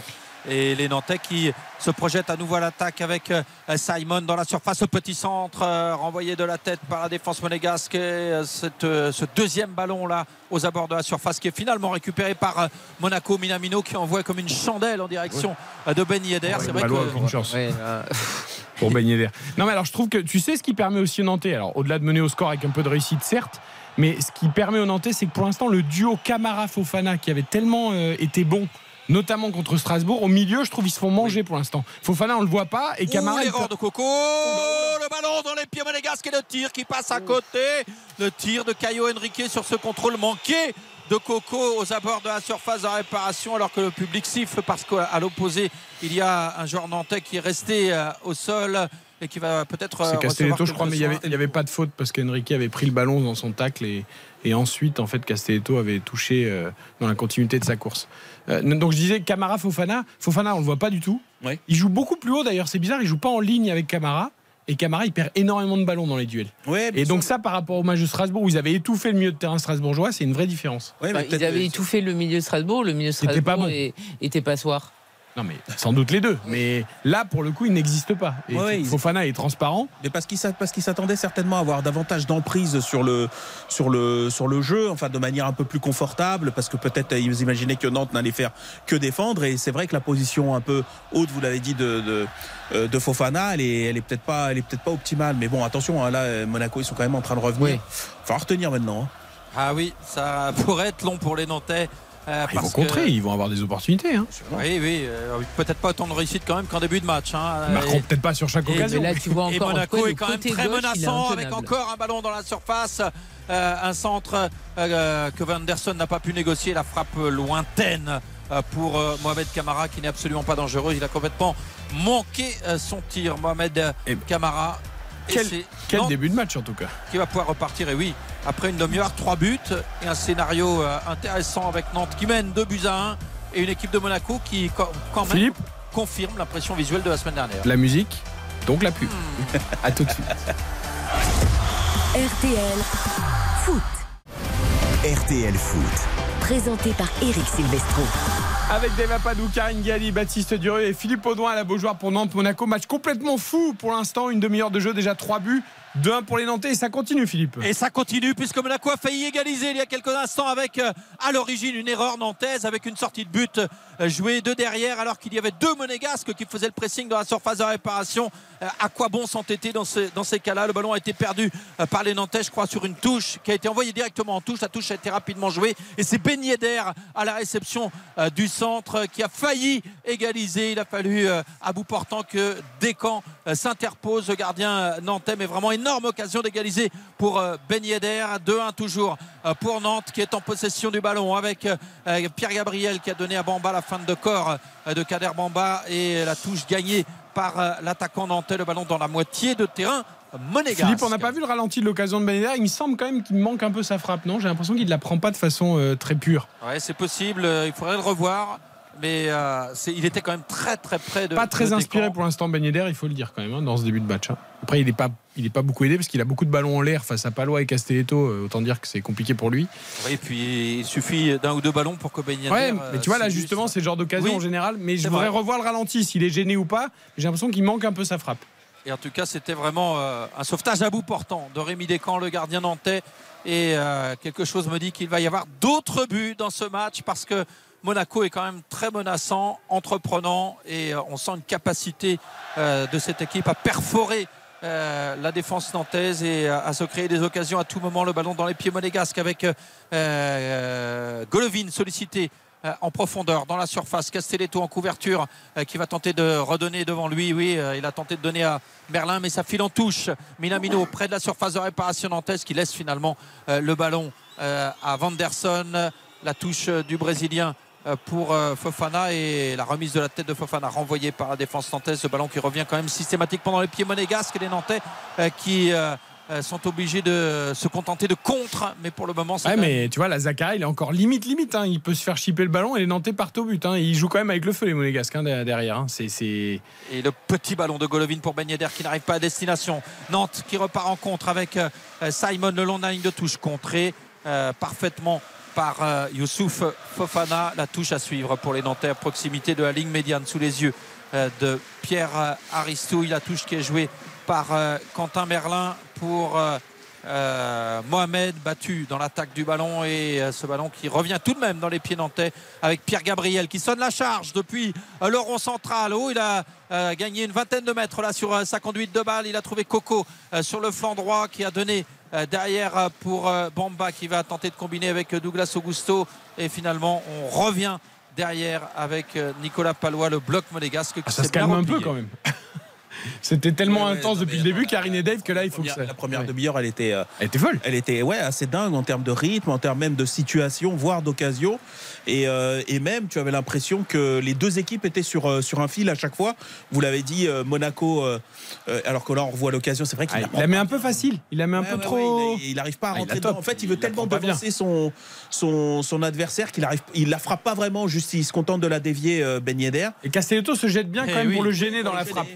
Et les Nantais qui se projettent à nouveau à l'attaque avec euh, Simon dans la surface, ce petit centre euh, renvoyé de la tête par la défense monégasque. Et, euh, cette, ce deuxième ballon là aux abords de la surface qui est finalement récupéré par Monaco Minamino qui envoie comme une chandelle en direction de Ben Yedder. C'est vrai que
pour baigner d'air. Non, mais alors je trouve que tu sais ce qui permet aussi aux Nantais, alors au-delà de mener au score avec un peu de réussite, certes, mais ce qui permet aux Nantais, c'est que pour l'instant, le duo Camara-Fofana qui avait tellement euh, été bon. Notamment contre Strasbourg. Au milieu, je trouve ils se font manger pour l'instant. Fofana, on le voit pas. Et
Ouh,
Camara.
l'erreur
peut-
de Coco, le ballon dans les pieds monégasques et le tir qui passe à côté. Le tir de Caio Henrique sur ce contrôle manqué de Coco aux abords de la surface de réparation alors que le public siffle parce qu'à l'opposé il y a un joueur nantais qui est resté euh, au sol et qui va peut-être euh,
C'est Castelletto, je crois, mais il n'y avait, pas de faute parce qu'Enrique avait pris le ballon dans son tacle et, et ensuite, en fait, Castelletto avait touché euh, dans la continuité de sa course. Euh, donc je disais Camara Fofana. Fofana, on le voit pas du tout.
Ouais.
Il joue beaucoup plus haut d'ailleurs, c'est bizarre, il joue pas en ligne avec Camara. et Camara il perd énormément de ballons dans les duels.
Ouais,
et donc ça par rapport au match de Strasbourg où ils avaient étouffé le milieu de terrain strasbourgeois, c'est une vraie différence.
Ouais, mais
Bah, ils avaient étouffé le milieu de Strasbourg, le milieu de
C'était pas
Strasbourg
bon.
et- était passoire.
Non mais sans doute les deux, mais là pour le coup il n'existe pas. Et
Ouais,
Fofana est transparent.
Mais parce qu'ils s'a- parce qu'ils s'attendaient certainement à avoir davantage d'emprise sur le, sur, le, sur le jeu, enfin de manière un peu plus confortable, parce que peut-être euh, ils imaginaient que Nantes n'allait faire que défendre. Et c'est vrai que la position un peu haute, vous l'avez dit, de, de, euh, de Fofana, elle est, elle est peut-être pas, elle est peut-être pas optimale. Mais bon, attention, hein, là, euh, Monaco, ils sont quand même en train de revenir.
Oui.
Faut retenir maintenant. hein.
Ah oui, ça pourrait être long pour les Nantais. Euh,
Ah, ils vont contrer,
que-
ils vont avoir des opportunités. Hein.
Oui, oui, euh, peut-être pas autant de réussite quand même qu'en début de match. Hein.
Ils marqueront
Et-
peut-être pas sur chaque
Et,
occasion.
mais là, tu vois
et
encore
Monaco est quand même très
gauche,
menaçant avec encore un ballon dans la surface. Euh, un centre euh, que Vanderson n'a pas pu négocier. La frappe lointaine pour euh, Mohamed Camara qui n'est absolument pas dangereux. Il a complètement manqué euh, son tir, Mohamed
Et-
Camara. Et
Quel, début de match en tout cas.
qui va pouvoir repartir. Et oui, après une demi-heure, trois buts et un scénario euh, intéressant avec Nantes qui mène 2 buts à 1 et une équipe de Monaco qui quand même
Philippe,
confirme l'impression visuelle de la semaine dernière.
la musique, donc la pub. à tout de suite.
RTL Foot.
RTL Foot.
Présenté par Eric Silvestro.
Avec Dave Apadou, Karine Galli, Baptiste Durieux et Philippe Audouin à la Beaujoire pour Nantes-Monaco. Match complètement fou pour l'instant. Une demi-heure de jeu, déjà 3 buts. 2-1 pour les Nantais et ça continue, Philippe.
Et ça continue puisque Monaco a failli égaliser il y a quelques instants avec euh, à l'origine une erreur nantaise avec une sortie de but euh, jouée de derrière alors qu'il y avait deux monégasques qui faisaient le pressing dans la surface de réparation. Euh, à quoi bon s'entêter dans, ces- dans ces cas-là? Le ballon a été perdu par les Nantais, je crois, sur une touche qui a été envoyée directement en touche. La touche a été rapidement jouée et c'est Ben Yedder à la réception du centre qui a failli égaliser. Il a fallu à bout portant que Descamps s'interpose. Le gardien nantais, mais vraiment énorme occasion d'égaliser pour euh, Ben Yedder. 2-1 toujours euh, pour Nantes qui est en possession du ballon avec euh, Pierre Gabriel qui a donné à Bamba la fin de corps de Kader Bamba et la touche gagnée par l'attaquant nantais. Le ballon dans la moitié de terrain monégasque.
Philippe, on n'a pas vu le ralenti de l'occasion de Ben Yedder. Il me semble quand même qu'il manque un peu sa frappe, non? J'ai l'impression qu'il ne la prend pas de façon euh, très pure.
Ouais, c'est possible. Il faudrait le revoir. Mais euh, il était quand même très très près de.
Pas très
de
inspiré pour l'instant Ben Yedder, il faut le dire quand même, hein, dans ce début de match. hein. Après, il n'est pas, il est pas beaucoup aidé parce qu'il a beaucoup de ballons en l'air face à Palois et Castelletto. euh, Autant dire que c'est compliqué pour lui.
Oui, et puis il suffit d'un ou deux ballons pour que Ben Yedder,
Ouais,
euh,
mais tu vois là justement c'est le genre d'occasion
Oui,
en général. Mais je voudrais
vrai.
revoir le ralenti s'il est gêné ou pas. J'ai l'impression qu'il manque un peu sa frappe.
Et en tout cas, c'était vraiment euh, un sauvetage à bout portant de Rémi Descamps, le gardien nantais. Et euh, quelque chose me dit qu'il va y avoir d'autres buts dans ce match parce que Monaco est quand même très menaçant, entreprenant et euh, on sent une capacité euh, de cette équipe à perforer euh, la défense nantaise et à, se créer des occasions à tout moment. Le ballon dans les pieds monégasques avec Golovin sollicité en profondeur dans la surface. Castelletto en couverture qui va tenter de redonner devant lui. Oui, il a tenté de donner à Merlin, mais ça file en touche. Minamino près de la surface de réparation nantaise qui laisse finalement le ballon à Vanderson. La touche du Brésilien pour euh, Fofana et la remise de la tête de Fofana renvoyée par la défense nantaise. Ce ballon qui revient quand même systématiquement dans les pieds monégasques. Les Nantais euh, qui euh, euh, sont obligés de se contenter de contre, mais pour le moment, c'est
Ouais, mais tu vois, la Zakaria, il est encore limite, limite. hein. Il peut se faire chipper le ballon et les Nantais partent au but. hein. Il joue quand même avec le feu, les Monégasques, hein, derrière. hein. C'est.
Et le petit ballon de Golovin pour Ben Yedder qui n'arrive pas à destination. Nantes qui repart en contre avec euh, Simon le long de la ligne de touche contré euh, parfaitement par euh, Youssouf Fofana. La touche à suivre pour les Nantais à proximité de la ligne médiane sous les yeux euh, de Pierre euh, Aristouille. La touche qui est jouée par Quentin Merlin pour Mohamed battu dans l'attaque du ballon et ce ballon qui revient tout de même dans les pieds nantais avec Pierre Gabriel qui sonne la charge depuis le rond central. Oh, il a gagné une vingtaine de mètres là sur sa conduite de balle. Il a trouvé Coco sur le flanc droit qui a donné derrière euh, pour euh, Bamba qui va tenter de combiner avec euh, Douglas Augusto et finalement on revient derrière avec euh, Nicolas Palois le bloc monégasque qui
Ah, ça se calme un peu quand même. C'était tellement
Ouais,
intense depuis le début, Karine et Dave, que là, il faut que ça.
la première
Ouais.
demi-heure, elle était, euh,
Elle était folle.
elle était ouais, assez dingue en termes de rythme, en termes même de situation, voire d'occasion. Et, euh, et même, tu avais l'impression que les deux équipes étaient sur, euh, sur un fil à chaque fois. Vous l'avez dit, Monaco, alors que là, on revoit l'occasion. C'est vrai qu'il
Ah,
la
il
prend
la met un peu facile. Il la met un
Ouais,
peu trop.
il, il arrive pas à
Ah,
rentrer dedans. En fait, il veut
Il
tellement devancer son, son, son adversaire qu'il arrive, il la frappe pas vraiment. Juste, il se contente de la dévier Ben Yedder.
Et Castelletto se jette bien
Eh
quand même pour le gêner dans la frappe.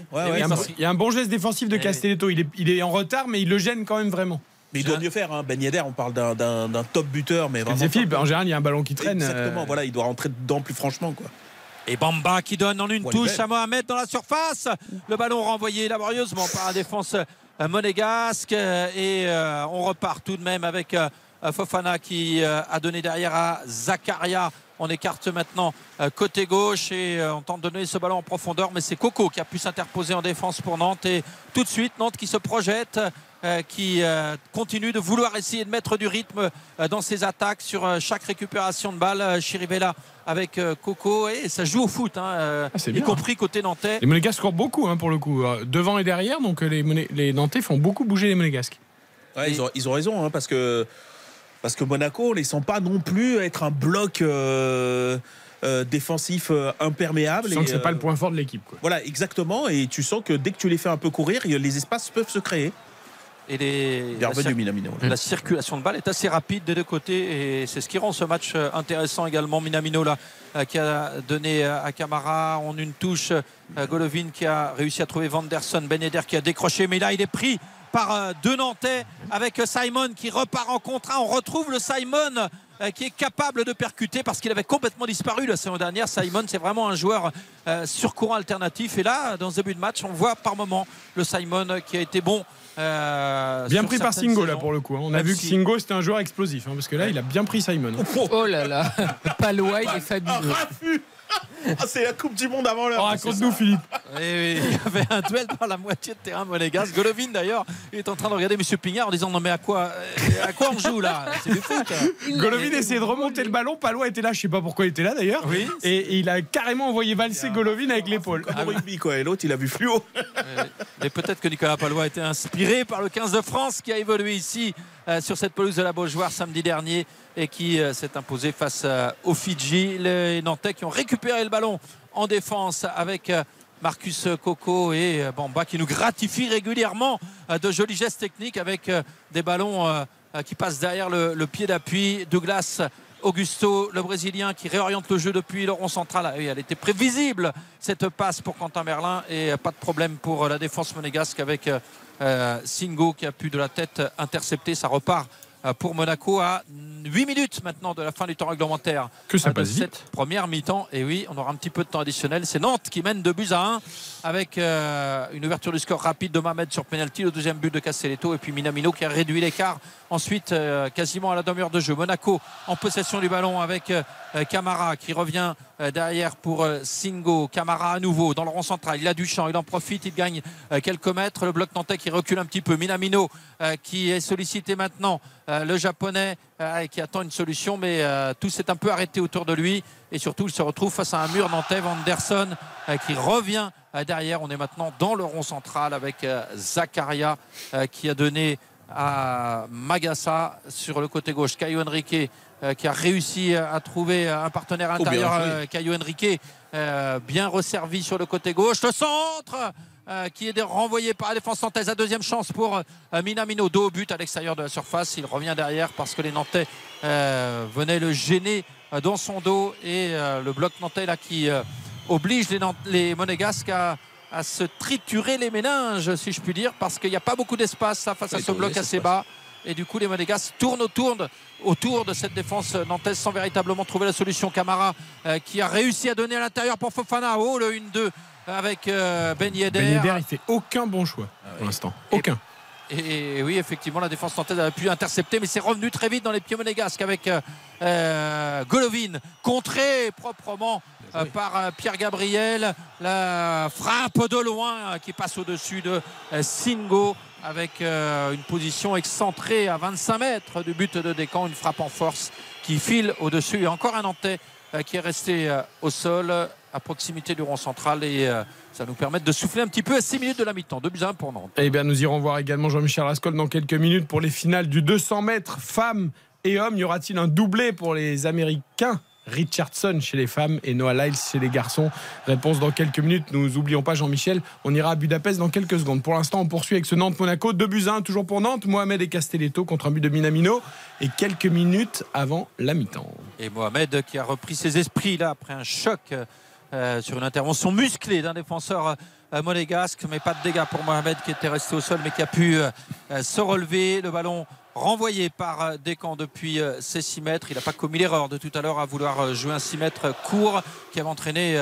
Y a un bon geste défensif de
Eh.
Castelletto. Il est, il est en retard, mais il le gêne quand même vraiment.
Mais il doit mieux faire. Hein. Ben Yedder, on parle d'un- top buteur, mais vraiment.
Philippe, en général, il y a un ballon qui traîne.
Exactement.
euh,
Voilà, il doit rentrer dedans plus franchement, quoi.
Et Bamba qui donne en une
Ouais,
touche à Mohamed dans la surface. Le ballon renvoyé laborieusement par la défense euh, monégasque. Euh, Et euh, on repart tout de même avec euh, Fofana qui a donné derrière à Zakaria. On écarte maintenant euh, côté gauche et euh, on tente de donner ce ballon en profondeur. Mais c'est Coco qui a pu s'interposer en défense pour Nantes. Et tout de suite, Nantes qui se projette. euh, qui euh, continue de vouloir essayer de mettre du rythme euh, dans ses attaques sur chaque récupération de balle. Chirivella avec Coco et ça joue au foot, hein,
Ah, c'est
y
bien.
compris côté nantais.
Les Monégasques scorent beaucoup hein, pour le coup, devant et derrière. Donc les, les Nantais font beaucoup bouger les Monégasques.
Ouais, ils, ont, ils ont raison, hein, parce que parce que Monaco, on les sent pas non plus être un bloc euh, euh, défensif euh, imperméable.
Tu sens
et,
que c'est pas le point fort de l'équipe. quoi.
Voilà, exactement. Et tu sens que dès que tu les fais un peu courir, les espaces peuvent se créer.
Et les, la,
revenu,
cir-
Minamino.
la circulation de balle est assez rapide des deux côtés et c'est ce qui rend ce match intéressant également. Minamino là, qui a donné à Camara en une touche. Golovin qui a réussi à trouver Vanderson. Ben Yedder qui a décroché, mais là il est pris par euh, deux Nantais avec Simon qui repart en contre un. On retrouve le Simon euh, qui est capable de percuter parce qu'il avait complètement disparu la saison dernière. Simon, c'est vraiment un joueur euh, sur courant alternatif. Et là, dans ce début de match, on voit par moment le Simon qui a été bon. euh,
Bien pris par Singo là pour le coup. hein. On a
Même
vu que
si-
Singo c'était un joueur explosif hein, parce que là il a bien pris Simon. hein.
Oh là là, Palois, il est fabuleux.
Ah, c'est la Coupe du Monde avant l'heure.
Oh, Raconte-nous Philippe.
Oui, oui, il y avait un duel dans la moitié de terrain monégasque. Golovin d'ailleurs, il est en train de regarder Monsieur Pignard en disant non mais à quoi, euh, à quoi on joue là? C'est du foot.
Golovin essayait de remonter le ballon. Palois était là, je sais pas pourquoi il était là d'ailleurs.
Oui.
Et, et il a carrément envoyé valser Golovin avec l'épaule.
Au rugby, quoi. Et l'autre, il a vu fluo.
Mais peut-être que Nicolas Palois a été inspiré par le 15 de France qui a évolué ici euh, sur cette pelouse de la Beaujoire samedi dernier et qui euh, s'est imposé face euh, aux Fidji. Les Nantais qui ont récupéré le ballon en défense avec euh, Marcus Coco et Bamba qui nous gratifient régulièrement de jolis gestes techniques avec des ballons qui passent derrière le, pied d'appui. Douglas Augusto, le Brésilien, qui réoriente le jeu depuis le rond central. Ah elle était prévisible, cette passe pour Quentin Merlin. Et pas de problème pour la défense monégasque avec Singo qui a pu de la tête intercepter. Ça repart pour Monaco à 8 minutes maintenant de la fin du temps réglementaire.
Que ça
Euh,
passe vite.
cette première mi-temps. Et oui, on aura un petit peu de temps additionnel. C'est Nantes qui mène 2 buts à 1 avec euh, une ouverture du score rapide de Mohamed sur penalty, le deuxième but de Castelletto et puis Minamino qui a réduit l'écart. Ensuite, euh, quasiment à la demi-heure de jeu, Monaco en possession du ballon avec euh, Camara qui revient euh, derrière pour euh, Singo. Camara à nouveau dans le rond central. Il a du champ, il en profite, il gagne euh, quelques mètres. Le bloc nantais qui recule un petit peu. Minamino euh, qui est sollicité maintenant. Euh, le japonais euh, qui attend une solution, mais euh, tout s'est un peu arrêté autour de lui. Et surtout, il se retrouve face à un mur nantais. Vanderson euh, qui revient euh, derrière. On est maintenant dans le rond central avec euh, Zakaria qui a donné à Magassa sur le côté gauche. Caio Henrique qui a réussi à trouver un partenaire
Oh,
intérieur. euh, Caio Henrique bien resservi sur le côté gauche. Le centre qui est renvoyé par la défense nantaise. La deuxième chance pour Minamino. Dos au but à l'extérieur de la surface. Il revient derrière parce que les Nantais euh, venaient le gêner dans son dos. Et euh, le bloc nantais là qui euh, oblige les, Monégasques à, à se triturer les méninges, si je puis dire, parce qu'il n'y a pas beaucoup d'espace là, face à ce bloc assez
se
bas. Et du coup, les Monégasques tournent autour de, autour de cette défense nantaise sans véritablement trouver la solution. Camara euh, qui a réussi à donner à l'intérieur pour Fofana. Oh, le 1-2 avec euh, Ben Yedder.
Ben Yedder, il fait aucun bon choix pour l'instant. Aucun.
Et oui, effectivement, la défense nantaise a pu intercepter, mais c'est revenu très vite dans les pieds monégasques avec euh, euh, Golovin, contré proprement euh, par euh, Pierre Gabriel. La frappe de loin qui passe au-dessus de Singo avec une position excentrée à 25 mètres du but de Descamps, une frappe en force qui file au-dessus. Et encore un Nantais qui est resté au sol à proximité du rond central et euh, ça nous permet de souffler un petit peu à 6 minutes de la mi-temps. 2 buts à 1 pour Nantes.
Eh bien, nous irons voir également Jean-Michel Rascol dans quelques minutes pour les finales du 200 mètres femmes et hommes. Y aura-t-il un doublé pour les Américains? Richardson chez les femmes et Noah Lyles chez les garçons. Réponse dans quelques minutes. Nous oublions pas Jean-Michel. On ira à Budapest dans quelques secondes. Pour l'instant, on poursuit avec ce Nantes-Monaco. 2 buts à 1 toujours pour Nantes. Mohamed et Castelletto contre un but de Minamino. Et quelques minutes avant la mi-temps.
Et Mohamed qui a repris ses esprits là après un choc euh, sur une intervention musclée d'un défenseur euh, monégasque, mais pas de dégâts pour Mohamed qui était resté au sol, mais qui a pu euh, se relever. Le ballon renvoyé par Descamps depuis ses 6 mètres. Il n'a pas commis l'erreur de tout à l'heure à vouloir jouer un 6 mètres court qui avait entraîné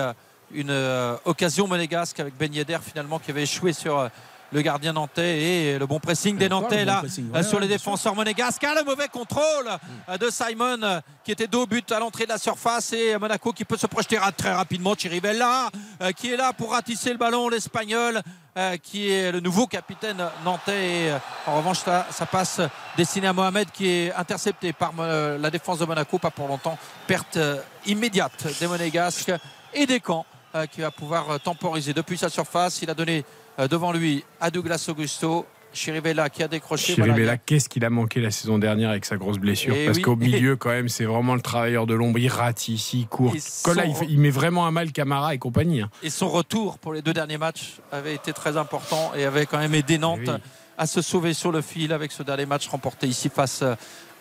une occasion monégasque avec Ben finalement qui avait échoué sur le gardien nantais et le bon pressing des Nantais là
ouais,
sur
ouais,
les défenseurs monégasques. Ah, le mauvais contrôle euh, de Simon qui était dos but à l'entrée de la surface et Monaco qui peut se projeter très rapidement. Chirivella euh, qui est là pour ratisser le ballon, l'Espagnol euh, qui est le nouveau capitaine nantais. Et, euh, en revanche, ça, ça passe destiné à Mohamed qui est intercepté par la défense de Monaco. Pas pour longtemps. Perte immédiate des Monégasques et des camps qui va pouvoir temporiser depuis sa surface. Il a donné devant lui à Douglas Augusto. Chirivella qui a décroché.
Chirivella, qu'est-ce qu'il a manqué la saison dernière avec sa grosse blessure
Eh
Parce
oui.
qu'au milieu, quand même, c'est vraiment le travailleur de l'ombre. Il rate ici, il court. Là, il, met vraiment à mal Camara et compagnie. hein.
Et son retour pour les deux derniers matchs avait été très important et avait quand même aidé Nantes
Eh oui.
à se sauver sur le fil avec ce dernier match remporté ici face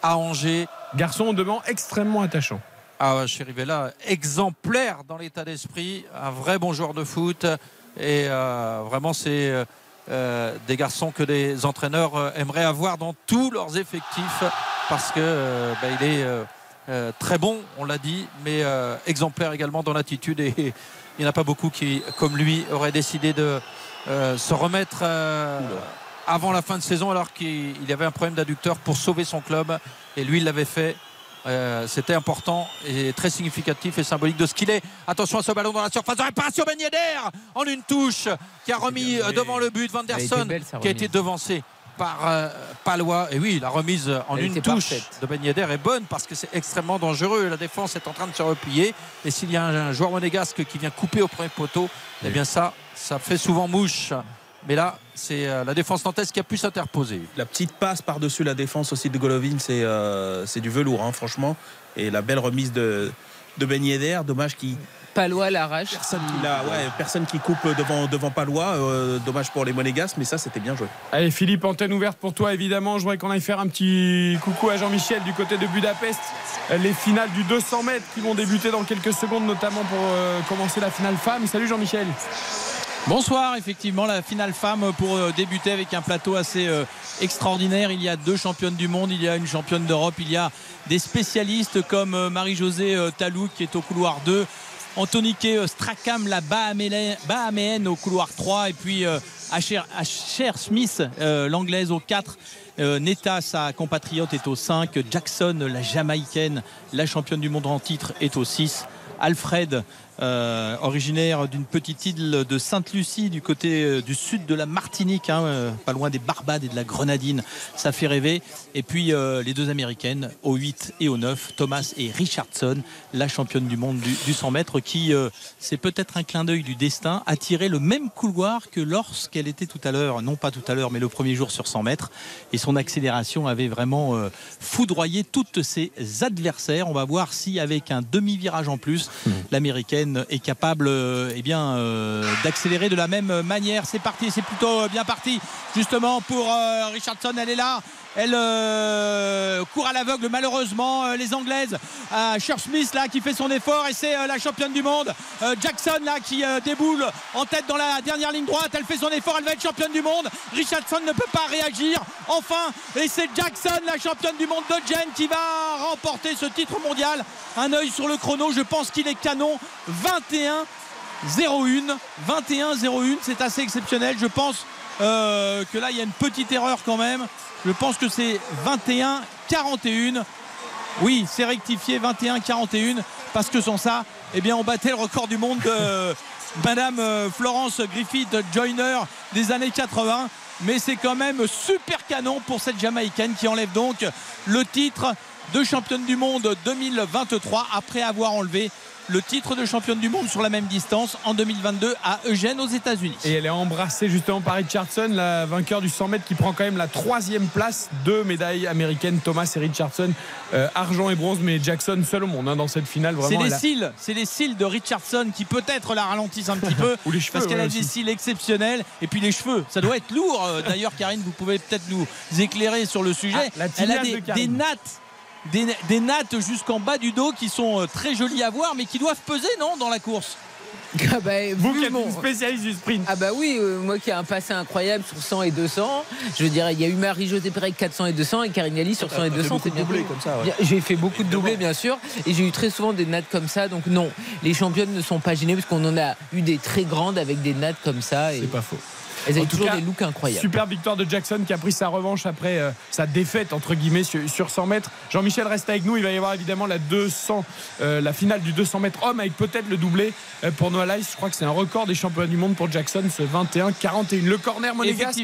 à Angers.
Garçon, on demande extrêmement attachant.
Ah, Chirivella, exemplaire dans l'état d'esprit, un vrai bon joueur de foot. Et euh, vraiment, c'est euh, euh, des garçons que les entraîneurs aimeraient avoir dans tous leurs effectifs parce que bah, il est très bon, on l'a dit, mais exemplaire également dans l'attitude. Et il n'y en a pas beaucoup qui, comme lui, auraient décidé de se remettre avant la fin de saison alors qu'il il avait un problème d'adducteur pour sauver son club. Et lui, il l'avait fait. Euh, C'était important et très significatif et symbolique de ce qu'il est. Attention à ce ballon dans la surface de réparation. Ben Yedder en une touche qui a remis euh, devant le but Van der
Elle était
Son
belle, sa
qui a été devancé par euh, Palois. Et oui, la remise en
Elle
une touche
parfaite.
de Ben Yedder est bonne parce que c'est extrêmement dangereux. La défense est en train de se replier. Et s'il y a un, un joueur monégasque qui vient couper au premier poteau, eh bien ça, ça fait souvent mouche. Mais là, c'est euh, la défense nantaise qui a pu s'interposer.
La petite passe par-dessus la défense aussi de Golovin, c'est euh, c'est du velours, hein, franchement. Et la belle remise de, de Ben Yedder, dommage qu'il.
Palois l'arrache.
Personne qui, l'a- ouais, personne qui coupe devant, devant Palois, euh, dommage pour les Monégas, mais ça c'était bien joué.
Allez, Philippe, antenne ouverte pour toi, évidemment. Je voudrais qu'on aille faire un petit coucou à Jean-Michel du côté de Budapest. Les finales du 200 mètres qui vont débuter dans quelques secondes, notamment pour euh, commencer la finale femme. Salut Jean-Michel.
Bonsoir, effectivement, la finale femme pour euh, débuter avec un plateau assez euh, extraordinaire. Il y a deux championnes du monde, il y a une championne d'Europe, il y a des spécialistes comme euh, Marie-Josée Talou qui est au couloir 2. Antonike euh, Strackham, la Bahaméenne au couloir 3 et puis Asher, Smith, l'anglaise au 4. Euh, Neta, sa compatriote, est au 5. Jackson, la jamaïcaine, la championne du monde en titre, est au 6. Alfred, euh, originaire d'une petite île de Sainte-Lucie, du côté euh, du sud de la Martinique, hein, euh, pas loin des Barbades et de la Grenadine. Ça fait rêver. Et puis les deux américaines, au 8 et au 9, Thomas et Richardson, la championne du monde du, du 100 mètres, qui, c'est peut-être un clin d'œil du destin, a tiré le même couloir que lorsqu'elle était tout à l'heure, non pas tout à l'heure, mais le premier jour sur 100 mètres. Et son accélération avait vraiment foudroyé toutes ses adversaires. On va voir si, avec un demi-virage en plus, l'américaine est capable eh euh, d'accélérer de la même manière. C'est parti, c'est plutôt bien parti. Justement pour euh, Richardson, elle est là. Elle euh, court à l'aveugle malheureusement euh, les Anglaises. Euh, Cher Smith là qui fait son effort et c'est euh, la championne du monde. Jackson là qui déboule en tête dans la dernière ligne droite. Elle fait son effort, elle va être championne du monde. Richardson ne peut pas réagir. Enfin, et c'est Jackson, la championne du monde de Jen, qui va remporter ce titre mondial. Un œil sur le chrono, je pense qu'il est canon. 21 01 21 01 c'est assez exceptionnel je pense euh, que là il y a une petite erreur quand même. Je pense que c'est 21 41 oui c'est rectifié 21 41 parce que sans ça eh bien on battait le record du monde de Madame euh, Florence Griffith Joyner des années 80 mais c'est quand même super canon pour cette Jamaïcaine qui enlève donc le titre de championne du monde 2023 après avoir enlevé le titre de championne du monde sur la même distance en 2022 à Eugène aux États-Unis.
Et elle est embrassée justement par Richardson, la vainqueur du 100 mètres qui prend quand même la troisième place. Deux médailles américaines, Thomas et Richardson, euh, argent et bronze, mais Jackson seul au monde hein, dans cette finale.
C'est les
a-
cils, c'est les cils de Richardson qui peut-être la ralentissent un petit peu
Ou les cheveux,
parce qu'elle
ouais,
a des
aussi.
cils exceptionnels et puis les cheveux, ça doit être lourd. Euh, D'ailleurs, Karine, vous pouvez peut-être nous éclairer sur le sujet.
Ah,
Elle a
de
des nattes. Des, des nattes jusqu'en bas du dos qui sont euh, très jolies à voir mais qui doivent peser non dans la course
Ah bah,
Vous qui êtes
mon-
une spécialiste du sprint.
Ah bah oui, euh, moi qui ai un passé incroyable sur 100 et 200. Je veux dire, il y a eu Marie-Josée Pérec 400 et 200 et Karine Galli sur 100 et
T'as fait
200.
beaucoup de
bien
doublés
connu.
comme ça, ouais.
J'ai fait beaucoup de doublés, bien sûr. Et j'ai eu très souvent des nattes comme ça. Donc non, les championnes ne sont pas gênées parce qu'on en a eu des très grandes avec des nattes comme ça.
C'est pas faux.
Elles
En
avaient toujours
cas,
des looks incroyables.
Super victoire de Jackson qui a pris sa revanche après euh, sa défaite entre guillemets sur, sur 100 mètres. Jean-Michel reste avec nous. Il va y avoir évidemment la 200, euh, la finale du 200 mètres homme avec peut-être le doublé euh, pour Noah Lyles. Je crois que c'est un record des championnats du monde pour Jackson, ce 21-41. Le corner monégasque.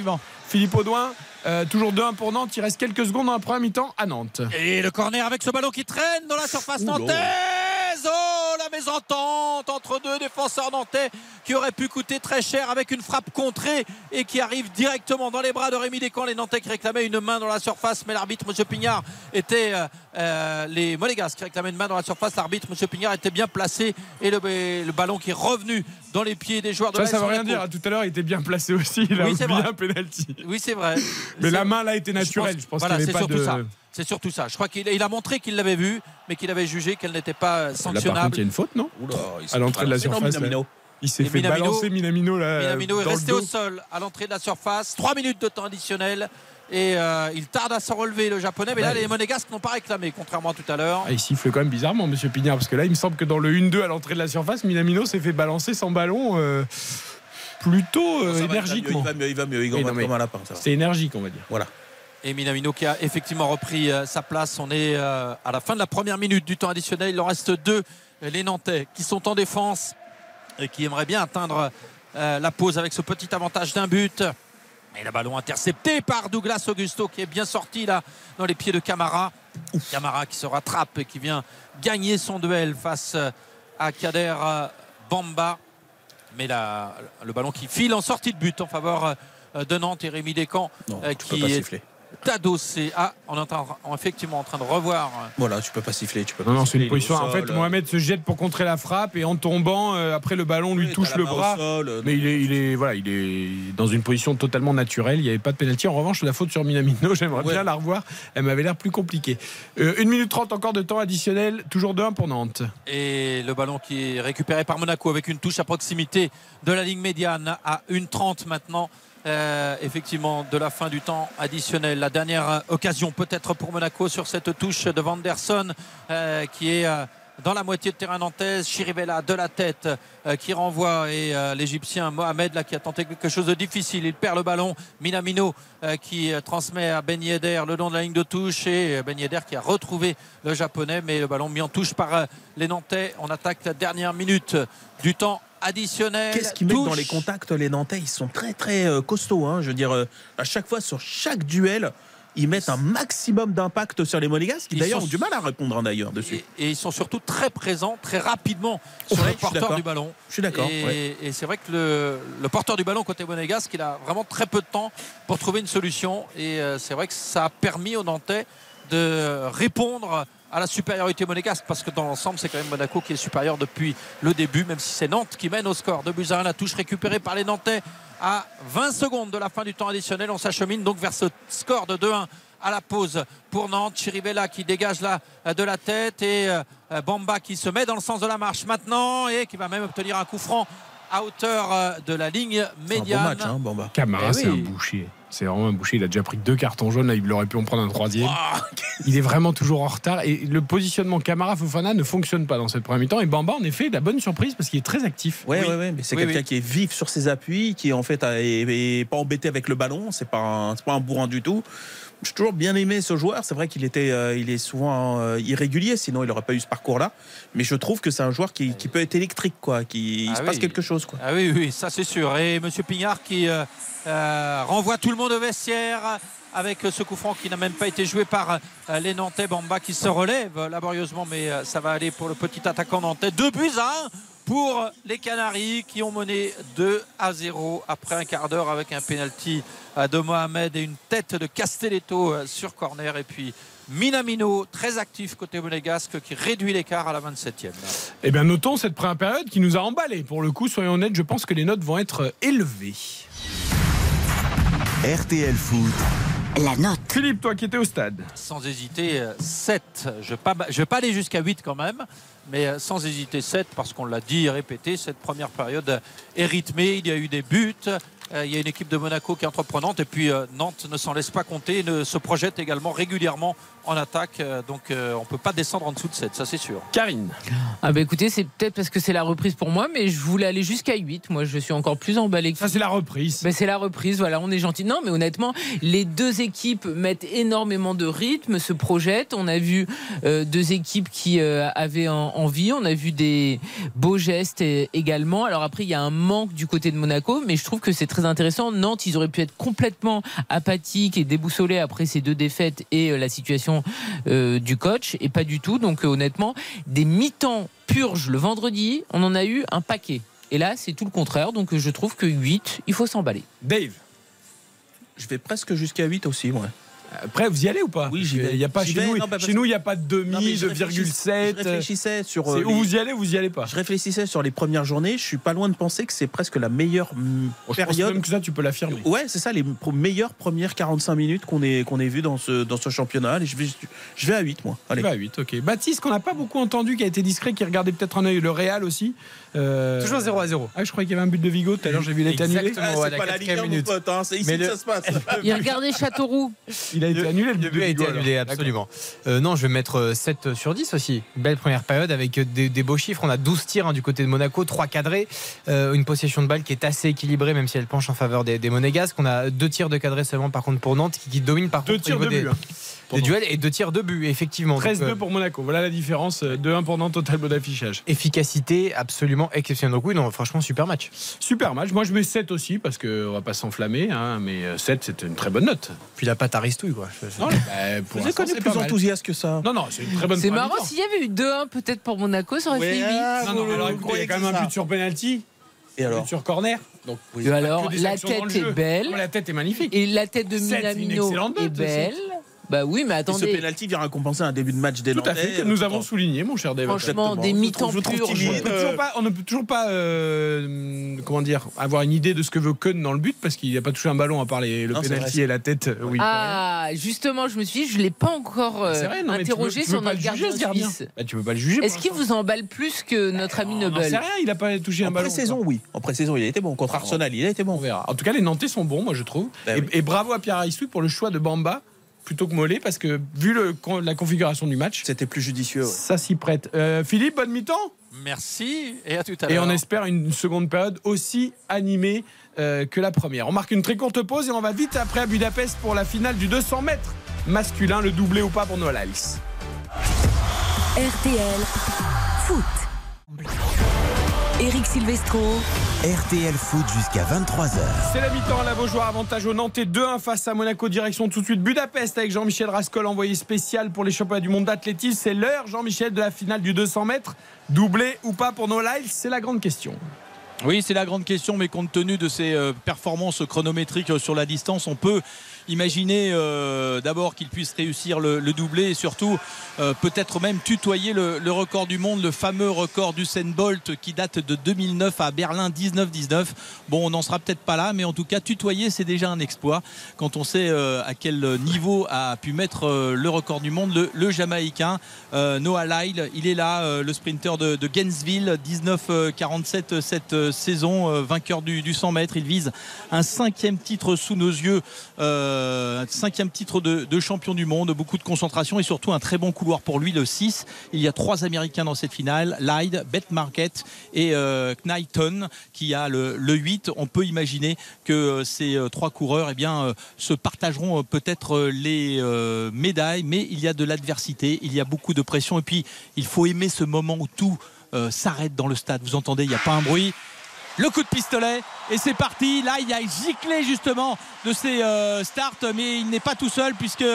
Philippe Audouin, euh, toujours 2-1 pour Nantes. Il reste quelques secondes dans la première mi-temps à Nantes.
Et le corner avec ce ballon qui traîne dans la surface nantaise. Oh, mésentente entre deux défenseurs nantais qui aurait pu coûter très cher avec une frappe contrée et qui arrive directement dans les bras de Rémi Descamps. Les Nantais qui réclamaient une main dans la surface, mais l'arbitre, M. Pignard, était. euh, euh, les Monégasques qui réclamaient une main dans la surface. L'arbitre, M. Pignard, était bien placé et le, le ballon qui est revenu dans les pieds des joueurs de
Ça, ça veut rien dire. Tout à l'heure, il était bien placé aussi. Il a
Oui, c'est
oublié
vrai.
un penalty.
Oui, c'est vrai.
Mais la main là était naturelle. Je pense,
voilà,
qu'il n'y avait pas de.
ça. C'est surtout ça. Je crois qu'il il a montré qu'il l'avait vu, mais qu'il avait jugé qu'elle n'était pas
Là, par contre,
sanctionnable.
il y a une faute, non
Oula, il s'est
À l'entrée de la surface. Il s'est fait
Minamino-
balancer Minamino là.
Minamino est
dans
resté au sol à l'entrée de la surface. 3 minutes de temps additionnel. Et euh, il tarde à se relever, le japonais. Mais là,
Ouais.
les monégasques n'ont pas réclamé, contrairement à tout à l'heure.
Ah, il siffle quand même bizarrement, monsieur Pignard, parce que là, il me semble que dans le 1-2 à l'entrée de la surface, Minamino s'est fait balancer sans ballon euh, plutôt euh,
il va
énergiquement.
mieux, Il va mieux, il va mieux.
C'est énergique, on va dire.
Voilà.
Et Minamino qui a effectivement repris euh, sa place. On est euh, à la fin de la première minute du temps additionnel. Il en reste deux. Les Nantais qui sont en défense et qui aimeraient bien atteindre euh, la pause avec ce petit avantage d'un but. Et le ballon intercepté par Douglas Augusto qui est bien sorti là dans les pieds de Camara. Camara qui se rattrape et qui vient gagner son duel face euh, à Kader euh, Bamba. Mais le ballon qui file en sortie de but en faveur euh, de Nantes et Rémi Descamps
Non,
euh, qui
pas
est
siffler.
Adossé. Ah, on est en train- en- effectivement en train de revoir.
Voilà, tu peux pas siffler. Tu peux
Non,
pas
non, c'est
siffler,
une position. En fait,
euh,
Mohamed se jette pour contrer la frappe et en tombant, euh, après le ballon lui
Oui,
touche le bras.
sol, euh,
Mais il est, il est, voilà, il est dans une position totalement naturelle. Il n'y avait pas de pénalty. En revanche, la faute sur Minamino, j'aimerais
Ouais.
bien la revoir. Elle m'avait l'air plus compliquée. Euh, 1 minute 30 encore de temps additionnel. Toujours 2-1 pour Nantes.
Et le ballon qui est récupéré par Monaco avec une touche à proximité de la ligne médiane à 1,30 maintenant. Euh, effectivement, de la fin du temps additionnel. La dernière occasion peut-être pour Monaco sur cette touche de Vanderson euh, qui est euh, dans la moitié de terrain nantaise. Chirivella de la tête qui renvoie et l'Égyptien Mohamed qui a tenté quelque chose de difficile. Il perd le ballon. Minamino qui transmet à Ben le long de la ligne de touche et Ben Yedder qui a retrouvé le japonais mais le ballon mis en touche par les Nantais. On attaque la dernière minute du temps additionnel.
Qu'est-ce qu'ils mettent dans les contacts Les Nantais, ils sont très très euh, costauds. hein. Je veux dire, euh, à chaque fois, sur chaque duel, ils mettent un maximum d'impact sur les Monégasques, qui d'ailleurs ont du mal à répondre hein, d'ailleurs dessus.
Et, et ils sont surtout très présents, très rapidement sur
Ouais,
le
je suis
porteur
d'accord.
du ballon.
Je suis d'accord,
Et,
ouais.
et c'est vrai que le, le porteur du ballon côté monégasque, il a vraiment très peu de temps pour trouver une solution. Et euh, c'est vrai que ça a permis aux Nantais de répondre à la supériorité monégasque parce que dans l'ensemble c'est quand même Monaco qui est supérieur depuis le début même si c'est Nantes qui mène au score de buts à un. la touche récupérée par les Nantais à 20 secondes de la fin du temps additionnel on s'achemine donc vers ce score de 2-1 à la pause pour Nantes Chirivella qui dégage là euh, de la tête et euh, Bamba qui se met dans le sens de la marche maintenant et qui va même obtenir un coup franc à hauteur euh, de la ligne
C'est un beau
médiane
match, hein, Bamba.
Camara,
Eh
c'est un boucher. C'est vraiment un boucher. Il a déjà pris deux cartons jaunes. Là, il aurait pu en prendre un troisième. Il est vraiment toujours en retard. Et le positionnement Camara-Fofana ne fonctionne pas dans cette première mi-temps. Et Bamba, en effet, la bonne surprise parce qu'il est très actif.
Ouais, ouais, ouais, mais c'est
Oui,
quelqu'un
oui.
qui est vif sur ses appuis, qui en fait est, est pas embêté avec le ballon. C'est pas, un- c'est pas un bourrin du tout. J'ai toujours bien aimé ce joueur. C'est vrai qu'il était, euh, il est souvent euh, irrégulier, sinon il n'aurait pas eu ce parcours-là. Mais je trouve que c'est un joueur qui, qui peut être électrique, quoi. Qui il
Ah
se
oui.
passe quelque chose, quoi.
Ah oui, oui, ça c'est sûr. Et Monsieur Pignard qui euh, renvoie tout le monde au vestiaire avec ce coup franc qui n'a même pas été joué par les Nantais. Bamba qui se relève laborieusement, mais ça va aller pour le petit attaquant nantais. Deux buts à un pour les Canaries qui ont mené 2 à 0 après un quart d'heure avec un penalty euh, de Mohamed et une tête de Castelletto euh, sur corner. Et puis Minamino, très actif côté monégasque, qui réduit l'écart à la 27e.
Eh bien, notons cette première période qui nous a emballé. Pour le coup, soyons honnêtes, je pense que les notes vont être élevées.
RTL Foot,
la note.
Philippe, toi qui étais au stade.
Sans hésiter, euh, 7. Je ne vais, pas- je vais pas aller jusqu'à 8 quand même, mais euh, sans hésiter 7 parce qu'on l'a dit et répété, cette première période est rythmée, il y a eu des buts. euh, Il y a une équipe de Monaco qui est entreprenante et puis euh, Nantes ne s'en laisse pas compter, et ne se projette également régulièrement en attaque. euh, Donc euh, on ne peut pas descendre en dessous de 7, ça c'est sûr.
Karine.
Ah bah écoutez, c'est peut-être parce que c'est la reprise pour moi, mais je voulais aller jusqu'à 8. Moi, je suis encore plus emballé que
Ça, c'est la reprise.
Ben, c'est la reprise, voilà, on est gentil. Non, mais honnêtement, les deux équipes mettent énormément de rythme, se projettent. On a vu euh, deux équipes qui euh, avaient en- envie, on a vu des beaux gestes également. Alors après, il y a un manque du côté de Monaco, mais je trouve que c'est très intéressant. Nantes, ils auraient pu être complètement apathiques et déboussolés après ces deux défaites et euh, la situation euh, du coach, et pas du tout. Donc euh, honnêtement, des mi-temps purges le vendredi, on en a eu un paquet. Et là, c'est tout le contraire. Donc, je trouve que 8, il faut s'emballer.
Dave.
Je vais presque jusqu'à 8 aussi, ouais.
Après, vous y allez ou pas
Oui, j'y vais.
Y a pas
J'y
chez
vais,
nous.
non, bah,
chez nous, il n'y a pas de demi,
je
de
réfléchis-
0,7.
Je réfléchissais sur. Euh,
où vous y allez ou vous y allez pas
Je réfléchissais sur les premières journées. Je suis pas loin de penser que c'est presque la meilleure mm,
Je pense
période.
même que ça, tu peux l'affirmer.
Ouais, c'est ça, les meilleures premières 45 minutes qu'on ait, qu'on ait vues dans ce, dans ce championnat. Allez, je vais, je vais à 8, moi. Allez.
Tu vas à 8, ok. Baptiste, qu'on n'a pas beaucoup entendu, qui a été discret, qui regardait peut-être un œil le Real aussi. Euh,
Toujours 0 à 0.
Ah, je croyais qu'il y avait un but de Vigo tout à l'heure, j'ai vu il a été annulé.
Exactement.
Ah, c'est pas la Ligue
quatrième
1, mon pote, hein, c'est ici
Mais
que
le-
ça se passe.
Il regardait Châteauroux.
Il a été annulé le
Le
but de
but a été
Vigo, alors.
annulé, absolument. Euh, non, je vais mettre euh, 7 sur 10 aussi. Belle première période avec euh, des, des beaux chiffres. On a 12 tirs hein, du côté de Monaco, 3 cadrés, euh, une possession de balle qui est assez équilibrée, même si elle penche en faveur des, des Monégasques. On a deux tirs de cadrés seulement, par contre, pour Nantes, qui, qui domine par
Deux
contre
tirs de but.
des,
hein.
des duels et deux tirs de but, effectivement. Donc,
13-2
euh,
pour Monaco. Voilà la différence. euh, 2-1 pour Nantes au tableau d'affichage.
efficacité absolument exceptionnelle. Donc oui, non, franchement, super match.
Super match. Moi, je mets 7 aussi parce qu'on va pas s'enflammer. hein, mais euh, 7, c'est une très bonne note.
Puis la pâte à ristouille, quoi.
Non, bah, pour
Vous êtes plus enthousiaste que ça.
Non, non, c'est une très bonne
C'est marrant, s'il y avait eu 2-1 peut-être pour Monaco, ça aurait
Ouais,
fait 8.
ah,
Non, non, alors écoutez, il y a quand même un but sur penalty.
Et
un
alors
sur corner. Donc,
alors, la tête est
jeu.
belle.
La tête est magnifique.
Et la tête de Minamino est belle. Bah oui, mais
Et ce
attendez.
pénalty vient récompenser un début de match des
Tout à fait, que nous
euh,
avons
en-
souligné, mon cher Dave.
Franchement, des mi-temps purs.
On, ne peut toujours pas, euh, comment dire, avoir une idée de ce que veut Keun dans le but parce qu'il n'a pas touché un ballon à part les- le
Non, c'est
penalty
vrai,
et la tête. euh, Oui.
Ah, justement, je me suis dit, je ne l'ai pas encore euh,
C'est vrai, non, mais tu
interrogé
veux- tu
sur notre gardien suisse.
Bah, tu peux pas le juger.
Est-ce qu'il vous emballe plus que notre ami
n'en
Nobel
sait rien, il n'a pas touché un
En
ballon.
pré-saison, oui. En pré-saison, il a été bon. Contre Arsenal, il a été bon.
On verra. En tout cas, les Nantais sont bons, moi je trouve.
Ben
et, bravo à Pierre Aristouille pour le choix de Bamba plutôt que Mollet parce que vu le, la configuration du match,
C'était plus judicieux. ouais.
ça s'y prête. Euh, Philippe, bonne mi-temps?
Merci et à tout à
Et
l'heure.
on espère une seconde période aussi animée euh, que la première. On marque une très courte pause et on va vite après à Budapest pour la finale du 200 mètres masculin, le doublé ou pas pour Noah Lyles.
RTL Foot. Eric Silvestro.
RTL Foot jusqu'à 23h.
C'est la mi-temps à la Beaujoire, avantage au Nantais 2-1 face à Monaco, direction tout de suite Budapest avec Jean-Michel Rascol, envoyé spécial pour les championnats du monde d'athlétisme. C'est l'heure, Jean-Michel, de la finale du 200 mètres. Doublé ou pas pour Noah Lyles C'est la grande question.
Oui, c'est la grande question, mais compte tenu de ses euh, performances chronométriques euh, sur la distance, on peut imaginer euh, d'abord qu'il puisse réussir le, doublé et surtout euh, peut-être même tutoyer le, record du monde, le fameux record du Bolt qui date de 2009 à Berlin 19-19. Bon, on n'en sera peut-être pas là, mais en tout cas, tutoyer, c'est déjà un exploit quand on sait euh, à quel niveau a pu mettre euh, le record du monde le, Jamaïcain Noah Lyle. Il est là, le sprinter de, Gainesville, 19-47 cette saison, vainqueur du, du 100 mètres. Il vise un cinquième titre sous nos yeux, un cinquième titre de, champion du monde, beaucoup de concentration et surtout un très bon couloir pour lui, le 6. Il y a trois Américains dans cette finale, Lyde, Bet Market et euh, Knighton qui a le, le 8. On peut imaginer que euh, ces euh, trois coureurs eh euh, se partageront euh, peut-être euh, les euh, médailles, mais il y a de l'adversité, il y a beaucoup de pression et puis il faut aimer ce moment où tout euh, s'arrête dans le stade. Vous entendez, il n'y a pas un bruit. Le coup de pistolet et c'est parti. Là, il a giclé justement de ses euh, starts, mais il n'est pas tout seul puisque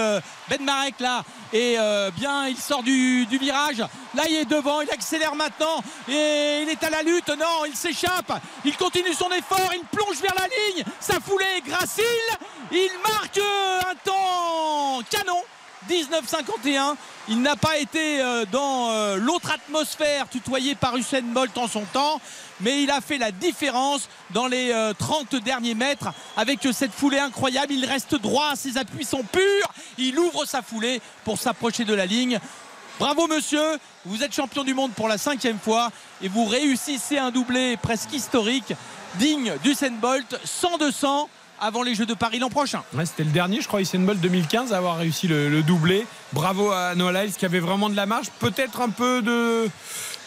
Ben Marek là et bien, il sort du, virage. Là, il est devant, il accélère maintenant et il est à la lutte. Non, il s'échappe. Il continue son effort, il plonge vers la ligne. Sa foulée, Gracile, il marque un temps canon. 1951. Il n'a pas été euh, dans euh, l'autre atmosphère tutoyée par Usain Bolt en son temps, mais il a fait la différence dans les euh, 30 derniers mètres avec cette foulée incroyable. Il reste droit, ses appuis sont purs. Il ouvre sa foulée pour s'approcher de la ligne. Bravo monsieur, vous êtes champion du monde pour la cinquième fois et vous réussissez un doublé presque historique digne d'Usain Bolt 100-200 avant les Jeux de Paris l'an prochain.
Ouais, C'était le dernier, je crois, Usain Bolt 2015 à avoir réussi le, le doublé. Bravo à Noah Lyles qui avait vraiment de la marge. Peut-être un peu de.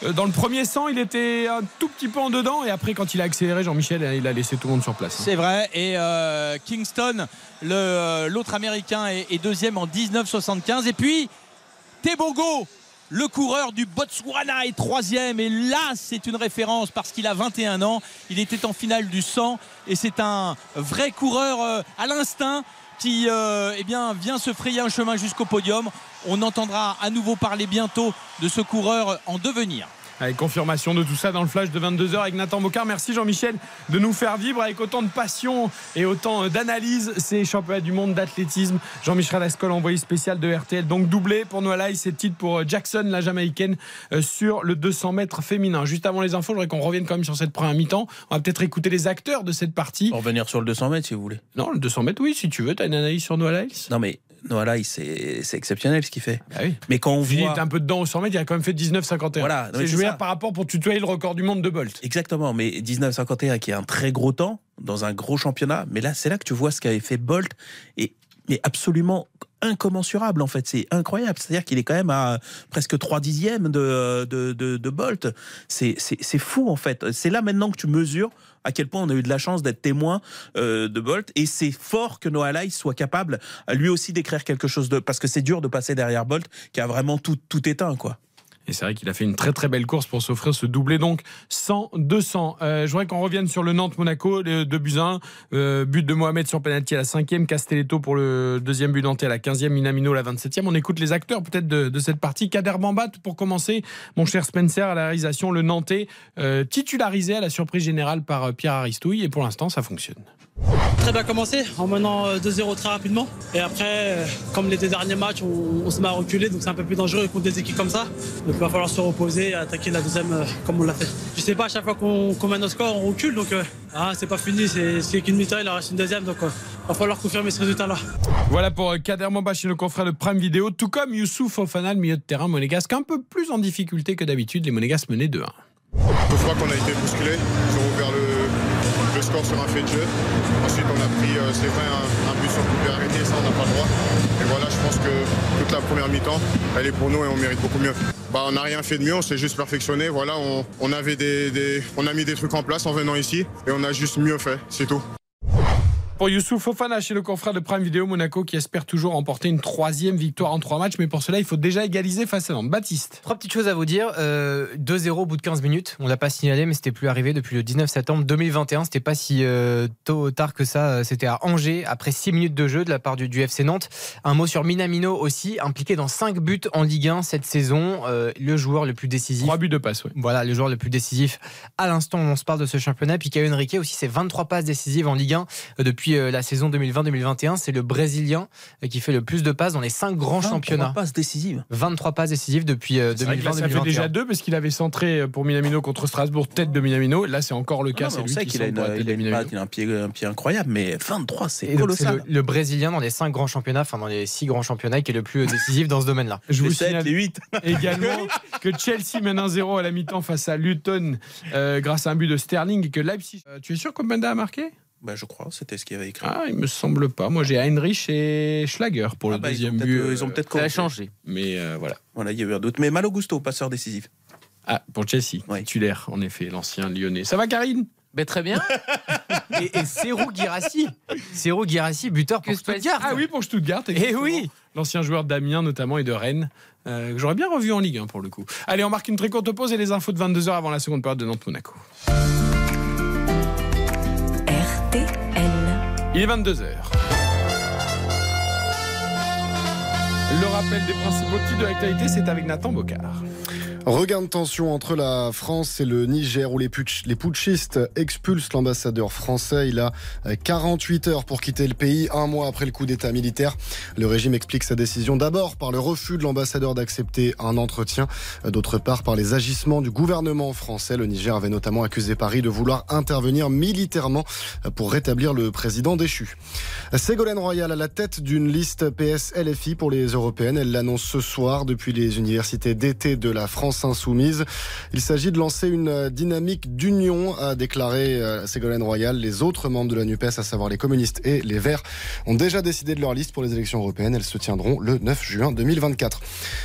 Euh, Dans le premier 100, il était un tout petit peu en dedans. Et après, quand il a accéléré, Jean-Michel, il a laissé tout le monde sur place.
C'est vrai. Et euh, Kingston, euh, l'autre américain, est, deuxième en 1975. Et puis, Tebogo, le coureur du Botswana, est troisième. Et là, c'est une référence parce qu'il a 21 ans. Il était en finale du 100. Et c'est un vrai coureur à l'instinct qui euh, eh bien, vient se frayer un chemin jusqu'au podium. On entendra à nouveau parler bientôt de ce coureur en devenir.
Avec confirmation de tout ça dans le flash de 22h avec Nathan Bocard. Merci Jean-Michel de nous faire vivre avec autant de passion et autant d'analyse ces championnats du monde d'athlétisme. Jean-Michel Rascol, envoyé spécial de RTL, donc doublé pour Noah Lyles, c'est titre pour Jackson, la Jamaïcaine, euh, sur le 200 mètres féminin. Juste avant les infos, je voudrais qu'on revienne quand même sur cette première mi-temps. On va peut-être écouter les acteurs de cette partie.
Pour revenir sur le 200 mètres, si vous voulez.
Non, le 200 mètres, oui, si tu veux, tu as une analyse sur Lyles
Non, mais Noah c'est exceptionnel ce qu'il fait.
Ah oui.
Mais quand on voit.
est un peu dedans au 100 mètres, il a quand même fait 19,51.
Voilà,
c'est dire par rapport pour tutoyer le record du monde de Bolt.
Exactement, mais 1951 qui est un très gros temps dans un gros championnat. Mais là, c'est là que tu vois ce qu'avait fait Bolt et mais absolument incommensurable en fait. C'est incroyable. C'est-à-dire qu'il est quand même à presque 3 dixièmes de, de, de, Bolt. C'est fou en fait. C'est là maintenant que tu mesures à quel point on a eu de la chance d'être témoin euh, de Bolt et c'est fort que Noah Lyles soit capable lui aussi d'écrire quelque chose de parce que c'est dur de passer derrière Bolt qui a vraiment tout tout éteint quoi.
Et c'est vrai qu'il a fait une très très belle course pour s'offrir ce doublé donc 100-200. Euh, je voudrais qu'on revienne sur le Nantes-Monaco, à un. Euh, but de Mohamed sur penalty à la cinquième, Castelletto pour le deuxième but nantais à la 15e, Minamino à la 27e. On écoute les acteurs peut-être de, de cette partie. Kader Bambat pour commencer, mon cher Spencer à la réalisation, le Nantais euh, titularisé à la surprise générale par euh, Pierre Aristouille et pour l'instant ça fonctionne.
Très bien commencé en menant euh, 2-0 très rapidement. Et après, euh, comme les deux derniers matchs, on, on se met à reculer, donc c'est un peu plus dangereux contre des équipes comme ça. Donc il va falloir se reposer et attaquer la deuxième euh, comme on l'a fait. Je sais pas, à chaque fois qu'on qu'on mène au score, on recule, donc euh, ah, c'est pas fini, c'est qu'une mi-temps, il en reste une deuxième, donc il va falloir confirmer ce résultat-là.
Voilà pour euh, Kader Mamba chez nos confrères de Prime Vidéo, tout comme Youssouf Fofana, le milieu de terrain monégasque, un peu plus en difficulté que d'habitude. Les monégasques menaient 2-1.
Je crois qu'on a été bousculé. Ils ont ouvert le, le score sur un fait de jeu. Ensuite, on a pris, euh, c'est vrai, un, un but sur coup de pied arrêté. Ça, on n'a pas le droit. Et voilà, je pense que toute la première mi-temps, elle est pour nous et on mérite beaucoup mieux. Bah, on n'a rien fait de mieux, on s'est juste perfectionné. Voilà, on, avait des- on a mis des trucs en place en venant ici et on a juste mieux fait, c'est tout.
Pour Youssouf Fofana chez le confrère de Prime Vidéo Monaco qui espère toujours remporter une troisième victoire en trois matchs, mais pour cela il faut déjà égaliser face à Nantes. Baptiste.
Trois petites choses à vous dire. Euh, 2-0 au bout de 15 minutes. On l'a pas signalé, mais c'était plus arrivé depuis le 19 septembre 2021. C'était pas si euh, tôt tard que ça. Euh, C'était à Angers après 6 minutes de jeu de la part du, du FC Nantes. Un mot sur Minamino aussi, impliqué dans 5 buts en Ligue 1 cette saison. Euh, le joueur le plus décisif.
3 buts de passe, ouais.
Voilà, le joueur le plus décisif à l'instant où on se parle de ce championnat. Puis Caio Henrique aussi, c'est 23 passes décisives en Ligue 1 euh, depuis euh, la saison 2020-2021. C'est le Brésilien euh, qui fait le plus de passes dans les 5 grands
23
championnats.
passes décisives.
23 passes décisives depuis euh,
C'est vrai que là,
2020-2021.
ça fait déjà deux parce qu'il avait centré pour Minamino contre Strasbourg, tête de Minamino. Là, c'est encore le cas.
Non, mais
c'est
on
lui
qu'il a, un pied, incroyable, mais 23, c'est colossal.
le, le Brésilien dans les 5 grands championnats, enfin dans les 6 grands championnats, qui est le plus euh, décisif dans ce domaine-là.
Je vous signale
les huit.
également que Chelsea mène 1-0 à la mi-temps face à Luton euh, grâce à un but de Sterling et que Leipzig. Euh, tu es sûr qu'Openda a marqué?
Bah, je crois, c'était ce qu'il avait écrit.
Ah, il me semble pas. Moi, j'ai Heinrich et Schlager pour
Ah
le
bah, ils ont
deuxième but.
euh, ils ont peut-être
ça a
corrigé.
changé. Mais euh, voilà.
Voilà, il y a eu un doute. Mais Malo Gusto, passeur décisif.
Ah, pour Chelsea, titulaire, en effet, l'ancien lyonnais. Ça va, Karine?
Ben, très bien.
Et, et Serou Girassi, Serou Girassi, buteur pour
Que
Stuttgart.
Ah oui, pour Stuttgart.
Eh
exactement.
oui
L'ancien joueur d'Amiens, notamment, et de Rennes. euh, que J'aurais bien revu en Ligue 1 pour le coup. Allez, on marque une très courte pause et les infos de 22h avant la seconde période de Nantes-Monaco. Il est 22h. Le rappel des principaux titres de l'actualité, c'est avec Nathan Bocard.
Regain de tension entre la France et le Niger où les, les putschistes expulsent l'ambassadeur français. Il a 48 heures pour quitter le pays, un mois après le coup d'État militaire. Le régime explique sa décision d'abord par le refus de l'ambassadeur d'accepter un entretien, d'autre part par les agissements du gouvernement français. Le Niger avait notamment accusé Paris de vouloir intervenir militairement pour rétablir le président déchu. Ségolène Royal à la tête d'une liste PS-LFI pour les européennes. Elle l'annonce ce soir depuis les universités d'été de la France insoumise. Il s'agit de lancer une dynamique d'union, a déclaré euh, Ségolène Royal. Les autres membres de la NUPES, à savoir les communistes et les Verts, ont déjà décidé de leur liste pour les élections européennes. Elles se tiendront le 9 juin 2024.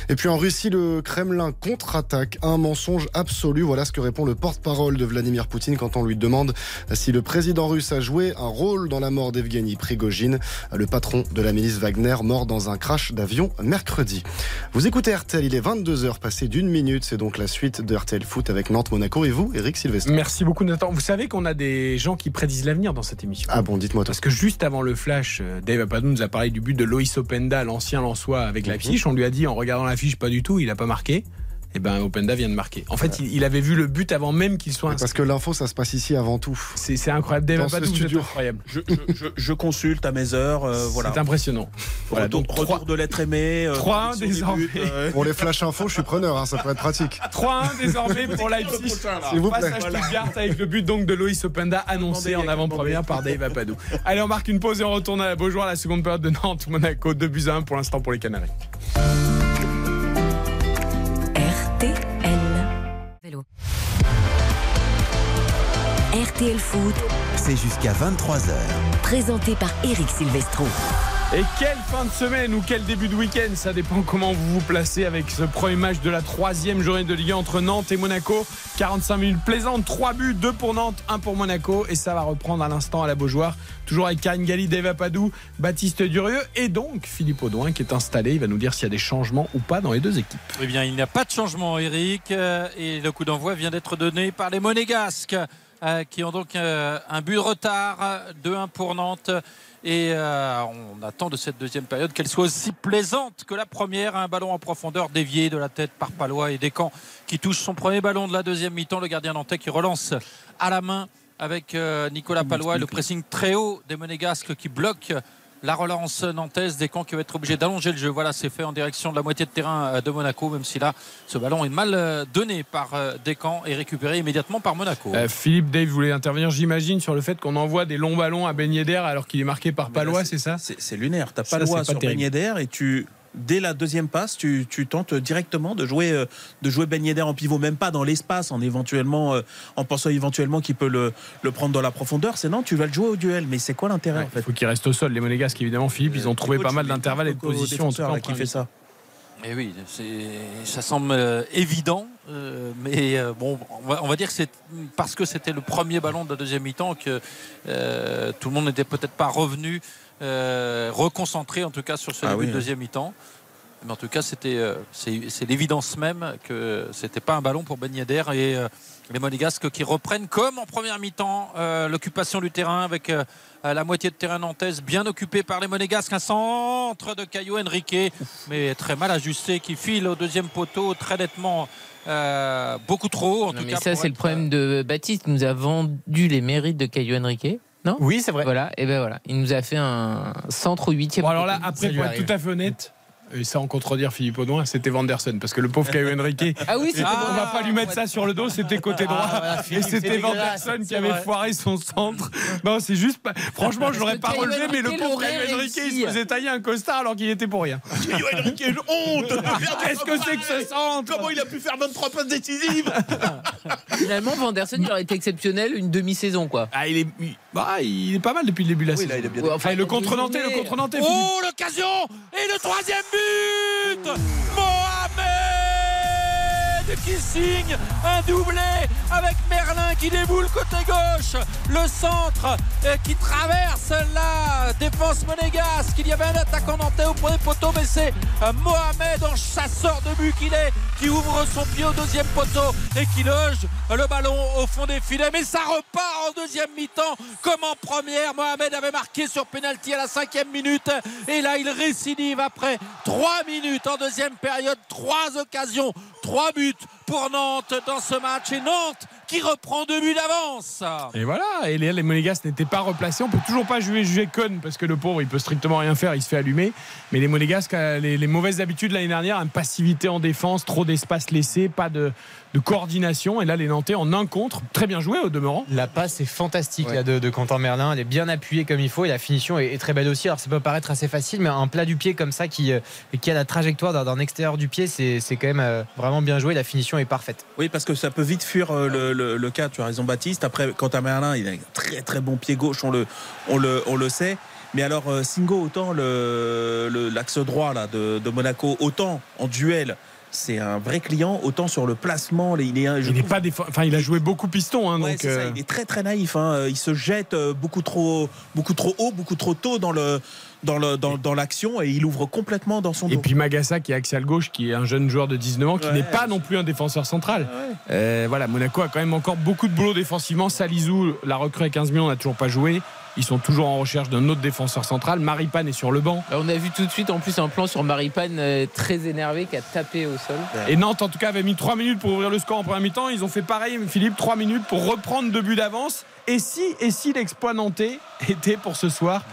Et puis en Russie, le Kremlin contre-attaque. Un mensonge absolu. Voilà ce que répond le porte-parole de Vladimir Poutine quand on lui demande si le président russe a joué un rôle dans la mort d'Evgeny Prigogine, le patron de la milice Wagner, mort dans un crash d'avion mercredi. Vous écoutez RTL, il est 22h passé d'une minute. C'est donc la suite de RTL Foot avec Nantes-Monaco. Et vous, Eric Sylvestre
Merci beaucoup, Nathan. Vous savez qu'on a des gens qui prédisent l'avenir dans cette émission.
Ah bon, dites-moi.
Parce que juste avant le flash, euh, Dave Apadou nous a parlé du but de Loïs Openda, l'ancien Lançois, avec la fiche. On lui a dit en regardant la fiche, pas du tout, il n'a pas marqué. Et ben Openda vient de marquer. En fait, il, il avait vu le but avant même qu'il soit inscrit.
Parce que l'info, ça se passe ici avant tout.
C'est incroyable. Dave
Dans ce studio.
incroyable.
Je, je- je- je consulte à mes heures. euh, voilà.
C'est impressionnant. Voilà,
retour,
donc
retour de l'être aimé. euh,
3-1
sur des
désormais.
buts, euh,
Pour les flash infos, je suis preneur, hein, ça peut être pratique.
3-1 désormais pour Leipzig.
S'il vous plaît.
à Stuttgart avec le but donc de Loïs Openda annoncé en avant-première par Dave Apadou. Allez, on marque une pause et on retourne à la Beaujoire, la seconde période de Nantes, Monaco, 2 buts à 1 pour l'instant pour les Canaries.
Vélo. RTL Foot,
C'est jusqu'à 23h.
présenté par Eric Silvestro.
Et quelle fin de semaine ou quel début de week-end, ça dépend comment vous vous placez avec ce premier match de la troisième journée de Ligue 1 entre Nantes et Monaco. 45 minutes plaisantes, 3 buts, 2 pour Nantes, 1 pour Monaco. Et ça va reprendre à l'instant à la Beaujoire. Toujours avec Karine Galli, Dave Apadou, Baptiste Durieux et donc Philippe Audouin qui est installé. Il va nous dire s'il y a des changements ou pas dans les deux équipes.
Eh bien, il n'y a pas de changement, Eric. euh, Et le coup d'envoi vient d'être donné par les Monégasques, euh, qui ont donc euh, un but de retard, euh, 2-1 pour Nantes. Et euh, on attend de cette deuxième période qu'elle soit aussi plaisante que la première. Un ballon en profondeur dévié de la tête par Palois et Descamps qui touche son premier ballon de la deuxième mi-temps. Le gardien nantais qui relance à la main avec Nicolas Palois et le pressing très haut des Monégasques qui bloque la relance nantaise des camps qui va être obligé d'allonger le jeu. Voilà, c'est fait en direction de la moitié de terrain euh, de Monaco, même si là, ce ballon est mal euh, donné par euh, Descamps et récupéré immédiatement par Monaco.
Euh, Philippe, Dave voulait intervenir, j'imagine, sur le fait qu'on envoie des longs ballons à Ben Yedder alors qu'il est marqué par Palois, c'est ça?
C'est lunaire. T'as
Ça,
pas le droit
c'est pas
sur Ben
terrible.
Yedder et tu. Dès la deuxième passe, tu, tu tentes directement de jouer, euh, de jouer Ben Yedder en pivot, même pas dans l'espace, en éventuellement, euh, en pensant éventuellement qu'il peut le, le prendre dans la profondeur. C'est non, tu vas le jouer au duel. Mais c'est quoi l'intérêt en
Il faut qu'il reste au sol. Les Monégasques, évidemment, Philippe, ils ont trouvé pas mal d'intervalles et de positions. en tout cas,
qui fait ça.
Et Eh oui, ça semble euh, évident, euh, mais euh, bon, on va, on va dire que c'est parce que c'était le premier ballon de la deuxième mi-temps que euh, tout le monde n'était peut-être pas revenu, euh, reconcentré en tout cas sur ce
Ah
début
oui,
de deuxième mi-temps. Mais en tout cas, c'était euh, c'est l'évidence même que c'était pas un ballon pour Ben Yedder et euh, les Monégasques qui reprennent comme en première mi-temps euh, l'occupation du terrain avec euh, la moitié de terrain nantaise bien occupée par les Monégasques. Un centre de Caio Henrique, mais très mal ajusté, qui file au deuxième poteau très nettement. euh, beaucoup trop en
Non,
tout
mais
cas
ça, c'est le problème de Baptiste nous a vendu les mérites de Caillou Henrique. Non
Oui, c'est vrai.
Voilà, et ben voilà. Il nous a fait un centre au huitième.
Bon, alors là, après, pour être tout à fait honnête, et ça en contredire Philippe Audouin, c'était Vanderson. Parce que le pauvre Caio Henrique,
Ah oui, c'était
on va pas lui mettre ça sur le dos, c'était côté droit.
Ah, voilà,
et c'était
c'est
Vanderson qui
c'est
avait
vrai.
foiré son centre. Non, c'est juste pas. Franchement, je l'aurais pas relevé, mais le pauvre Caio Henrique, il se faisait tailler un costard alors qu'il était pour rien.
Caio Henrique, honte
Qu'est-ce que c'est que ce centre
Comment il a pu faire 23 passes décisives
Finalement, Vanderson, il aurait été exceptionnel une demi-saison, quoi.
Ah, il est, bah, il est pas mal depuis le début de la saison.
là, il est bien.
Ouais,
Enfin, le
il y a
contre
deux
Nantais, le
journées.
contre Nantais. Philippe.
Oh, l'occasion Et le troisième but Mohamed qui signe un doublé avec Merlin qui déboule côté gauche. Le centre euh, qui traverse la défense monégasque. Il y avait un attaquant nantais au premier poteau, mais c'est euh, Mohamed en chasseur de but qu'il est qui ouvre son pied au deuxième poteau et qui loge le ballon au fond des filets. Mais ça repart en deuxième mi-temps comme en première. Mohamed avait marqué sur penalty à la cinquième minute et là il récidive après trois minutes en deuxième période. Trois occasions, trois buts pour Nantes dans ce match et Nantes qui reprend deux buts d'avance.
Et voilà, et les, les Monégasques n'étaient pas replacés. On peut toujours pas jouer juger Cohn parce que le pauvre il peut strictement rien faire, il se fait allumer. Mais les Monégasques, euh, les, les mauvaises habitudes l'année dernière, une passivité en défense, trop d'espace laissé, pas de, de coordination. Et là, les Nantais en un contre, très bien joué au demeurant.
La passe est fantastique là, de, de Quentin Merlin. Elle est bien appuyée comme il faut et la finition est, est très belle aussi. Alors ça peut paraître assez facile, mais un plat du pied comme ça qui, euh, qui a la trajectoire d'un- extérieur du pied, c'est c'est quand même euh, vraiment bien joué. La finition est parfaite.
Oui, parce que ça peut vite fuir euh, le, le- le cas. Tu as raison, Baptiste. Après, quant à Merlin, il a un très très bon pied gauche, on le, on le, on le sait. Mais alors, euh, Singo, autant le- le- l'axe droit là, de, de Monaco, autant en duel, c'est un vrai client, autant sur le placement, il est,
Il n'est pas enfin, il a joué beaucoup piston, hein,
Ouais,
donc.
c'est ça,
euh,
il est très très naïf. hein. Il se jette beaucoup trop, beaucoup trop haut, beaucoup trop tôt dans le dans le dans, dans l'action et il ouvre complètement dans son dos.
Et puis Magassa qui est axial gauche, qui est un jeune joueur de 19 ans, qui
Ouais.
n'est pas non plus un défenseur central. Euh, voilà, Monaco a quand même encore beaucoup de boulot défensivement. Salizou, la recrue à 15 millions, n'a toujours pas joué. Ils sont toujours en recherche d'un autre défenseur central. Maripane est sur le banc.
On a vu tout de suite en plus un plan sur Maripane euh, très énervé qui a tapé au sol.
Et Nantes, en tout cas, avait mis 3 minutes pour ouvrir le score en première mi-temps. Ils ont fait pareil, Philippe, 3 minutes pour reprendre deux buts d'avance. Et si, et si l'exploit nantais était pour ce soir,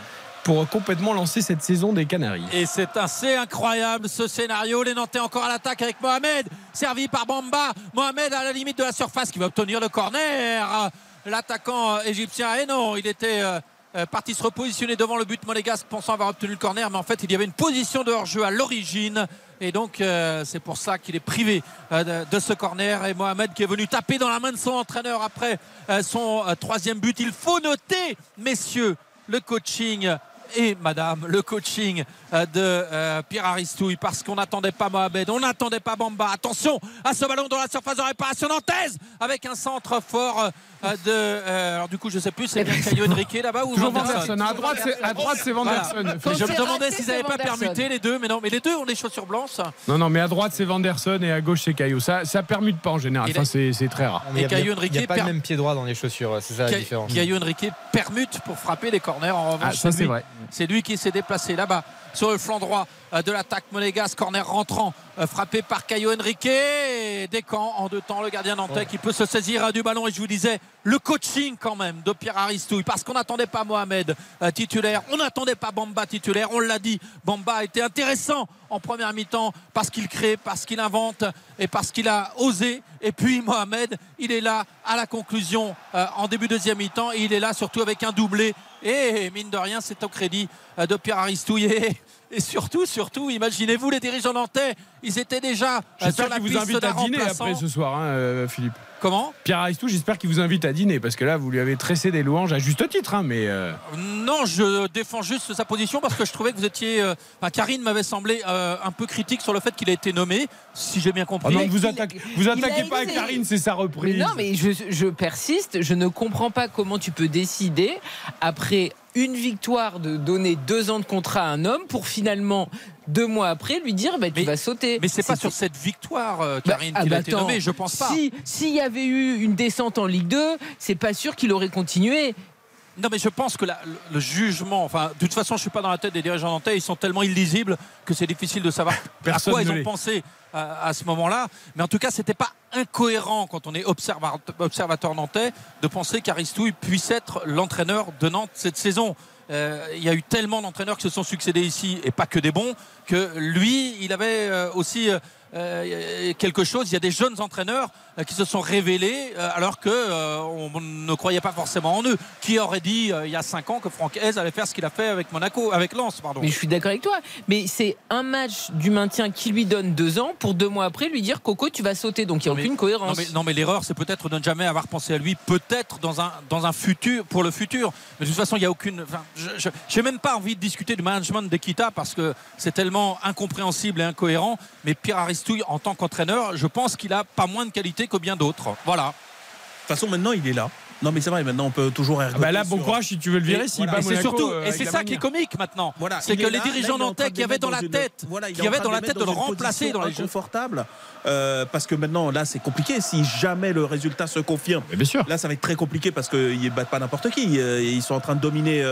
pour complètement lancer cette saison des Canaries
Et c'est assez incroyable ce scénario. Les Nantais encore à l'attaque avec Mohamed, servi par Bamba. Mohamed à la limite de la surface qui va obtenir le corner. L'attaquant égyptien, et non, il était euh, euh, parti se repositionner devant le but monégasque pensant avoir obtenu le corner, mais en fait il y avait une position de hors-jeu à l'origine. Et donc euh, c'est pour ça qu'il est privé de, ce corner. Et Mohamed qui est venu taper dans la main de son entraîneur après son troisième but. Il faut noter, messieurs, le coaching et madame le coaching euh, de euh, Pierre Aristouille parce qu'on n'attendait pas Mohamed, on n'attendait pas Bamba. Attention à ce ballon dans la surface de réparation nantaise avec un centre fort euh, de. alors du coup, je sais plus, c'est bien Caio Henrique là-bas ou Vanderson.
À droite, c'est- à droite, c'est Vanderson.
Je me demandais s'ils n'avaient pas permuté les deux, mais non, mais les deux ont des chaussures blanches.
Non, non, mais à droite, c'est Vanderson et à gauche, c'est Caillou. Ça, ça permute pas en général. Enfin, c'est très rare.
Il y a-
Caio
il n'y a pas le même pied droit dans les chaussures, c'est ça la différence.
Caio Henrique permute pour frapper les corners. En revanche,
Ah, ça, c'est vrai.
C'est lui qui s'est déplacé là-bas sur le flanc droit euh, de l'attaque monégasque. Corner rentrant, euh, frappé par Caio Henrique. Et Descamps en deux temps, le gardien nantais qui peut se saisir euh, du ballon. Et je vous disais, le coaching quand même de Pierre Aristouille, parce qu'on n'attendait pas Mohamed titulaire, on n'attendait pas Bamba titulaire. On l'a dit, Bamba a été intéressant en première mi-temps parce qu'il crée, parce qu'il invente et parce qu'il a osé. Et puis Mohamed, il est là à la conclusion en début deuxième mi-temps et il est là surtout avec un doublé. Et mine de rien, c'est au crédit euh, de Pierre Aristouille. Et, surtout, surtout, imaginez-vous les dirigeants nantais, ils étaient déjà euh, sur la
vous
piste
invite à dîner après ce soir, hein, euh, Philippe.
Comment
Pierre Aristou, j'espère qu'il vous invite à dîner parce que là, vous lui avez tressé des louanges à juste titre, hein, mais. euh,
Non, je défends juste sa position parce que je trouvais que vous étiez. euh, enfin, Karine m'avait semblé euh, un peu critique sur le fait qu'il a été nommé, si j'ai bien
Oh
compris.
non, vous attaquez, vous attaquez pas
été-
Karine, c'est sa
Mais
reprise.
non, mais je, je persiste. Je ne comprends pas comment tu peux décider, après une victoire, de donner deux ans de contrat à un homme pour finalement, deux mois après, lui dire bah, tu vas sauter.
Mais c'est pas sur cette victoire, euh,
Bah,
Karine,
ah
qu'il
bah
a été
attends,
nommé, je pense pas.
Si s'il y avait eu une descente en Ligue 2, c'est pas sûr qu'il aurait continué.
Non, mais je pense que la- le, le jugement, enfin, de toute façon, je suis pas dans la tête des dirigeants nantais, ils sont tellement illisibles que c'est difficile de savoir
Personne
à quoi ils ont pensé à, ce moment-là. Mais en tout cas, c'était pas incohérent quand on est observa- observateur nantais de penser qu'Aristouille puisse être l'entraîneur de Nantes cette saison. Euh, il y a eu tellement d'entraîneurs qui se sont succédés ici et pas que des bons que lui, il avait euh, aussi euh, quelque chose. Il y a des jeunes entraîneurs euh, qui se sont révélés euh, alors euh, on ne croyait pas forcément en eux. Qui aurait dit euh, il y a 5 ans que Franck Hez allait faire ce qu'il a fait avec Monaco, avec Lens, pardon.
Mais je suis d'accord avec toi. Mais c'est un match du maintien qui lui donne deux ans pour deux mois après lui dire Coco, tu vas sauter. Donc il n'y a
mais-
aucune cohérence.
Non mais, non, mais l'erreur, c'est peut-être de ne jamais avoir pensé à lui, peut-être dans un, dans un futur, pour le futur. Mais de toute façon, il n'y a aucune. enfin, je n'ai même pas envie de discuter du management d'Equita parce que c'est tellement incompréhensible et incohérent. Mais Pierre En tant qu'entraîneur, je pense qu'il a pas moins de qualité que bien d'autres. Voilà.
De toute façon, maintenant, il est là. Non, mais c'est vrai, maintenant, on peut toujours
Ah bah là, bon courage si tu veux le virer.
Et,
s'il
voilà. c'est surtout,
euh,
et c'est ça qui est comique maintenant.
Voilà,
c'est que les dirigeants nantais qui avaient dans la tête, qui
en
avaient dans
de
la tête de le remplacer dans les jeux.
euh, parce que maintenant là c'est compliqué si jamais le résultat se confirme
bien sûr
là ça va être très compliqué parce qu'ils battent pas n'importe qui Euh, ils sont en train de dominer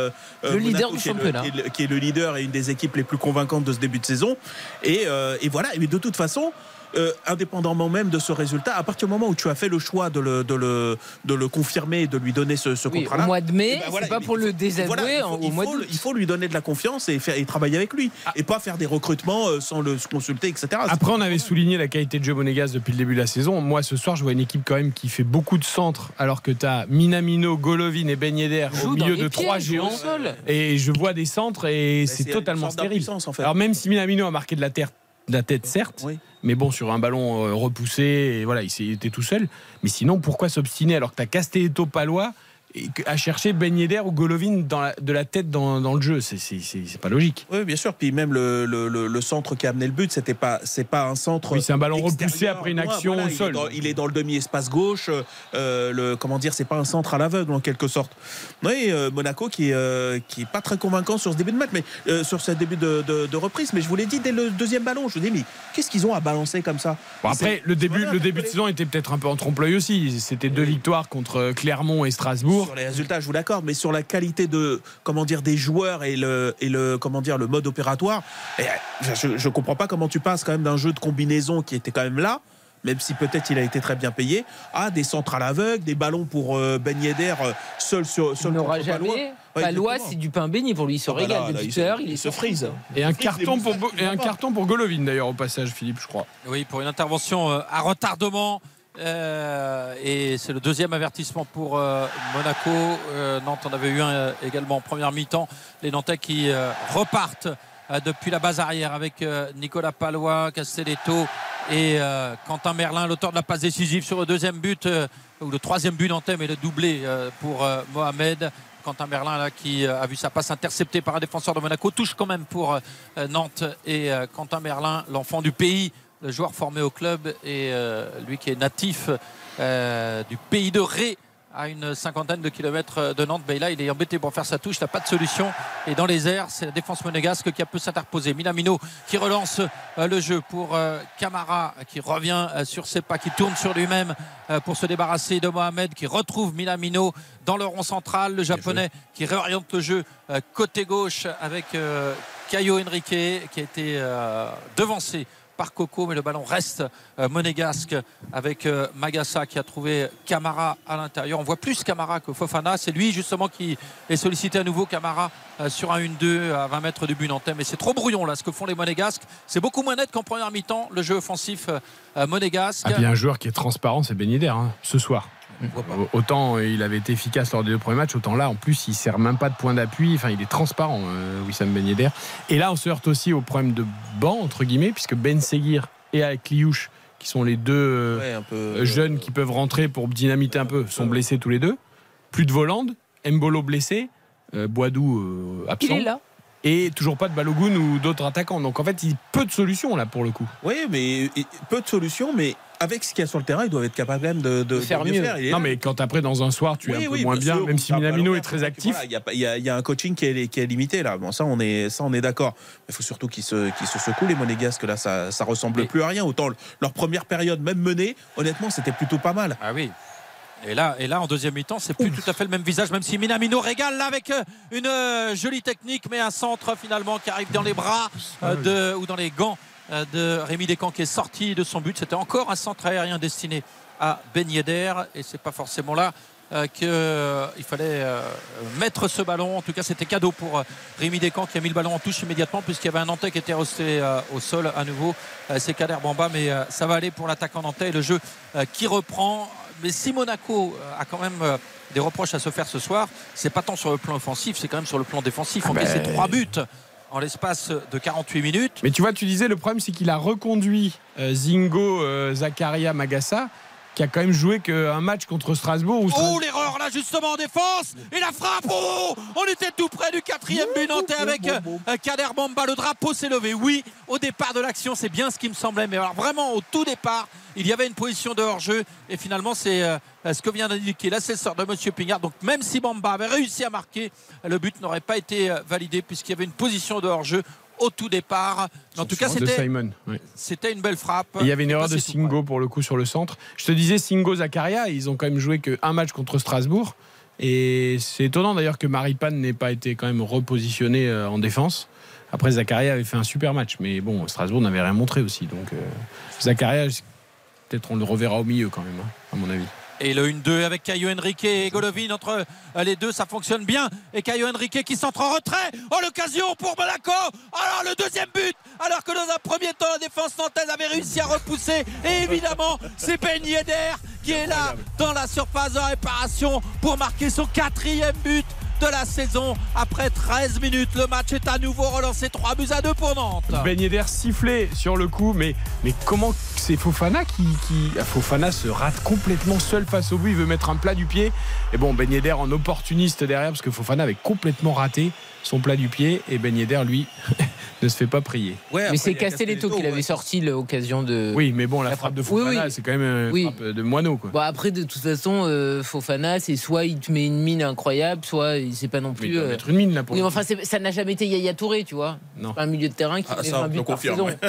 Le leader du championnat.
qui est le- leader et une des équipes les plus convaincantes de ce début de saison et, et voilà mais de toute façon euh, indépendamment même de ce résultat, à partir du moment où tu as fait le choix de le, de le, de le confirmer et de lui donner ce, ce
Oui,
contrat-là.
au mois de mai,
eh ben voilà,
c'est pas
il-
pour le
faut-
désavouer
voilà, il faut,
en- au
il
mois
faut-
d'août.
il faut lui donner de la confiance et, faire, et travailler avec lui. Et pas faire des recrutements euh, sans le consulter, etc.
Après, on avait souligné la qualité de Joe Monegas depuis le début de la saison. Moi, ce soir, je vois une équipe quand même qui fait beaucoup de centres, alors que tu as Minamino, Golovin et Ben Yedder au milieu de
pieds,
trois géants. Et je vois des centres et c'est
c'est
totalement stérile.
en fait.
Alors, même si Minamino a marqué de la, terre, de la tête, certes, mais bon, sur un ballon euh, repoussé, et voilà, il était tout seul. Mais sinon, pourquoi s'obstiner alors que tu as Castelletto Palois et que- à chercher Ben Yedder ou Golovin dans la- de la tête dans, dans le jeu C'est- pas logique.
Oui, bien sûr. Puis même le, le, le- le centre qui a amené le but, c'était pas, c'est pas un centre.
Oui, c'est un ballon repoussé après une action
voilà,
au
il est
sol.
dans- Il est dans, le demi-espace gauche. euh, le, comment dire, c'est pas un centre à l'aveugle en quelque sorte. Oui, euh, Monaco qui est, euh, qui est pas très convaincant sur ce début de match, mais euh, sur ce début de, de- de reprise. Mais je vous l'ai dit dès le deuxième ballon. Je vous dis, mais qu'est-ce qu'ils ont à balancer comme ça?
Bon, après, le début, le début de saison était peut-être un peu en trompe-l'œil aussi. C'était deux victoires contre Clermont et Strasbourg.
Sur les résultats, je vous l'accorde, mais sur la qualité de comment dire des joueurs et le et le comment dire le mode opératoire, et, euh, je, je comprends pas comment tu passes quand même d'un jeu de combinaison qui était quand même là. Même si peut-être il a été très bien payé, à des centres à l'aveugle, des ballons pour euh, Ben Yedder euh, seul sur seul
Il n'aura
Palois.
jamais.
Ouais,
Palois, c'est du pain béni pour lui. Il se
Ah bah
régale
là, là,
depuis
il
tout à l'heure.
se-
Il
se frise.
Et un carton pour, et un carton pour Golovin d'ailleurs au passage, Philippe, je crois.
Oui, pour une intervention euh, à retardement. Euh, et c'est le deuxième avertissement pour euh, Monaco. Euh, Nantes en avait eu un également en première mi-temps. Les Nantais qui repartent depuis la base arrière avec Nicolas Palois, Castelletto et Quentin Merlin, l'auteur de la passe décisive sur le deuxième but, ou le troisième but nantais, mais le doublé pour Mohamed. Quentin Merlin là, qui a vu sa passe interceptée par un défenseur de Monaco touche quand même pour Nantes et Quentin Merlin l'enfant du pays le joueur formé au club et euh, lui qui est natif euh, du pays de Ré à une cinquantaine de kilomètres de Nantes. Ben là, il est embêté pour faire sa touche, il n'a pas de solution. Et dans les airs, c'est la défense monégasque qui a pu s'interposer. Minamino qui relance euh, le jeu pour euh, Camara qui revient euh, sur ses pas, qui tourne sur lui-même euh, pour se débarrasser de Mohamed qui retrouve Minamino dans le rond central. Le japonais qui réoriente le jeu euh, côté gauche avec euh, Caio Henrique qui a été euh, devancé Coco, mais le ballon reste euh, monégasque avec euh, Magassa qui a trouvé Camara à l'intérieur. On voit plus Camara que Fofana. C'est lui justement qui est sollicité à nouveau Camara euh, sur un 1-2 à 20 mètres du but nantais. Mais c'est trop brouillon là ce que font les monégasques. C'est beaucoup moins net qu'en première mi-temps le jeu offensif monégasque.
Ah, puis un joueur qui est transparent, c'est Ben ce soir. Autant euh, il avait été efficace lors des deux premiers matchs, autant là, en plus, il sert même pas de point d'appui. Enfin, il est transparent, euh, Wissam Ben Yedder. Et là, on se heurte aussi au problème de banc, entre guillemets, puisque Ben Seguir et avec Liouche, qui sont les deux euh,
Ouais, un peu,
euh, jeunes qui peuvent rentrer pour dynamiter un peu, sont blessés tous les deux. Plus de Volande, Mbolo blessé, euh, Boadou euh, absent.
Il est là.
Et toujours pas de Balogun ou d'autres attaquants. Donc en fait, il y a peu de solutions là pour le coup.
Oui, mais peu de solutions, mais avec ce qu'il y a sur le terrain, ils doivent être capables même de, de- de
faire
mieux faire.
Non,
là.
mais quand après, dans un soir, tu es
Oui,
un peu
oui,
moins bien,
sûr,
même si
tape à
Minamino est très actif.
voilà, Il y a y, y un coaching qui est, qui est limité là. Bon, ça, on est, ça, on est d'accord. Il faut surtout qu'ils se, qu'ils se secouent les monégasques. Là, ça, ça ressemble plus à rien. Autant le- leur première période, même menée, honnêtement, c'était plutôt pas mal.
Ah oui. Et là, et là, en deuxième mi-temps, c'est plus tout à fait le même visage, même si Minamino régale là avec euh, une euh, jolie technique, mais un centre finalement qui arrive dans les bras euh, de, ou dans les gants de Rémi Descamps qui est sorti de son but. C'était encore un centre aérien destiné à Ben Yedder et c'est pas forcément là euh, qu'il fallait euh, mettre ce ballon. En tout cas, c'était cadeau pour euh, Rémi Descamps qui a mis le ballon en touche immédiatement puisqu'il y avait un Nantais qui était resté euh, au sol à nouveau. Euh, c'est Kader Bamba, mais euh, ça va aller pour l'attaquant nantais et le jeu euh, qui reprend. Mais si Monaco euh, a quand même euh, des reproches à se faire ce soir, c'est pas tant sur le plan offensif, c'est quand même sur le plan défensif. On
Ah
met
ben-
ces trois buts en l'espace de 48 minutes.
Mais tu vois, tu disais, le problème, c'est qu'il a reconduit euh, Zingo, euh, Zakaria, Magassa, qui a quand même joué qu'un match contre Strasbourg. Où
Oh l'erreur là justement en défense. Et la frappe oh on était tout près du quatrième but nantais avec euh, Kader Bamba. Le drapeau s'est levé. Oui au départ de l'action c'est bien ce qui me semblait. Mais alors vraiment au tout départ il y avait une position de hors-jeu. Et finalement c'est euh, ce que vient d'indiquer l'assesseur de Monsieur Pignard donc même si Bamba avait réussi à marquer le but n'aurait pas été euh, validé puisqu'il y avait une position de hors-jeu au tout départ en tout cas c'était une belle frappe
Et il y avait une erreur de Singo pour le coup sur le centre. Je te disais Singo Zakaria, ils ont quand même joué qu'un match contre Strasbourg. Et c'est étonnant d'ailleurs que Maripane n'ait pas été quand même repositionné euh, en défense. Après, Zakaria avait fait un super match, mais bon, Strasbourg n'avait rien montré aussi. Donc, euh, Zakaria, peut-être on le reverra au milieu quand même, hein, à mon avis.
Et le 1-2 avec Caio Henrique et Golovin entre euh, les deux, ça fonctionne bien. Et Caio Henrique qui centre en retrait. Oh, l'occasion pour Monaco. Alors, le deuxième but. Alors que dans un premier temps, la défense nantaise avait réussi à repousser. Et évidemment, c'est Ben Yedder qui est là dans la surface de réparation pour marquer son quatrième but de la saison. Après 13 minutes, le match est à nouveau relancé 3 buts à 2 pour Nantes.
Ben Yedder sifflé sur le coup, mais, mais comment c'est Fofana qui, ah, Fofana se rate complètement seul face au but, il veut mettre un plat du pied. Et bon, Ben en opportuniste derrière, parce que Fofana avait complètement raté son plat du pied, et Ben Yedder, lui, ne se fait pas prier.
mais c'est Castelletto qui l'avait sorti l'occasion de.
Oui, mais bon, la, frappe de Fofana,
oui.
c'est quand même une
Oui.
frappe de moineau. Quoi.
Bon, après, de toute façon, euh, Fofana, c'est soit il te met une mine incroyable, soit il sait pas non plus.
il doit
euh,
mettre une mine, là, pour
Oui, mais enfin, ça n'a jamais été Yaya Touré, tu vois.
Non.
Pas un milieu de terrain qui
Ah,
met
ça,
20
on
buts
le
par saison.
ouais.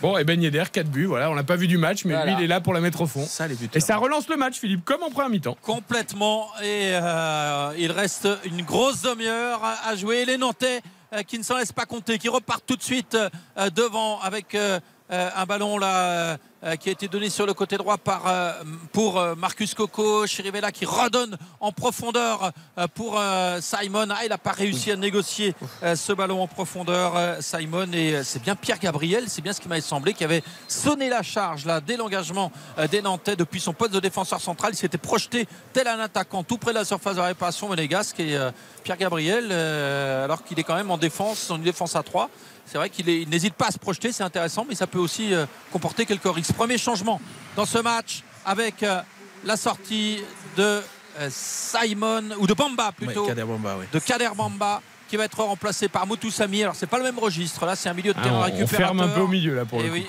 Bon, et Ben Yedder, 4 buts, voilà, on l'a pas vu du match, mais
Voilà.
lui, il est là pour la mettre au fond. et ça relance le match, Philippe, comme en première mi-temps.
complètement et euh, il reste une grosse demi-heure à jouer. Les Nantais euh, qui ne s'en laissent pas compter, qui repartent tout de suite euh, devant avec euh, un ballon là qui a été donné sur le côté droit par, euh, pour euh, Marcus Coco, Chirivella qui redonne en profondeur euh, pour euh, Simon. Ah, il n'a pas réussi à négocier euh, ce ballon en profondeur, euh, Simon. Et euh, c'est bien Pierre Gabriel, c'est bien ce qui m'avait semblé, qui avait sonné la charge là dès l'engagement euh, des Nantais depuis son poste de défenseur central. Il s'était projeté tel un attaquant tout près de la surface de réparation monégasque. Et euh, Pierre Gabriel, euh, alors qu'il est quand même en défense, en une défense à 3. C'est vrai qu'il n'hésite pas à se projeter, c'est intéressant, mais ça peut aussi euh, comporter quelques risques. Premier changement dans ce match avec euh, la sortie de euh, Simon, ou de Bamba plutôt,
Ouais, Kader Bamba, oui.
de Kader Bamba, qui va être remplacé par Moutou Sami. Alors, c'est pas le même registre, là, c'est un milieu de
Ah,
terrain
on- on
récupérateur.
ferme un peu au milieu, là, pour
Et
le coup.
oui,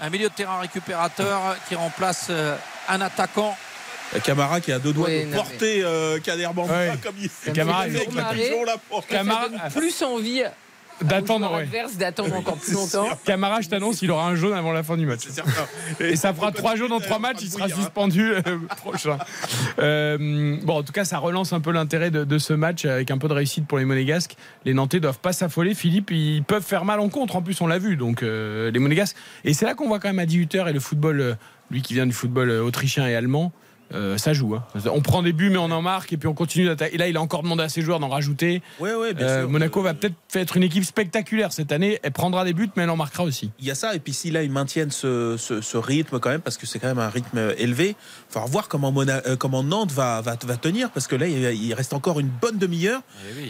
un milieu de terrain récupérateur qui remplace euh, un attaquant.
Euh, Camara qui a deux doigts
Oui,
de porter euh, Kader Bamba comme il
Et Camara,
il
il-
fait avec la pour-
Camara-
Ça donne plus envie
D'attendre, ouais.
d'attendre encore plus longtemps.
Camara, je t'annonce, il aura un jaune avant la fin du match. Et ça fera trois jaunes en trois matchs, il sera suspendu euh, prochain. Euh, bon, en tout cas, ça relance un peu l'intérêt de, de ce match avec un peu de réussite pour les Monégasques. Les Nantais doivent pas s'affoler. Philippe, ils peuvent faire mal en contre. En plus, on l'a vu. Donc, euh, les Monégasques. Et c'est là qu'on voit quand même à 18 h et le football, lui qui vient du football autrichien et allemand. Euh, ça joue. hein. On prend des buts, mais on en marque, et puis on continue d'attaquer. Et là, il a encore demandé à ses joueurs d'en rajouter.
Ouais, ouais, bien
Euh,
sûr.
Monaco va peut-être être une équipe spectaculaire cette année. Elle prendra des buts, mais elle en marquera aussi.
Il y a ça, et puis si là ils maintiennent ce, ce- ce rythme quand même, parce que c'est quand même un rythme euh, élevé, il va voir comment, Mona- euh, comment Nantes va, va, va tenir, parce que là il il reste encore une bonne demi-heure,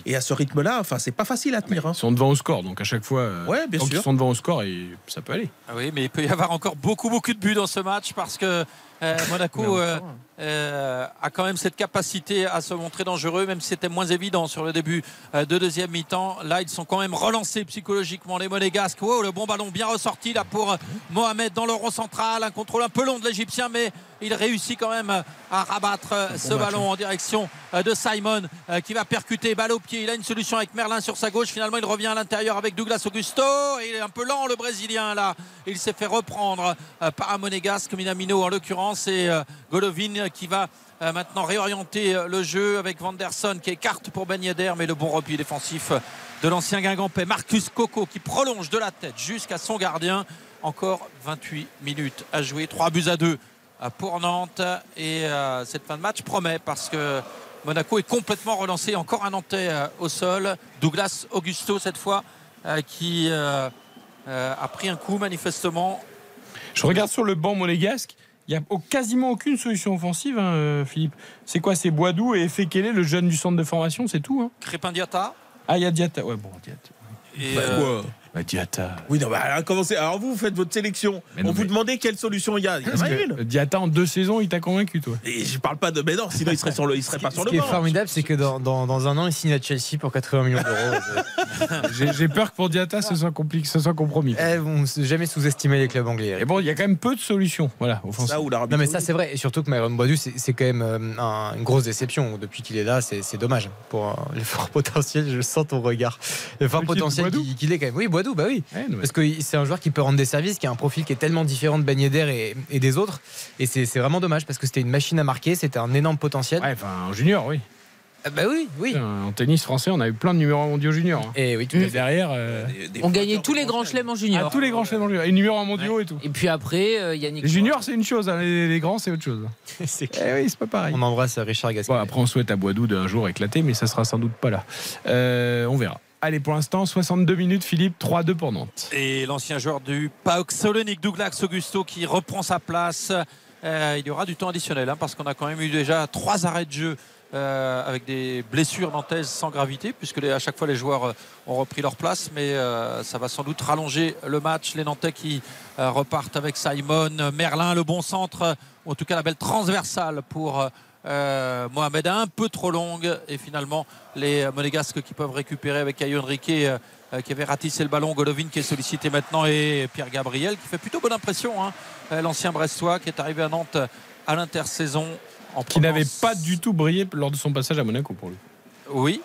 et à ce rythme-là, enfin c'est pas facile à tenir. hein.
Ils sont devant au score, donc à chaque fois, euh,
Ouais, bien
tant
sûr.
qu'ils sont devant au score, et ça peut aller.
Ah oui, mais il peut y avoir encore beaucoup, beaucoup de buts dans ce match parce que euh, Monaco euh, euh, a quand même cette capacité à se montrer dangereux, même si c'était moins évident sur le début de deuxième mi-temps. Là, ils sont quand même relancés psychologiquement, les Monégasques. Wow, le bon ballon bien ressorti là pour Mohamed dans le rond central. Un contrôle un peu long de l'Égyptien, mais il réussit quand même euh, à rabattre euh, ce ballon en direction euh, de Simon qui va percuter balle au pied. Il a une solution avec Merlin sur sa gauche. Finalement, il revient à l'intérieur avec Douglas Augusto. Il est un peu lent, le Brésilien là. Il s'est fait reprendre par un Monégasque, Minamino en l'occurrence, et Golovin qui va maintenant réorienter le jeu avec Vanderson qui écarte pour Ben Yedder, mais le bon repli défensif de l'ancien Guingampais Marcus Coco qui prolonge de la tête jusqu'à son gardien. Encore 28 minutes à jouer, 3 buts à 2 euh, pour Nantes et euh, cette fin de match promet parce que Monaco est complètement relancé. Encore un Nantais euh, au sol. Douglas Augusto cette fois euh, qui a pris un coup manifestement.
Je regarde sur le banc monégasque. Il n'y a quasiment aucune solution offensive, hein, Philippe. C'est quoi? C'est Boadou et Fekele, le jeune du centre de formation, c'est tout. Hein?
Crépin Diata.
ah, il y a Diata. Ouais, bon, Diata.
Et,
Bah,
euh,
quoi?
Bah, Diata.
Oui, non, bah, alors, comment c'est Alors vous, vous faites votre sélection.
Mais non,
On vous
mais-
demandait quelle solution il y a. Il y en a une.
euh, Diata, en deux saisons, il t'a convaincu, toi
Et je parle pas de. Mais non, sinon il serait, sur le, il serait pas sur
Ce
le
qui est
banc.
formidable, c'est que dans, dans, dans un an, il signe à Chelsea pour 80 millions d'euros.
J'ai j'ai peur que pour Diata, ce soit, compliqué, ce soit compromis.
Eh, on ne jamais sous-estimer les clubs anglais.
Et bon, il y a quand même peu de solutions. Voilà, offensives.
Ça ou l'Arabie
Non mais ça c'est vrai et surtout que Myron Boadu c'est c'est quand même euh, un- une grosse déception depuis qu'il est là c'est c'est dommage pour euh, le fort potentiel je sens ton regard le fort potentiel qu'il est quand même oui Bah oui
Ouais, non, mais-
parce que c'est un joueur qui peut rendre des services qui a un profil qui est tellement différent de Ben Yedder et, et des autres et c'est vraiment dommage parce que c'était une machine à marquer c'était un énorme potentiel
Ouais, enfin, en junior, oui.
bah oui, oui.
En tennis français, on a eu plein de numéros mondiaux juniors. hein.
Et oui, tout
Et derrière. euh,
On gagnait tous les grands chelems en junior.
ah, tous les grands chefs juniors. Et numéros mondiaux et tout.
Et puis après, euh, Yannick.
Les juniors, c'est une chose, hein, les, les grands, c'est autre chose.
C'est
Eh
clair.
oui, c'est pas pareil.
On embrasse Richard Gasquet.
Bon, après, on souhaite à Boisdou d'un jour éclater, mais ça sera sans doute pas là. Euh, on verra. Allez, pour l'instant, 62 minutes, Philippe, 3-2 pour Nantes.
Et l'ancien joueur du PAOK Salonique, Douglas Augusto, qui reprend sa place. Euh, il y aura du temps additionnel hein, parce qu'on a quand même eu déjà trois arrêts de jeu euh, avec des blessures nantaises sans gravité, puisque à chaque fois les joueurs euh, ont repris leur place. Mais ça va sans doute rallonger le match. Les Nantais qui repartent avec Simon, Merlin, le bon centre, en tout cas la belle transversale pour. Euh, Mohamed un peu trop longue et finalement les monégasques qui peuvent récupérer avec Ayo Henrique euh, euh, qui avait ratissé le ballon, Golovin qui est sollicité maintenant et Pierre Gabriel qui fait plutôt bonne impression, hein. Euh, l'ancien Brestois qui est arrivé à Nantes à l'intersaison. En
Qui n'avait pas du tout brillé lors de son passage à Monaco pour lui.
Oui.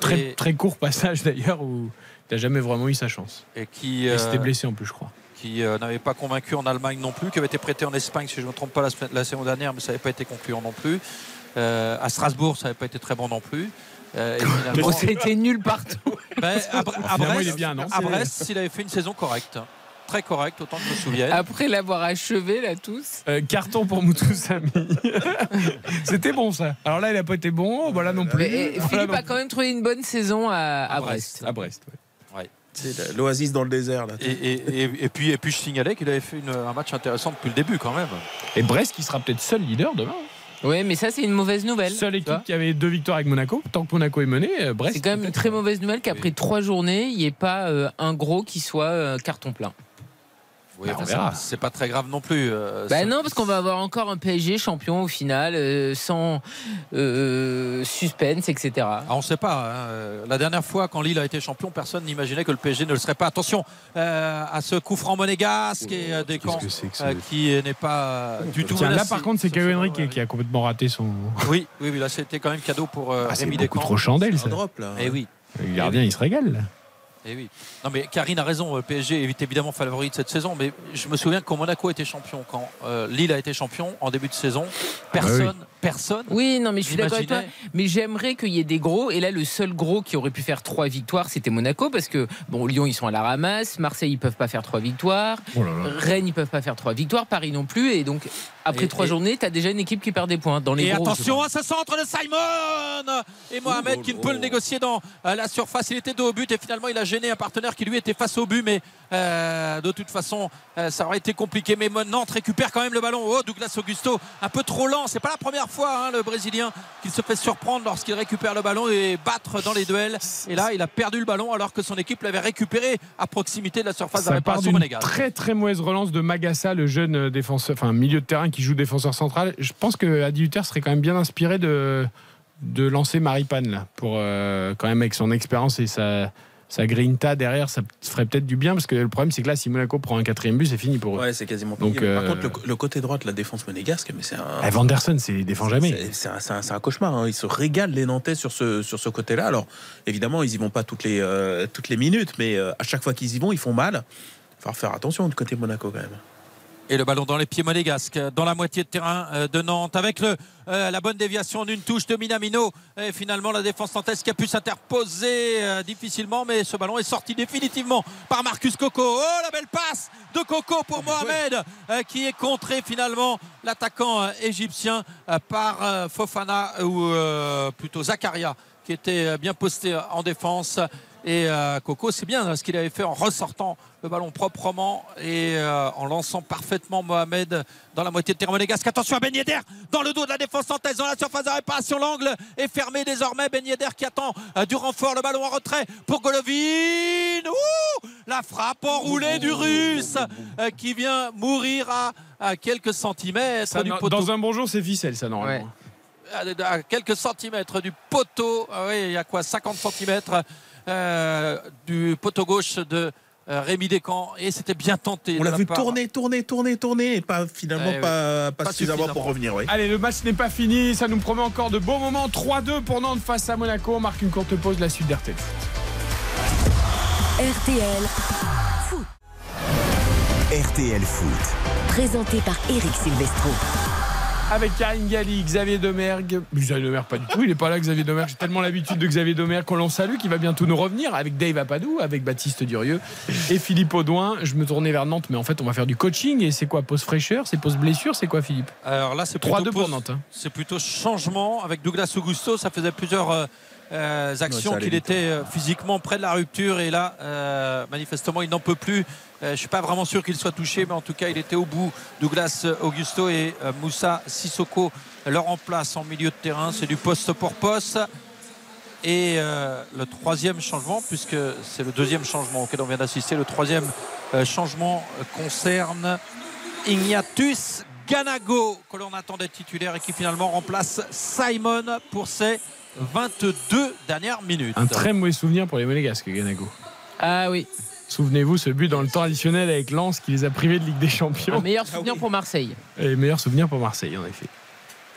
Très,
Et-
très court passage d'ailleurs où il n'a jamais vraiment eu sa chance.
Et qui,
Il s'était
euh,
blessé en plus, je crois.
Qui euh, n'avait pas convaincu en Allemagne non plus, qui avait été prêté en Espagne, si je ne me trompe pas, la, saison dernière, mais ça n'avait pas été concluant non plus. Euh, à Strasbourg, ça n'avait pas été très bon non plus. Euh,
Bon, C'était nul partout.
Ben, à, Brest,
il est bien, non
à Brest, il avait fait une saison correcte. Très correcte, autant que je me souvienne.
Après l'avoir achevé là tous.
Euh, carton pour Moutou Samy. C'était bon ça. Alors là, il n'a pas été bon, voilà non plus.
Mais,
Voilà
Philippe
non
a quand même trouvé une bonne saison à, à Brest.
À Brest, ouais.
C'est l'oasis dans le désert. Là.
Et, et- et- et puis, et puis je signalais qu'il avait fait une- un match intéressant depuis le début quand même.
Et Brest qui sera peut-être seul leader demain.
Oui, mais ça, c'est une mauvaise nouvelle.
Seule équipe qui avait deux victoires avec Monaco. Tant que Monaco est mené, euh, Brest.
C'est quand même une très mauvaise nouvelle qu'après trois journées, il n'y ait pas euh, un gros qui soit euh, carton plein.
Oui,
Bah, on
enfin,
verra.
c'est- pas très grave non plus. euh,
Bah non, parce qu'on va avoir encore un PSG champion au final, euh, sans euh, suspense, etc.
Ah, on ne sait pas. hein. Euh, La dernière fois, quand Lille a été champion, personne n'imaginait que le PSG ne le serait pas. Attention euh, à ce coup franc monégasque et des camps
que c'est que ça
euh, qui n'est pas du tout
Tiens, là par contre, c'est Caio Henrique qui a complètement raté son.
Oui, oui, oui, là c'était quand même cadeau pour euh,
Ah, c'est
Rémi Descamps.
trop chandelle ça.
Un drop là.
Eh oui.
Le gardien, il se régale. là.
Eh oui. Non mais Karine a raison, le PSG est évidemment favori de cette saison, mais je me souviens quand Monaco était champion, quand euh, Lille a été champion en début de saison, personne,
Ah oui.
Personne.
Oui, non, mais je suis d'accord avec toi. Mais j'aimerais qu'il y ait des gros. Et là, le seul gros qui aurait pu faire trois victoires, c'était Monaco. Parce que, bon, Lyon, ils sont à la ramasse. Marseille, ils peuvent pas faire trois victoires.
Oh là là.
Rennes, ils peuvent pas faire trois victoires. Paris non plus. Et donc, après
Et-
trois
et-
journées, tu as déjà une équipe qui perd des points. Dans les
Et
gros,
attention à ce centre de Simon Et Mohamed qui ne peut le négocier dans euh, la surface. Il était dos au but et finalement il a gêné un partenaire qui lui était face au but. Mais euh, de toute façon, euh, ça aurait été compliqué. Mais Nantes récupère quand même le ballon. Oh, Douglas Augusto, un peu trop lent. C'est pas la première fois, hein, le Brésilien, qu'il se fait surprendre lorsqu'il récupère le ballon et battre dans les duels. Et là, il a perdu le ballon alors que son équipe l'avait récupéré à proximité de la surface de
Ça
réparation monégasque.
très très mauvaise relance de Magassa, le jeune euh, défenseur, enfin milieu de terrain qui joue défenseur central. Je pense que Adi Hutter serait quand même bien inspiré de, de lancer Maripane là, pour euh, quand même avec son expérience et sa, sa grinta derrière, ça ferait peut-être du bien parce que le problème c'est que là, si Monaco prend un quatrième but, c'est fini pour eux.
Ouais, c'est quasiment
Donc,
plié. Par
euh,
contre, le, le côté droit de la défense monégasque, mais c'est un.
Eh, Vanderson, c'est il défend jamais.
C'est- C'est un, un- cauchemar. hein. Ils se régalent les Nantais sur ce, sur ce côté-là. Alors, évidemment, ils y vont pas toutes les, euh, toutes les minutes, mais euh, à chaque fois qu'ils y vont, ils font mal. Il va faire attention du côté Monaco quand même.
Et le ballon dans les pieds monégasques, dans la moitié de terrain euh, de Nantes, avec le, euh, la bonne déviation d'une touche de Minamino. Et finalement, la défense nantaise qui a pu s'interposer euh, difficilement, mais ce ballon est sorti définitivement par Marcus Coco. Oh, la belle passe de Coco pour Mohamed, euh, qui est contré finalement l'attaquant égyptien par Fofana, ou plutôt Zakaria, qui était bien posté en défense. Et euh, Coco, c'est bien ce qu'il avait fait en ressortant le ballon proprement et euh, en lançant parfaitement Mohamed dans la moitié de terrain monégasque. Attention à Ben Yedder dans le dos de la défense nantaise dans la surface de réparation. L'angle est fermé désormais. Ben Yedder qui attend euh, du renfort. Le ballon en retrait pour Golovin. Ouh la frappe enroulée du russe qui vient mourir à, à quelques centimètres
Ça,
du
dans-
poteau.
dans un bon jour, c'est ficelle, ça normalement.
à, à quelques centimètres du poteau. Ah oui, il y a quoi 50 centimètres euh, du poteau gauche de euh, Rémi Descamps. Et c'était bien tenté.
On l'a vu
part-
tourner, tourner, tourner, tourner, et pas finalement
Eh oui.
pas, pas suffisamment
suffisamment.
pour revenir.
Allez, le match n'est pas fini, ça nous promet encore de beaux moments. 3-2 pour Nantes face à Monaco. On marque une courte pause, la suite d'RTL.
RTL,
RTL Foot.
présenté par Eric Silvestro.
Avec Karine Galli, Xavier Domergue. Xavier Domergue, pas du tout, il est pas là, Xavier Domergue. J'ai tellement l'habitude de Xavier Domergue qu'on l'en salue, qui va bientôt nous revenir avec Dave Apadou, avec Baptiste Durieux et Philippe Audouin. Je me tournais vers Nantes, mais en fait, on va faire du coaching. Et c'est quoi Pause fraîcheur C'est pause blessure C'est quoi, Philippe?
Alors là, c'est
3-2
plutôt
pour Nantes. hein.
C'est plutôt changement avec Douglas Augusto. Ça faisait plusieurs euh, euh, actions qu'il
vite,
était euh, physiquement près de la rupture. Et là, euh, manifestement, il n'en peut plus. Euh, je ne suis pas vraiment sûr qu'il soit touché, mais en tout cas, il était au bout. Douglas Augusto et euh, Moussa Sissoko leur remplacent en milieu de terrain. C'est du poste pour poste. Et euh, le troisième changement, puisque c'est le deuxième changement auquel on vient d'assister, le troisième euh, changement concerne Ignatius Ganago, que l'on attendait titulaire et qui finalement remplace Simon pour ses 22 dernières minutes.
Un très mauvais souvenir pour les Monégasques, Ganago.
Ah oui.
Souvenez-vous, ce but dans le temps additionnel avec Lens qui les a privés de Ligue des Champions.
Un meilleur souvenir pour Marseille.
Et meilleur souvenir pour Marseille, en effet.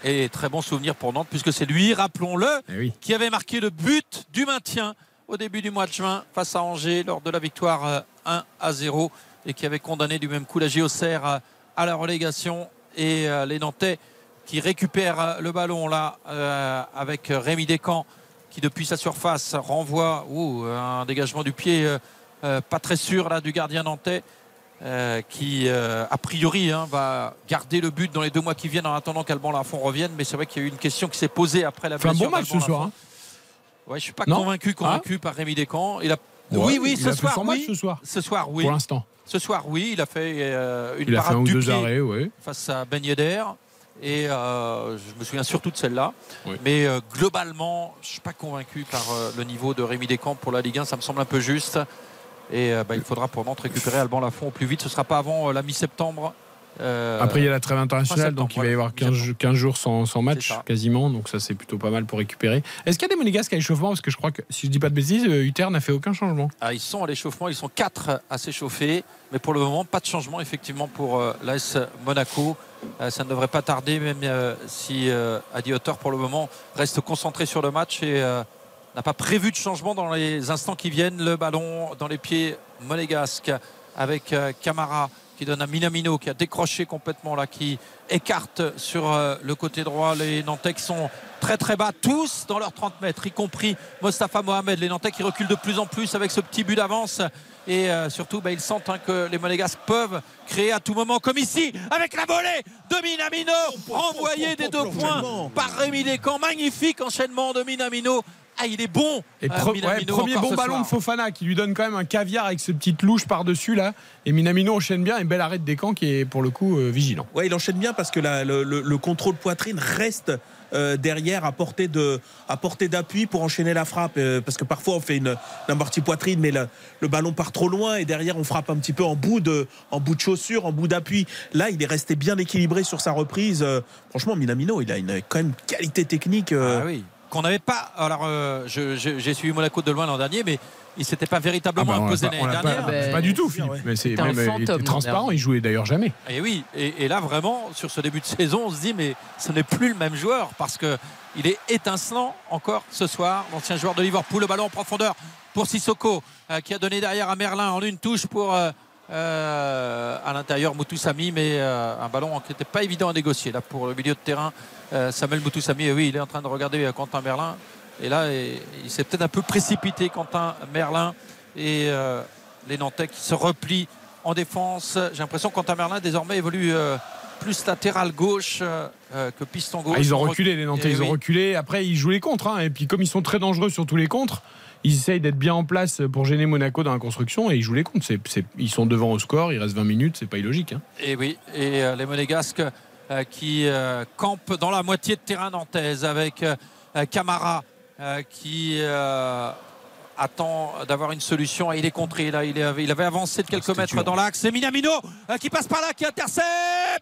Et très bon souvenir pour Nantes, puisque c'est lui, rappelons-le,
Eh
qui avait marqué le but du maintien au début du mois de juin face à Angers lors de la victoire euh, 1 à 0 et qui avait condamné du même coup la JOCR euh, à la relégation. Et euh, les Nantais qui récupèrent euh, le ballon là euh, avec Rémi Descamps qui depuis sa surface renvoie ouh, un dégagement du pied euh, euh, pas très sûr là du gardien nantais euh, qui euh, a priori hein, va garder le but dans les deux mois qui viennent en attendant qu'Alban Lafont revienne mais c'est vrai qu'il y a eu une question qui s'est posée après la
Fait un
blessure
bon match ce soir. Hein.
Ouais, je suis pas
Non
convaincu convaincu par Rémi Descamps il a
Ouais,
oui oui
il
ce
a
soir
match ce soir.
ce soir oui
Pour l'instant.
ce soir oui il a fait euh, une
Il a fait
parade
un
du
deux arrêts, ouais.
face à Ben Yedder. Et je me souviens surtout de celle-là.
Oui.
Mais globalement, je ne suis pas convaincu par le niveau de Rémi Descamps pour la Ligue 1. Ça me semble un peu juste. Et euh, bah, il faudra pour Nantes récupérer Alban Lafont au plus vite. Ce ne sera pas avant euh, la mi-septembre. Euh,
Après, il y a la trêve internationale, donc il va y avoir 15, jours- 15 jours sans, sans match quasiment, donc ça c'est plutôt pas mal pour récupérer. Est-ce qu'il y a des Monégasques à l'échauffement? Parce que je crois que, si je dis pas de bêtises, Uther n'a fait aucun changement.
Ah, ils sont à l'échauffement, ils sont quatre à s'échauffer, mais pour le moment, pas de changement effectivement pour euh, l'AS Monaco. Euh, ça ne devrait pas tarder, même si Adi Hauteur pour le moment reste concentré sur le match et n'a pas prévu de changement dans les instants qui viennent. Le ballon dans les pieds monégasques avec euh, Camara qui donne à Minamino qui a décroché complètement là, qui écarte sur euh, le côté droit les Nantais qui sont très très bas, tous dans leurs 30 mètres, y compris Mostafa Mohamed. Les Nantais qui reculent de plus en plus avec ce petit but d'avance. Et euh, surtout, bah, ils sentent hein, que les Monégasques peuvent créer à tout moment, comme ici, avec la volée de Minamino, renvoyé des deux points par Rémi Descamps. Magnifique enchaînement de Minamino. Ah, il est bon.
Et
euh,
ouais,
Minamino,
premier bon ballon
soir.
de Fofana qui lui donne quand même un caviar avec ce petite louche par-dessus là. Et Minamino enchaîne bien et bel arrêt de Descamps qui est pour le coup euh, vigilant.
Ouais, il enchaîne bien parce que la- le, le- le contrôle poitrine reste euh, derrière à portée de à portée d'appui pour enchaîner la frappe euh, parce que parfois on fait une, une amortie poitrine mais le, le ballon part trop loin et derrière on frappe un petit peu en bout de en bout de chaussure en bout d'appui là il est resté bien équilibré sur sa reprise Euh, franchement Minamino il a une quand même qualité technique euh,
Ah oui. Qu'on n'avait pas. Alors, euh, j'ai suivi Monaco de loin l'an dernier, mais il s'était pas véritablement
Ah bah,
imposé l'année
pas-
dernière.
pas du tout, Philippe. Mais c'est il était transparent, il jouait d'ailleurs jamais.
Et oui, et, et là vraiment, sur ce début de saison, on se dit, mais ce n'est plus le même joueur parce que il est étincelant encore ce soir. L'ancien joueur de Liverpool, le ballon en profondeur pour Sissoko, euh, qui a donné derrière à Merlin en une touche pour euh, euh, à l'intérieur Moutoussami, mais euh, un ballon qui n'était pas évident à négocier là pour le milieu de terrain. Euh, Samuel Moutoussami, oui, il est en train de regarder euh, Quentin Merlin. Et là, et- il s'est peut-être un peu précipité, Quentin Merlin. Et les Nantais qui se replient en défense. J'ai l'impression que Quentin Merlin désormais évolue plus latéral gauche euh, que piston gauche.
Ah, ils ont
On
reculé,
rec-
les Nantais, ils ont reculé. Après, ils jouent les contres. hein. Et puis, comme ils sont très dangereux sur tous les contres, ils essayent d'être bien en place pour gêner Monaco dans la construction et ils jouent les c'est- ils sont devant au score, il reste 20 minutes, c'est pas illogique. hein.
Et oui, et euh, les Monégasques euh, qui euh, campent dans la moitié de terrain nantaise avec Camara qui attend d'avoir une solution. Et il est contré là, il, est- il avait avancé de quelques mètres
dur.
dans l'axe. C'est Minamino qui passe par là, qui intercepte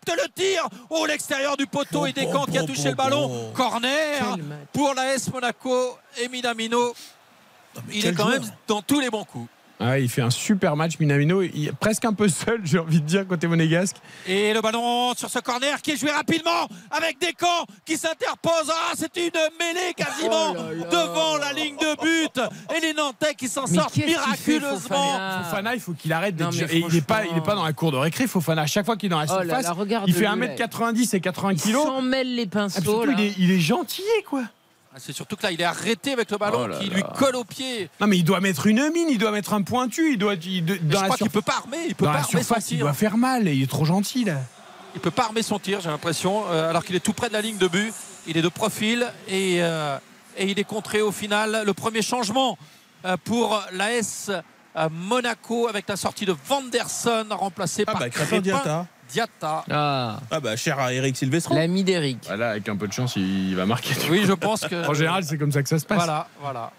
le tir au l'extérieur du poteau et Descamps qui a touché le ballon. Corner pour la S Monaco et Minamino. Il est quand même dans tous les bons coups.
Ah, il fait un super match, Minamino. Il est presque un peu seul, j'ai envie de dire, côté monégasque.
Et le ballon sur ce corner qui est joué rapidement avec Descamps qui s'interpose. Ah, c'est une mêlée quasiment devant la ligne de but. Et les Nantais qui s'en sortent miraculeusement.
Fofana
Fofana, il faut qu'il arrête d'être. et Il n'est pas,
franchement.
il est pas dans la cour de récré, Fofana. À chaque fois qu'il est dans la
Oh là
surface,
là, regarde
il fait
le
1m90 et 80
Il
kg.
s'en mêle les pinceaux.
il,
là.
est, il est gentil, quoi.
Ah, C'est surtout que là, il est arrêté avec le ballon
Oh là
qui
là.
lui colle au pied.
Non, mais il doit mettre une mine, il doit mettre un pointu, il doit. il- dans
je
la,
crois qu'il peut pas armer. Il peut
dans
pas
la
armer son
il doit faire mal. et Il est trop gentil, là.
Il peut pas armer son tir, j'ai l'impression, euh, alors qu'il est tout près de la ligne de but. Il est de profil et, euh, et il est contré au final. Le premier changement euh, pour l'AS euh, Monaco avec la sortie de Vanderson remplacé
Ah
par
bah, Diatta.
Ah,
Ah bah, cher à Eric Silvestro.
l'ami d'Eric.
Voilà, avec un peu de chance, il va marquer.
Oui, je pense que.
En général, c'est comme ça que ça se passe.
Voilà, voilà.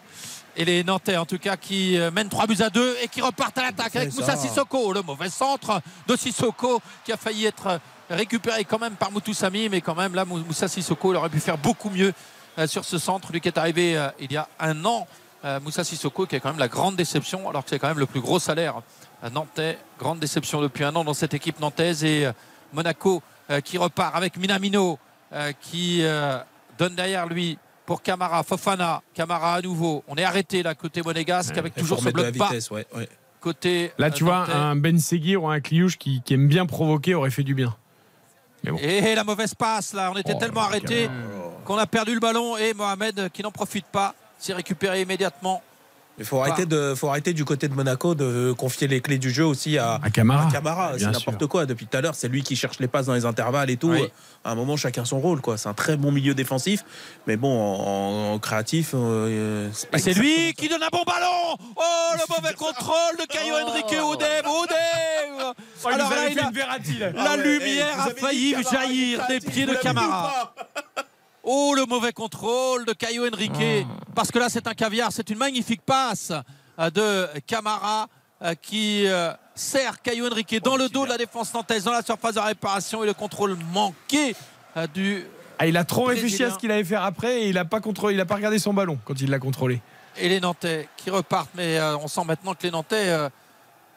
Et les Nantais, en tout cas, qui euh, mènent 3 buts à 2 et qui repartent à l'attaque avec Moussa. Sissoko. Le mauvais centre de Sissoko qui a failli être récupéré quand même par Moutoussami. Mais quand même, là, Mou- Moussa Sissoko, il aurait pu faire beaucoup mieux euh, sur ce centre. Lui qui est arrivé euh, il y a un an. Euh, Moussa Sissoko qui est quand même la grande déception, alors que c'est quand même le plus gros salaire euh, nantais. Grande déception depuis un an dans cette équipe nantaise. Et euh, Monaco euh, qui repart avec Minamino euh, qui euh, donne derrière lui pour Camara, Fofana, Camara à nouveau. On est arrêté là côté monégasque avec toujours ce bloc bas
vitesse, ouais, ouais.
côté.
Là, tu vois, un Ben Seguir ou un Cliouche qui, qui aime bien provoquer aurait fait du bien.
Et la mauvaise passe là, on était
Oh,
tellement arrêté qu'on a perdu le ballon et Mohamed qui n'en profite pas s'est récupéré immédiatement.
Il faut arrêter, de, faut arrêter du côté de Monaco de confier les clés du jeu aussi à,
À Camara.
c'est
Bien
n'importe quoi. Depuis tout à l'heure, c'est lui qui cherche les passes dans les intervalles et tout.
Oui.
À un moment, chacun son rôle. quoi. C'est un très bon milieu défensif. Mais bon, en, en créatif, euh, c'est pas
Et c'est lui qui donne un bon ballon Oh le mauvais contrôle de Caio Henrique Odem Odem
Oh,
Alors là, il a-
une Verratti, là.
La
Ah ouais,
lumière a failli
Camara,
jaillir des pieds de Camara. Oh le mauvais contrôle de Caio Henrique parce que là c'est un caviar, c'est une magnifique passe euh, de Camara euh, qui euh, sert Caio Henrique dans le dos de la défense nantaise dans la surface de réparation et le contrôle manqué du
Ah, il a trop réfléchi à ce qu'il allait faire après et il a pas contrôlé, il a pas regardé son ballon quand il l'a contrôlé.
et les Nantais qui repartent. Mais on sent maintenant que les Nantais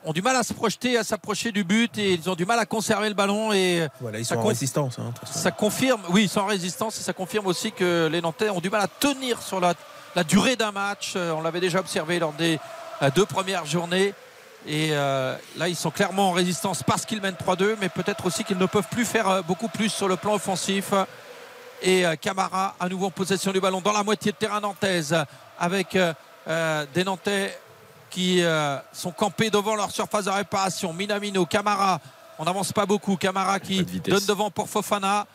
ont du mal à se projeter, à s'approcher du but et ils ont du mal à conserver le ballon. Et
Voilà, ils
ça
sont en résistance. hein,
ça confirme, oui, sans résistance, et ça confirme aussi que les Nantais ont du mal à tenir sur la, la durée d'un match. Euh, on l'avait déjà observé lors des euh, deux premières journées. Et euh, là, ils sont clairement en résistance parce qu'ils mènent 3-2, mais peut-être aussi qu'ils ne peuvent plus faire beaucoup plus sur le plan offensif. Et Camara, à nouveau en possession du ballon dans la moitié de terrain nantaise, avec euh, des Nantais qui euh, sont campés devant leur surface de réparation. Minamino, Camara, on n'avance pas beaucoup. Camara qui donne devant pour Fofana.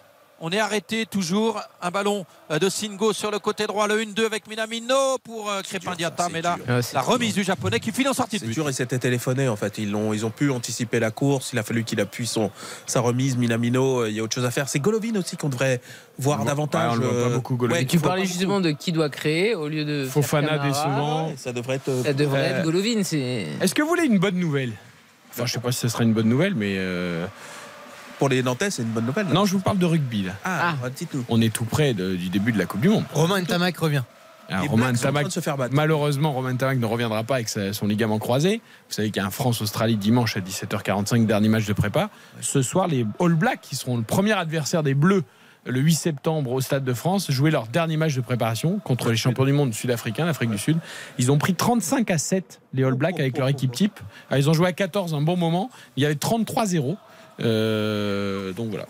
On est arrêté toujours. Un ballon euh, de Singo sur le côté droit. Le 1-2 avec Minamino pour euh, Crépin Diatta. Mais là, la remise du japonais qui finit en sortie de
C'est
but.
dur, il s'était téléphoné en fait. Ils ont, ils ont pu anticiper la course. Il a fallu qu'il appuie son, sa remise. Minamino, euh, il y a autre chose à faire. C'est Golovin aussi qu'on devrait voir
Ouais,
davantage.
on voit pas beaucoup, Golovin.
ouais,
Et tu parlais justement de qui doit créer au lieu de.
Fofana décevant.
Ça devrait être.
Ça devrait
euh,
être Golovin. C'est.
Est-ce que vous voulez une bonne nouvelle? Enfin, je sais pas si ce sera une bonne nouvelle, mais euh,
Pour les Nantais, c'est une bonne nouvelle.
non, je vous parle de rugby là.
Ah, dites-nous.
On est tout près de- du début de la Coupe du Monde.
Romain Tamac revient.
Alors,
Les
Romain Tamac,
de se faire battre.
malheureusement, Romain Tamac ne reviendra pas avec sa- son ligament croisé. Vous savez qu'il y a un France-Australie dimanche à 17h45, dernier match de prépa. Ce soir, les All Blacks, qui seront le premier adversaire des Bleus le 8 septembre au Stade de France, jouer leur dernier match de préparation contre les champions du monde sud-africains, l'Afrique du Sud. Ils ont pris 35 à 7, les All Blacks, avec leur équipe type. Alors, ils ont joué à 14 un bon moment. Il y avait 33-0. Euh, donc voilà.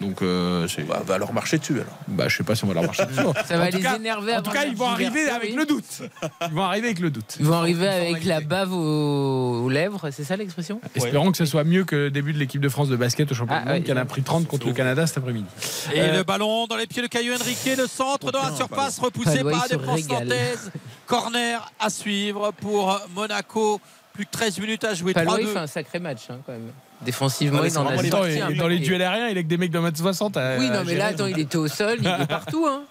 Donc, euh.
Bah, va leur marcher dessus alors.
Bah, je sais pas si on va leur marcher dessus.
Ça va
En tout
les
cas-
énerver
En tout cas, ils vont arriver
d'hiver,
avec
oui.
le doute. Ils vont arriver avec le doute.
Ils vont arriver avec la bave aux, aux lèvres, c'est ça l'expression
Espérons que ce soit mieux que le début de l'équipe de France de basket au championnat
Ah,
du monde
ouais.
qui en a pris 30 contre le Canada cet après-midi.
Et
Euh,
le ballon dans les pieds de Caillou Henrique, le centre dans la surface repoussé
Padois,
par
régale.
nantaise. Corner à suivre pour Monaco. Plus que 13 minutes à jouer.
Palois, il
3-2.
fait un sacré match hein, quand même. Défensivement,
Ouais,
il en a
temps, dans les duels aériens, il est que des mecs d'un mètre 60. à-
Oui, non,
à
mais là, attends, il était au sol, il est partout. Hein.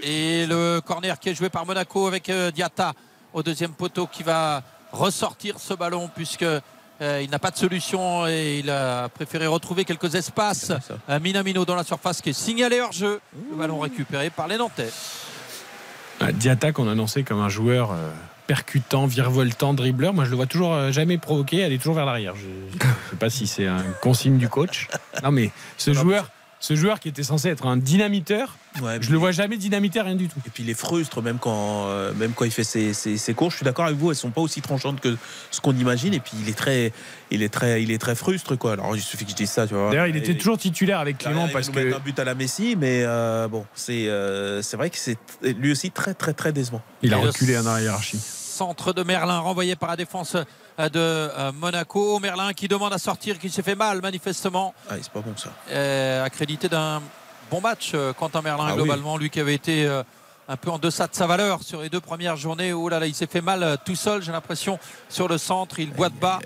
Et le corner qui est joué par Monaco avec euh, Diatta au deuxième poteau qui va ressortir ce ballon puisque euh, il n'a pas de solution et il a préféré retrouver quelques espaces. Euh, Minamino dans la surface qui est signalé hors jeu. Le ballon récupéré par les Nantais.
Diatta qu'on annonçait comme un joueur euh, percutant, virevoltant, dribbleur. Moi, je le vois toujours euh, jamais provoquer, aller toujours vers l'arrière. Je ne sais pas si c'est un consigne du coach. Non, mais ce joueur, ce joueur qui était censé être un dynamiteur,
Ouais,
je le vois jamais dynamiter rien du tout.
Et puis il est frustre même quand, euh, même quand il fait ses, ses, ses courses. Je suis d'accord avec vous, elles sont pas aussi tranchantes que ce qu'on imagine. Et puis il est très, il est très, il est très frustre quoi. Alors il suffit que je dise ça, tu vois.
D'ailleurs, il était toujours titulaire avec
Là,
Clément
il
parce que
un but à la Messi, mais euh, bon, c'est, euh, c'est vrai que c'est lui aussi très, très, très décevant.
il a reculé la hiérarchie.
Centre de Merlin renvoyé par la défense euh, de euh, Monaco. Merlin qui demande à sortir, qui s'est fait mal manifestement.
Ah, c'est pas bon ça.
Euh, accrédité d'un bon match, euh, Quentin Merlin,
Ah oui.
globalement. Lui qui avait été euh, un peu en deçà de sa valeur sur les deux premières journées. Oh là là, il s'est fait mal euh, tout seul, j'ai l'impression, sur le centre. Il boite bas.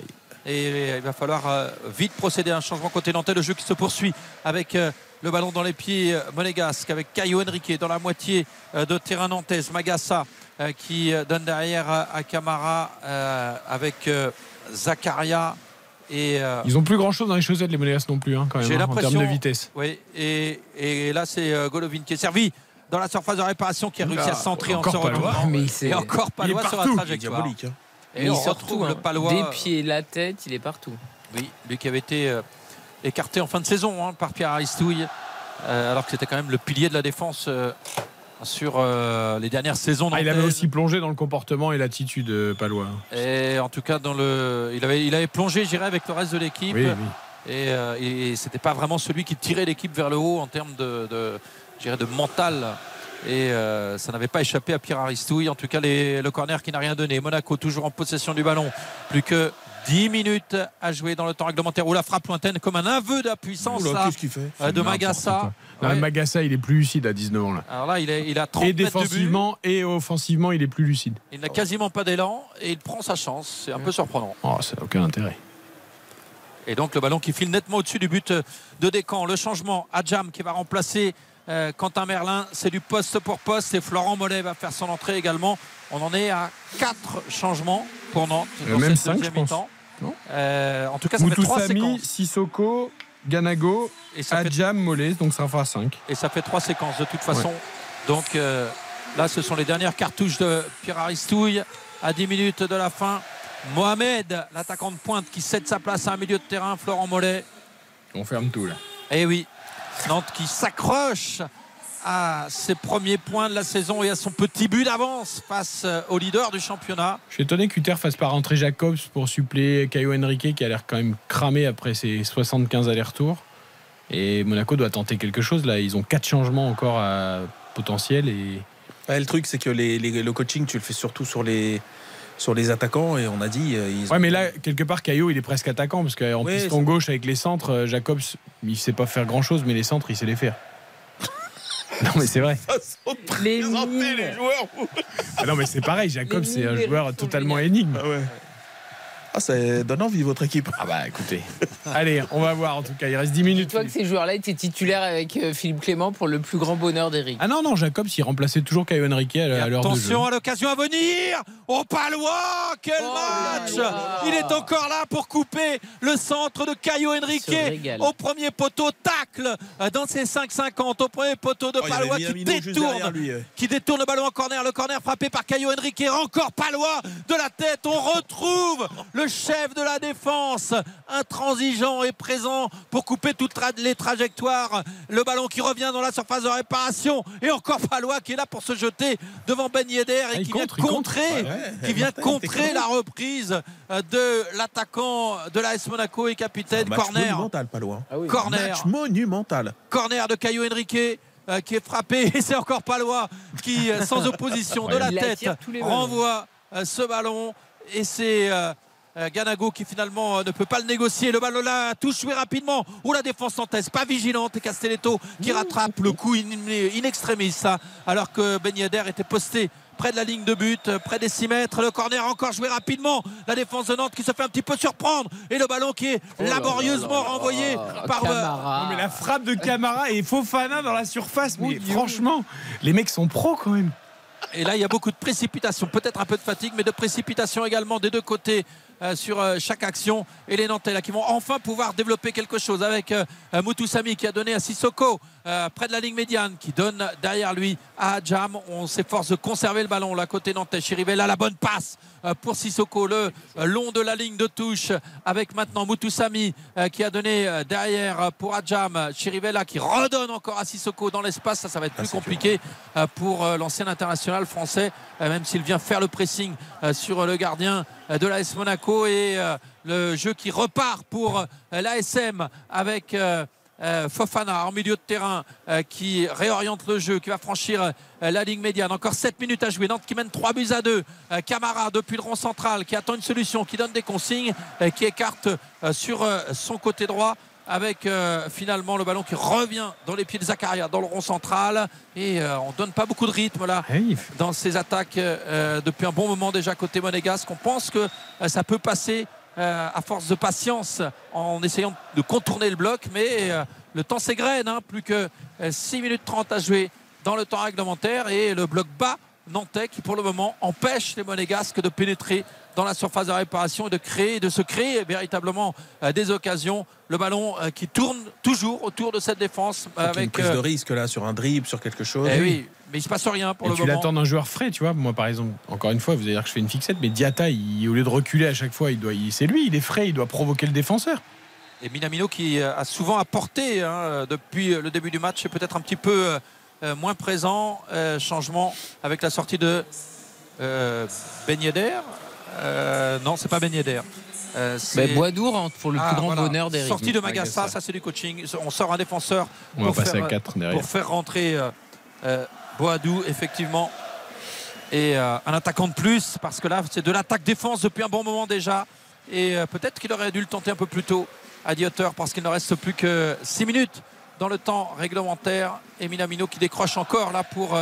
Et il va falloir euh, vite procéder à un changement côté nantais. Le jeu qui se poursuit avec euh, le ballon dans les pieds euh, monégasques, avec Caio Henrique dans la moitié euh, de terrain nantaise. Magassa euh, qui donne derrière à Camara avec Zakaria. Et, euh,
Ils ont plus grand chose dans les chaussettes, les Monégas non plus, hein, quand même,
j'ai
hein, en termes de vitesse.
Oui, et, et là, c'est Golovin qui est servi dans la surface de réparation, qui a réussi à centrer en
encore
se retournant.
Mais c'est-
Et encore
Il est
Palois sur la
partout.
trajectoire.
Hein.
Et
il
on retrouve
tout, hein.
le Palois.
Des pieds, la tête, il est partout.
Oui, lui qui avait été euh, écarté en fin de saison hein, par Pierre Aristouille, euh, alors que c'était quand même le pilier de la défense euh, sur euh, les dernières saisons.
Ah, il avait aussi plongé dans le comportement et l'attitude, Palois.
Et en tout cas, dans le, il, avait, il avait plongé, avec le reste de l'équipe.
Oui, oui.
Et, et c'était pas vraiment celui qui tirait l'équipe vers le haut en termes de, de, mental. Et euh, ça n'avait pas échappé à Pierre Aristouille. En tout cas, les- le corner qui n'a rien donné. Monaco toujours en possession du ballon. Plus que 10 minutes à jouer dans le temps réglementaire. Où la frappe lointaine comme un aveu de la puissance
Oula,
là,
qu'est-ce qu'il fait
euh, de Magassa.
Non,
Ouais.
Magassa, il est plus lucide à 19 ans là.
Alors là, il, est, il a 30
Et
mètres de but.
défensivement et offensivement, il est plus lucide.
Il n'a quasiment pas d'élan et il prend sa chance. C'est un peu surprenant.
Oh, ça n'a aucun intérêt.
Et donc le ballon qui file nettement au-dessus du but de Descamps. Le changement, Adjam qui va remplacer euh, Quentin Merlin. C'est du poste pour poste et Florent Mollet va faire son entrée également. On en est à 4 changements pour Nantes
Euh,
dans
même
cette
cinq,
deuxième
je pense.
mi-temps.
Non
Euh, en tout cas, ça fait 3
Moutoussamy,
séquences.
Sissoko, Ganago,
Et ça fait-
Adjam, Mollet, donc ça en fera 5.
Et ça fait trois séquences de toute façon. Donc euh, là, ce sont les dernières cartouches de Pierre Aristouille à 10 minutes de la fin. Mohamed, l'attaquant de pointe qui cède sa place à un milieu de terrain, Florent Mollet.
On ferme tout là.
Eh oui, Nantes qui s'accroche à ses premiers points de la saison et à son petit but d'avance face euh, au leader du championnat.
Je suis étonné qu'Uther fasse pas rentrer Jacobs pour suppléer Caio Henrique qui a l'air quand même cramé après ses 75 allers-retours. Et Monaco doit tenter quelque chose là. Ils ont quatre changements encore à potentiel et
Ouais, le truc, c'est que les, les- le coaching, tu le fais surtout sur les, sur les attaquants. Et on a dit. euh, Ils
Ouais, mais là, quelque part, Caillot, il est presque attaquant parce qu'en
Oui,
piston gauche avec les centres, euh, Jacobs, il sait pas faire grand chose, mais les centres, il sait les faire. Non, mais c'est vrai.
Les
les joueurs.
Ah non, mais c'est pareil, Jacobs,
Les
c'est un joueur totalement énigme.
Ah ouais. Ah, ça donne envie, votre équipe.
Ah bah écoutez. Allez, on va voir en tout cas, il reste 10 minutes.
Dis-toi que ces joueurs-là étaient titulaires avec euh, Philippe Clément pour le plus grand bonheur d'Eric.
Ah non, non, Jacobs, il remplaçait toujours Caio Henrique à l'heure de jeu.
attention à l'occasion à venir Au Palois Quel
Oh
match
là là.
Il est encore là pour couper le centre de Caio Henrique au premier poteau tacle euh, dans ses 5,50 au premier poteau de
Oh,
Palois qui détourne
lui,
qui détourne le ballon en corner le corner frappé par Caio Henrique encore Palois de la tête on retrouve le chef de la défense intransigeant et présent pour couper toutes tra- les trajectoires le ballon qui revient dans la surface de réparation et encore Palois qui est là pour se jeter devant Ben Yedder et
Ah,
qui
contre,
vient
contre.
contrer
Ouais, ouais.
qui vient
Martin,
contrer la reprise euh, de l'attaquant de l'AS Monaco et capitaine
Match
corner
monumental, pas loin.
Ah oui.
corner
Match monumental.
corner de Caio Henrique euh, qui est frappé et c'est encore Palois qui euh, sans opposition de la tête renvoie euh, ce ballon et c'est Ganago qui finalement euh, ne peut pas le négocier le ballon là touche joué rapidement ou la défense nantaise pas vigilante et Castelletto qui rattrape le coup in, in extremis ça, alors que Ben Yedder était posté près de la ligne de but, euh, près des 6 mètres. Le corner encore joué rapidement. La défense de Nantes qui se fait un petit peu surprendre. Et le ballon qui est laborieusement renvoyé par. euh,
Camara.
Non, mais la frappe de Camara et Fofana dans la surface, mais franchement, les mecs sont pros quand même.
Et là, il y a beaucoup de précipitation, peut-être un peu de fatigue, mais de précipitation également des deux côtés euh, sur euh, chaque action. Et les Nantais là, qui vont enfin pouvoir développer quelque chose avec euh, euh, Mutusami qui a donné à Sissoko euh, près de la ligne médiane, qui donne derrière lui à Jam. On s'efforce de conserver le ballon là côté Nantais. Chirivella, la bonne passe euh, pour Sissoko, le euh, long de la ligne de touche avec maintenant euh, qui a donné euh, derrière euh, pour Adjam. Chirivella qui redonne encore à Sissoko dans l'espace. Ça, ça va être plus compliqué euh, pour euh, l'ancien international français, euh, même s'il vient faire le pressing euh, sur le gardien euh, de l'AS Monaco et euh, le jeu qui repart pour euh, l'ASM avec euh, Fofana en milieu de terrain qui réoriente le jeu, qui va franchir la ligne médiane. Encore 7 minutes à jouer. Nantes qui mène 3 buts à 2. Euh, Camara depuis le rond central qui attend une solution, qui donne des consignes, qui écarte sur son côté droit avec euh, finalement le ballon qui revient dans les pieds de Zakaria dans le rond central. Et euh, on donne pas beaucoup de rythme là dans ces attaques euh, depuis un bon moment déjà côté monégasque. On pense que euh, ça peut passer euh, à force de patience en essayant de contourner le bloc. Mais euh, le temps s'égrène hein, plus que 6 minutes 30 à jouer dans le temps réglementaire et le bloc bas nantais qui pour le moment empêche les monégasques de pénétrer dans la surface de réparation et de créer, de se créer véritablement euh, des occasions. Le ballon euh, qui tourne toujours autour de cette défense
Avec une prise de
euh,
risque là sur un dribble, sur quelque chose.
eh oui, mais il se passe rien pour
Et
le
tu
moment.
l'attends d'un joueur frais, tu vois. Moi, par exemple, encore une fois, vous allez dire que je fais une fixette, mais Diata, il- au lieu de reculer à chaque fois, il doit, il- c'est lui, il est frais, il doit provoquer le défenseur.
Et Minamino qui a souvent apporté hein, depuis le début du match est peut-être un petit peu euh, moins présent. Euh, changement avec la sortie de euh, Ben Yedder. Euh, non, c'est pas Ben Yedder. Euh,
Mais Boisdour rentre pour le plus
Ah,
grand
voilà.
bonheur d'Eric.
Sortie de Magassa, ça c'est du coaching. On sort un défenseur
On va
pour, faire,
à quatre derrière.
pour faire rentrer euh, euh, Boadou, effectivement. Et euh, un attaquant de plus, parce que là, c'est de l'attaque-défense depuis un bon moment déjà. Et euh, peut-être qu'il aurait dû le tenter un peu plus tôt à Diotter, parce qu'il ne reste plus que 6 minutes dans le temps réglementaire. Et Minamino qui décroche encore là pour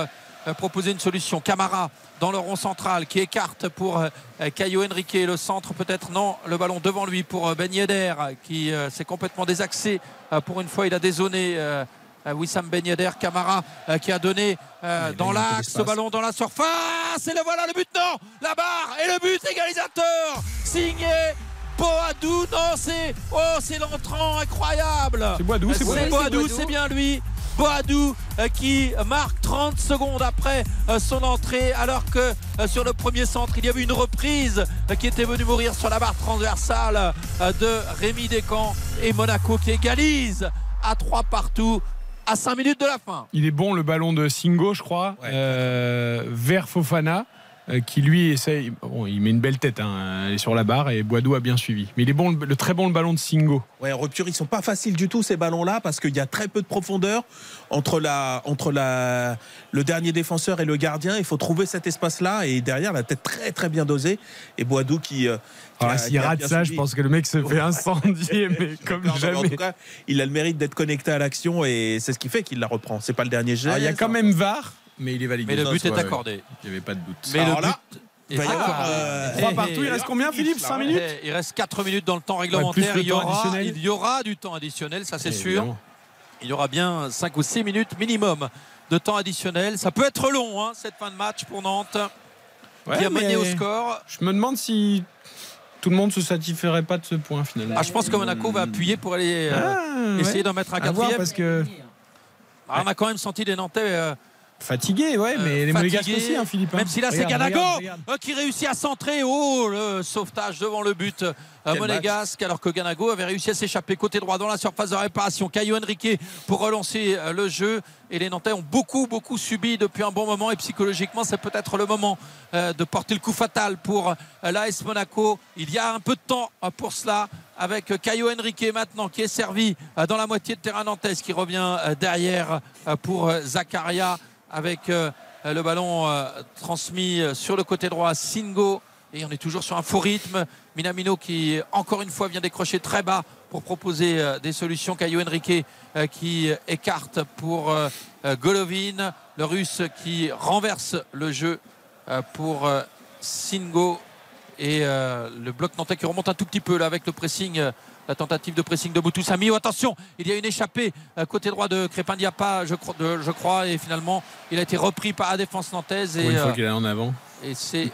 proposer une solution. Camara dans le rond central qui écarte pour euh, Caio Henrique. Le centre peut-être non. Le ballon devant lui pour euh, Ben Yedder qui euh, s'est complètement désaxé. Pour une fois, il a dézoné. euh, Wissam Ben Yedder, Camara qui a donné dans l'axe, ce ballon dans la surface. Et le voilà le but, non La barre et le but égalisateur signé Boadou. Non, c'est oh, c'est l'entrant incroyable.
C'est Boadou, c'est Boadou.
Boadou,
C'est Boadou.
c'est bien lui. Boadou euh, qui marque 30 secondes après euh, son entrée alors que euh, sur le premier centre il y avait une reprise qui était venue mourir sur la barre transversale de Rémi Descamps et Monaco qui égalise à 3 partout à 5 minutes de la fin.
Il est bon le ballon de Singo, je crois, euh, vers Fofana, qui lui essaye. Bon, il met une belle tête, hein, elle est sur la barre et Boadou a bien suivi. Mais il est bon, le, le très bon le ballon de Singo.
Ouais, en rupture, ils sont pas faciles du tout ces ballons-là parce qu'il y a très peu de profondeur entre la entre la le dernier défenseur et le gardien. Il faut trouver cet espace-là et derrière la tête très très bien dosée et Boadou qui. euh, qui
Ah, S'il rate
bien
ça, je pense que le mec se fait incendier, mais comme
Non, mais En
jamais.
tout cas, il a le mérite d'être connecté à l'action et c'est ce qui fait qu'il la reprend. C'est pas le dernier geste.
Alors, il y a quand même VAR, mais il est validé.
Mais le but est
ouais,
accordé.
Il n'y avait pas de doute.
Mais
Alors
le
là,
but
il va y avoir, euh,
Trois
Et-
partout, il
et-
reste combien, Philippe 5 minutes
Il reste 4 minutes dans le temps réglementaire.
le
il, y aura,
additionnel.
il y aura du temps additionnel, ça c'est
Eh,
sûr.
évidemment.
Il y aura bien 5 ou 6 minutes minimum de temps additionnel. Ça peut être long, hein, cette fin de match pour Nantes,
Ouais,
qui a mené au score.
Je me demande si tout le monde se satisferait pas de ce point finalement.
Ah, je pense que Monaco va appuyer pour aller euh,
Ah,
essayer
ouais.
d'en mettre un quatrième.
parce que
Ah, on a quand même senti des Nantais. euh,
fatigué, ouais, mais les Monégasques aussi, hein, Philippe. hein.
Même si là c'est Ganago euh, qui réussit à centrer. Oh, le sauvetage devant le but euh,
Quel
monégasque. Alors que Ganago avait réussi à s'échapper côté droit dans la surface de réparation. Caio Henrique pour relancer euh, le jeu. Et les Nantais ont beaucoup, beaucoup subi depuis un bon moment. Et psychologiquement, c'est peut-être le moment euh, de porter le coup fatal pour euh, l'AS Monaco. Il y a un peu de temps euh, pour cela. Avec euh, Caio Henrique maintenant qui est servi euh, dans la moitié de terrain nantaise qui revient euh, derrière euh, pour euh, Zakaria avec euh, le ballon euh, transmis euh, sur le côté droit Singo. Et on est toujours sur un faux rythme. Minamino qui, encore une fois, vient décrocher très bas pour proposer des solutions. Caio Henrique qui écarte pour Golovin. Le russe qui renverse le jeu pour Singo. Et le bloc nantais qui remonte un tout petit peu là avec le pressing. La tentative de pressing de Boutoussami. Oh, attention, il y a une échappée côté droit de Crépin Diapa, je crois, de- je crois, et finalement il a été repris par la défense nantaise.
Pour
Et,
une fois
euh,
qu'il est en avant.
Et c'est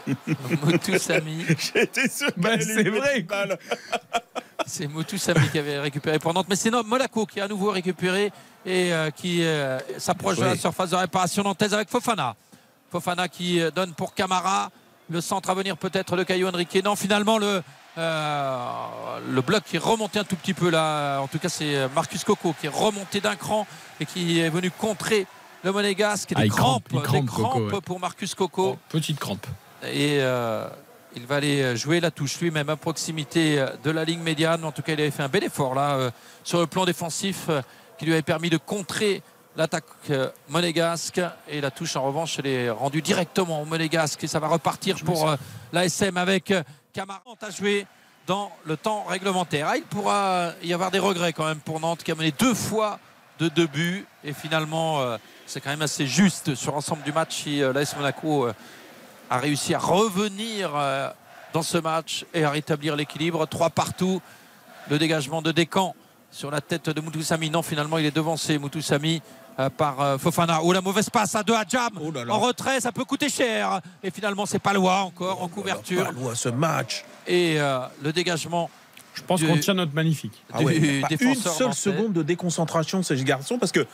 Moutou Sami.
J'étais sûr
Bah,
qu'elle
c'est vrai.
C'est Moutou Sami qui avait récupéré pour Nantes. Mais c'est Monaco qui a à nouveau récupéré et euh, qui euh, s'approche de la surface de réparation nantaise avec Fofana. Fofana qui donne pour Camara. Le centre à venir peut-être de Caio Henrique. Non, finalement, le, euh, le bloc qui est remonté un tout petit peu là. En tout cas, c'est Marcus Coco qui est remonté d'un cran et qui est venu contrer le Monégasque.
Ah,
Des
crampe,
crampes,
crampe,
des
Coco,
crampes
ouais.
pour Marcus Coco.
Petite crampe.
Et euh, il va aller jouer la touche lui-même à proximité de la ligne médiane. En tout cas, il avait fait un bel effort là euh, sur le plan défensif qui lui avait permis de contrer l'attaque monégasque. Et la touche en revanche, elle est rendue directement au monégasque. Et ça va repartir pour l'ASM avec Camara à jouer dans le temps réglementaire. Ah, il pourra y avoir des regrets quand même pour Nantes qui a mené deux fois de deux buts. Et finalement, euh, c'est quand même assez juste sur l'ensemble du match si euh, l'AS Monaco euh, a réussi à revenir dans ce match et à rétablir l'équilibre. Trois partout. Le dégagement de Descamps sur la tête de Moutoussami. Non, finalement, il est devancé, Moutoussami, par euh, Fofana. Oh, la mauvaise passe à deux à Jam. En retrait, ça peut coûter cher. Et finalement, c'est Palois encore en couverture.
Palois, ce match.
Et euh, le dégagement.
Je pense
du-
qu'on tient notre magnifique.
Ah ouais,
du
pas une seule
nantais.
seconde de déconcentration de ces garçons parce que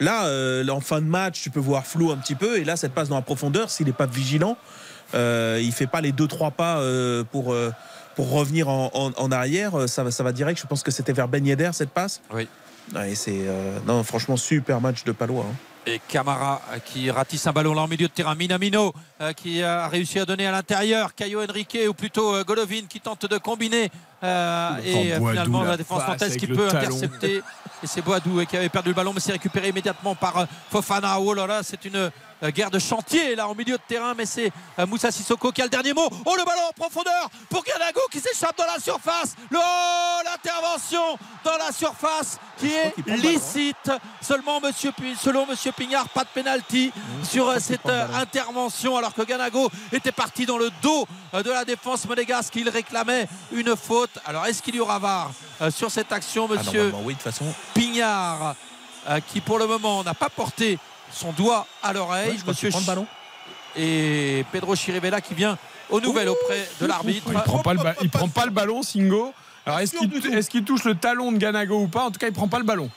là, euh, en fin de match, tu peux voir flou un petit peu et là, cette passe dans la profondeur, s'il n'est pas vigilant, euh, il fait pas les deux trois pas euh, pour euh, pour revenir en, en- en arrière, euh, ça va ça va direct. Je pense que c'était vers Ben Yedder cette passe.
Oui.
Ouais, c'est euh, non franchement super match de Palois. hein.
Et Camara euh, qui ratisse un ballon là en milieu de terrain. Minamino euh, qui a réussi à donner à l'intérieur. Caio Henrique ou plutôt euh, Golovin qui tente de combiner. euh, et euh, finalement
la
la défense
passe
nantaise qui peut
talon.
intercepter. Et c'est Boadou qui avait perdu le ballon mais c'est récupéré immédiatement par euh, Fofana. Oh là là, c'est une euh, guerre de chantier là en milieu de terrain. Mais c'est euh, Moussa Sissoko qui a le dernier mot. Oh le ballon en profondeur pour Ganago qui s'échappe dans la surface. Oh, l'intervention dans la surface qui est
hein.
licite. Seulement Monsieur, selon Monsieur Pignard, pas de pénalty sur euh, cette euh, intervention alors que Ganago était parti dans le dos euh, de la défense monégasque. Il réclamait une faute. Alors est-ce qu'il y aura VAR euh, sur cette action,
Ah,
Monsieur
normalement, oui de toute façon.
Pignard, euh, qui pour le moment n'a pas porté son doigt à l'oreille.
Ouais, je
Monsieur
le ballon.
et Pedro Chirivella qui vient aux nouvelles auprès de l'arbitre.
Il prend pas le, ba- il prend pas le ballon, Singo. Alors est-ce qu'il touche le talon de Ganago ou pas? En tout cas, il prend pas le ballon.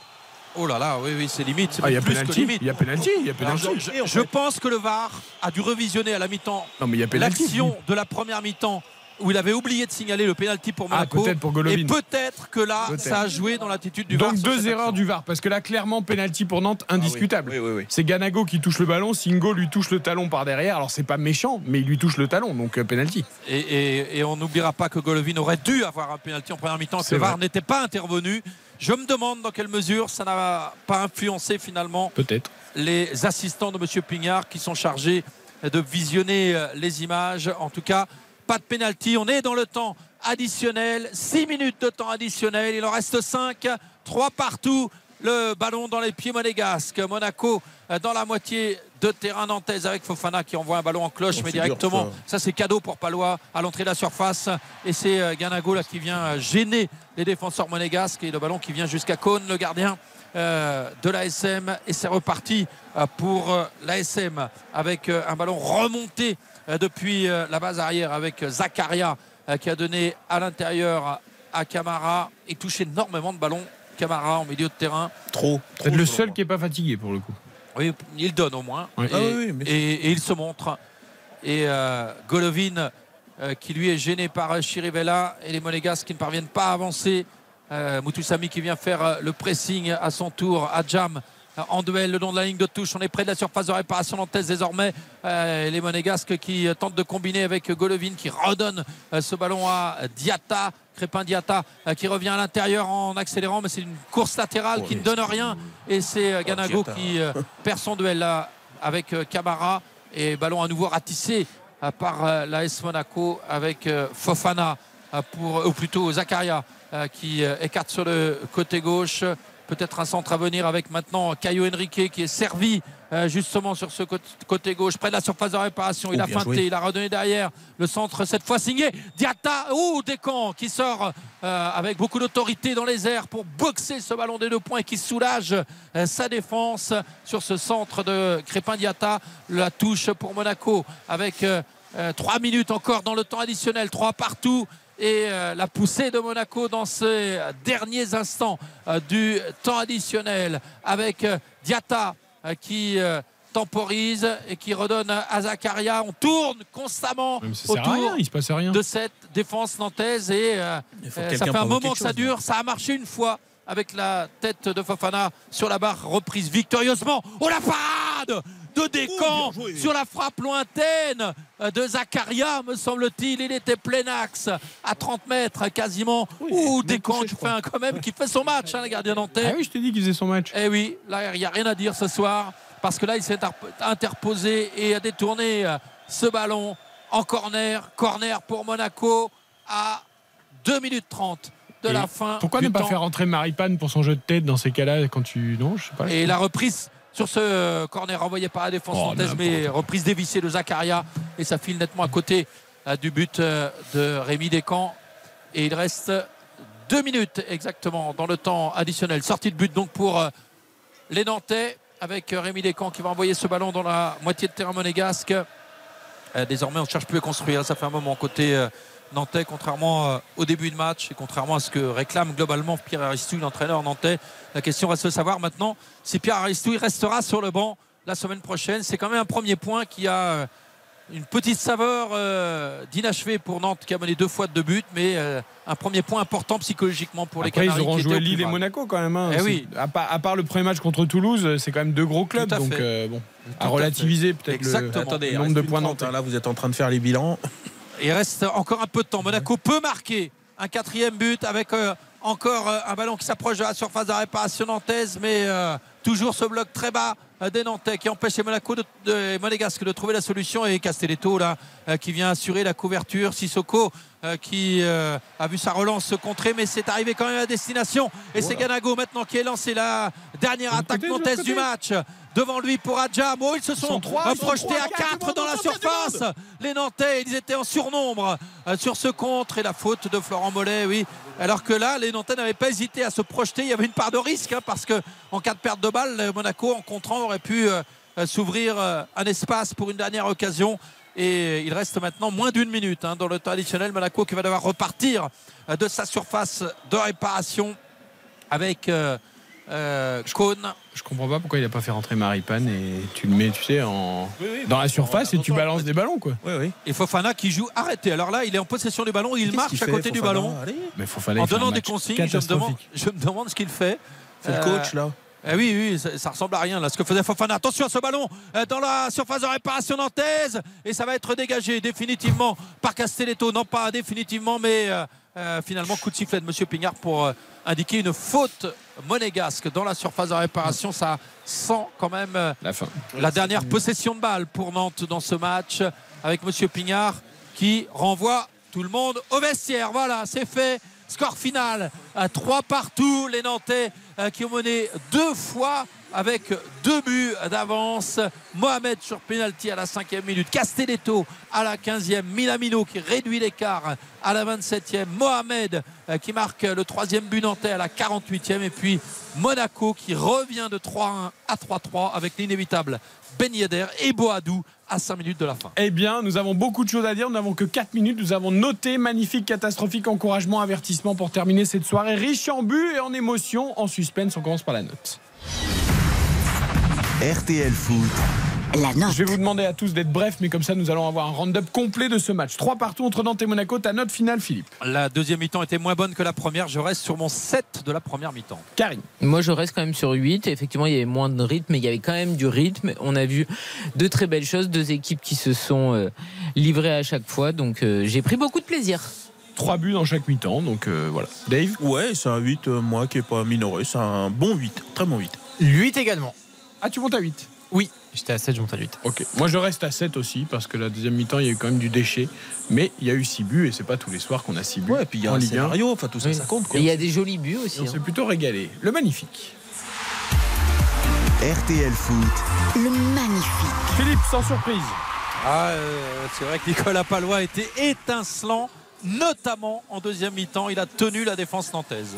Oh là là, oui, oui, c'est limite. c'est
Ah, il y a
plus que
penalty.
limite.
Il y a penalty. Il y a
Alors,
penalty.
je, je pense que le VAR a dû revisionner à la mi-temps
Non, mais il y a penalty.
l'action de la première mi-temps où il avait oublié de signaler le pénalty pour
Ah,
Monaco.
peut-être pour Golovin.
Et peut-être que là,
Peut-être.
ça a joué dans l'attitude du VAR.
Donc deux erreurs
action.
du VAR parce que là clairement penalty pour Nantes indiscutable.
Oui, oui, oui.
C'est Ganago qui touche le ballon, Singo lui touche le talon par derrière. Alors c'est pas méchant, mais il lui touche le talon donc euh, penalty.
Et, et- et on n'oubliera pas que Golovin aurait dû avoir un pénalty en première mi-temps, que le VAR n'était pas intervenu. Je me demande dans quelle mesure ça n'a pas influencé finalement
Peut-être.
les assistants de M. Pignard qui sont chargés de visionner euh, les images. En tout cas, pas de pénalty. On est dans le temps additionnel. 6 minutes de temps additionnel. Il en reste 5. 3 partout. Le ballon dans les pieds monégasques. Monaco euh, dans la moitié de terrain nantaise avec Fofana qui envoie un ballon en cloche,
Oh,
mais
dur,
directement.
ça.
C'est cadeau pour Palois à l'entrée de la surface. Et c'est euh, Ganago là, qui vient euh, gêner les défenseurs monégasques. Et le ballon qui vient jusqu'à Cône, le gardien euh, de l'ASM. Et c'est reparti euh, pour euh, l'ASM avec un ballon remonté depuis euh, la base arrière avec euh, Zakaria euh, qui a donné à l'intérieur à Camara. Il touche énormément de ballons. Camara en milieu de terrain.
Trop.
Peut-être le seul qui est pas fatigué pour le coup.
Oui, il donne au moins.
Oui.
Et,
Ah oui, oui, mais-
et- et il se montre. Et euh, Golovin, euh, qui lui est gêné par euh, Chirivella, et les Monégasques qui ne parviennent pas à avancer. Euh, Moutoussami qui vient faire euh, le pressing à son tour. Adjam euh, en duel le long de la ligne de touche. On est près de la surface de réparation nantaise désormais. Euh, les Monégasques qui euh, tentent de combiner avec Golovin qui redonne euh, ce ballon à Diata. Crépin Diata euh, qui revient à l'intérieur en accélérant, mais c'est une course latérale qui ne donne rien. Et c'est euh, Ganago qui euh, perd son duel là avec euh, Camara. Et ballon à nouveau ratissé euh, par euh, l'AS Monaco avec euh, Fofana euh, pour, ou plutôt Zakaria euh, qui euh, écarte sur le côté gauche. Peut-être un centre à venir avec maintenant Caio Henrique qui est servi euh, justement sur ce côté- gauche, près de la surface de réparation. Il
Oh,
a feinté,
joué.
il a redonné derrière. Le centre cette fois signé. Diata, ou Descamps qui sort euh, avec beaucoup d'autorité dans les airs pour boxer ce ballon des deux points et qui soulage euh, sa défense sur ce centre de Crépin Diata. La touche pour Monaco avec euh, Euh, trois minutes encore dans le temps additionnel, trois partout. Et euh, la poussée de Monaco dans ces derniers instants euh, du temps additionnel avec euh, Diata qui temporise et qui redonne à Zakaria. On tourne constamment autour
rien, il se passe rien.
de cette défense nantaise et euh, ça fait un moment que ça dure. Ça a marché une fois avec la tête de Fofana sur la barre reprise victorieusement. Oh la parade de Descamps sur la frappe lointaine euh, de Zakaria, me semble-t-il. Il était plein axe à 30 mètres quasiment. Ouh, Descamps qui fait un- quand même qui fait son match, hein, le gardien nantais.
Ah oui, je t'ai dit qu'il faisait son match.
Eh oui, là, il n'y a rien à dire ce soir parce que là, il s'est interp- interposé et a détourné euh, ce ballon en corner. Corner pour Monaco à 2 minutes 30 de
Et
la fin.
Pourquoi
du
ne pas
temps.
faire rentrer Maripane pour son jeu de tête dans ces cas-là quand tu. Non, je sais pas.
Et la reprise sur ce euh, corner envoyé par la défense
Oh,
nantaise, mais reprise dévissée de Zakaria et ça file nettement à côté euh, du but euh, de Rémi Descamps. Et il reste deux minutes exactement dans le temps additionnel. Sortie de but donc pour les Nantais avec Rémi Descamps qui va envoyer ce ballon dans la moitié de terrain monégasque. Désormais, on ne cherche plus à construire. Ça fait un moment côté nantais, contrairement euh, au début de match et contrairement à ce que réclame globalement Pierre Aristouille, l'entraîneur nantais. La question reste de savoir maintenant si Pierre Aristouille restera sur le banc la semaine prochaine. C'est quand même un premier point qui a euh, une petite saveur euh, d'inachevé pour Nantes qui a mené deux fois de deux buts, mais euh, un premier point important psychologiquement pour les
Après,
Canaries.
ils auront
qui
joué Lille et. Monaco quand même. hein.
Eh oui.
à, part, à part le premier match contre Toulouse, c'est quand même deux gros clubs. Donc, euh, bon,
à
à relativiser peut-être le.
Attendez,
le nombre de points nantais.
hein. Là, vous êtes en train de faire les bilans.
Il reste encore un peu de temps. Monaco peut marquer un quatrième but avec euh, encore euh, un ballon qui s'approche de la surface de réparation nantaise, mais euh, toujours ce bloc très bas des Nantais qui empêche les Monaco de, de- Monégasque de trouver la solution et Castelletto là qui vient assurer la couverture. Sissoko qui euh, a vu sa relance se contrer, mais c'est arrivé quand même à destination. Et c'est Ganago maintenant qui est lancé la dernière attaque nantaise du match. Devant lui pour Adjam. Oh, ils se sont, euh,
ils sont
projetés à
quatre,
4 dans la surface. Les Nantais, ils étaient en surnombre euh, sur ce contre et la faute de Florent Mollet, oui. Alors que là, les Nantais n'avaient pas hésité à se projeter. Il y avait une part de risque hein, parce que en cas de perte de balle, euh, Monaco en contrant aurait pu euh, euh, s'ouvrir euh, un espace pour une dernière occasion. Et il reste maintenant moins d'une minute hein, dans le temps additionnel. Monaco qui va devoir repartir euh, de sa surface de réparation avec euh, euh.
Je comprends pas pourquoi il a pas fait rentrer Maripane et tu le mets, tu sais, en... dans la surface et tu balances des ballons, quoi.
Oui, oui.
Et Fofana qui joue arrêté. Alors là, il est en possession du ballon, il marche à côté du ballon.
Allez.
Mais Fofana,
En donnant des consignes, je me, demande, je me demande ce qu'il fait.
C'est le
Euh,
coach, là.
Eh oui, oui, ça, ça ressemble à rien là. Ce que faisait Fofana. Attention à ce ballon euh, dans la surface de réparation nantaise. Et ça va être dégagé définitivement par Castelletto. Non pas définitivement, mais euh, euh, finalement coup de sifflet de Monsieur Pignard pour indiquer une faute monégasque dans la surface de réparation. Ça sent quand même
La fin.
la dernière possession de balle pour Nantes dans ce match avec Monsieur Pignard qui renvoie tout le monde au vestiaire. Voilà, c'est fait. Score final à 3 partout. Les Nantais qui ont mené deux fois avec deux buts d'avance. Mohamed sur penalty à la cinquième minute. Castelletto à la 15e. Milamino qui réduit l'écart à la 27e. Mohamed euh, qui marque le troisième but nantais à la 48e. Et puis Monaco qui revient de 3-1 à 3-3 avec l'inévitable Ben Yedder et Boadou à 5 minutes de la fin.
Eh bien, nous avons beaucoup de choses à dire. Nous n'avons que 4 minutes. Nous avons noté magnifique, catastrophique, encouragement, avertissement pour terminer cette soirée riche en buts et en émotions, en suspense. On commence par la note.
RTL Foot.
La note.
Je vais vous demander à tous d'être brefs, mais comme ça, nous allons avoir un round-up complet de ce match. 3 partout entre Nantes et Monaco. Ta note finale, Philippe.
La deuxième mi-temps était moins bonne que la première. Je reste sur mon 7 de la première mi-temps.
Karine.
Moi, je reste quand même sur 8. Effectivement, il y avait moins de rythme, mais il y avait quand même du rythme. On a vu de très belles choses, deux équipes qui se sont euh, livrées à chaque fois. Donc, euh, j'ai pris beaucoup de plaisir.
3 buts dans chaque mi-temps. Donc euh, voilà. Dave?
Ouais, c'est un 8, euh, moi, qui est pas minoré. C'est un bon 8. Très bon 8.
8 également.
Ah, tu montes à 8
Oui, j'étais à 7, je monte à 8.
Ok. Moi, je reste à 7 aussi, parce que la deuxième mi-temps, il y a eu quand même du déchet. Mais il y a eu 6 buts, et c'est pas tous les soirs qu'on a 6 buts.
Ouais, et puis il y a
en
un
Ligue 1.
scénario. Enfin, tout ça,
Oui.
ça compte.
Et
Quoi.
il y a des jolis buts aussi.
On
hein.
s'est plutôt régalé. Le magnifique.
RTL Foot.
Le magnifique.
Philippe, sans surprise.
Ah, euh, c'est vrai que Nicolas Palois était étincelant, notamment en deuxième mi-temps. Il a tenu la défense nantaise.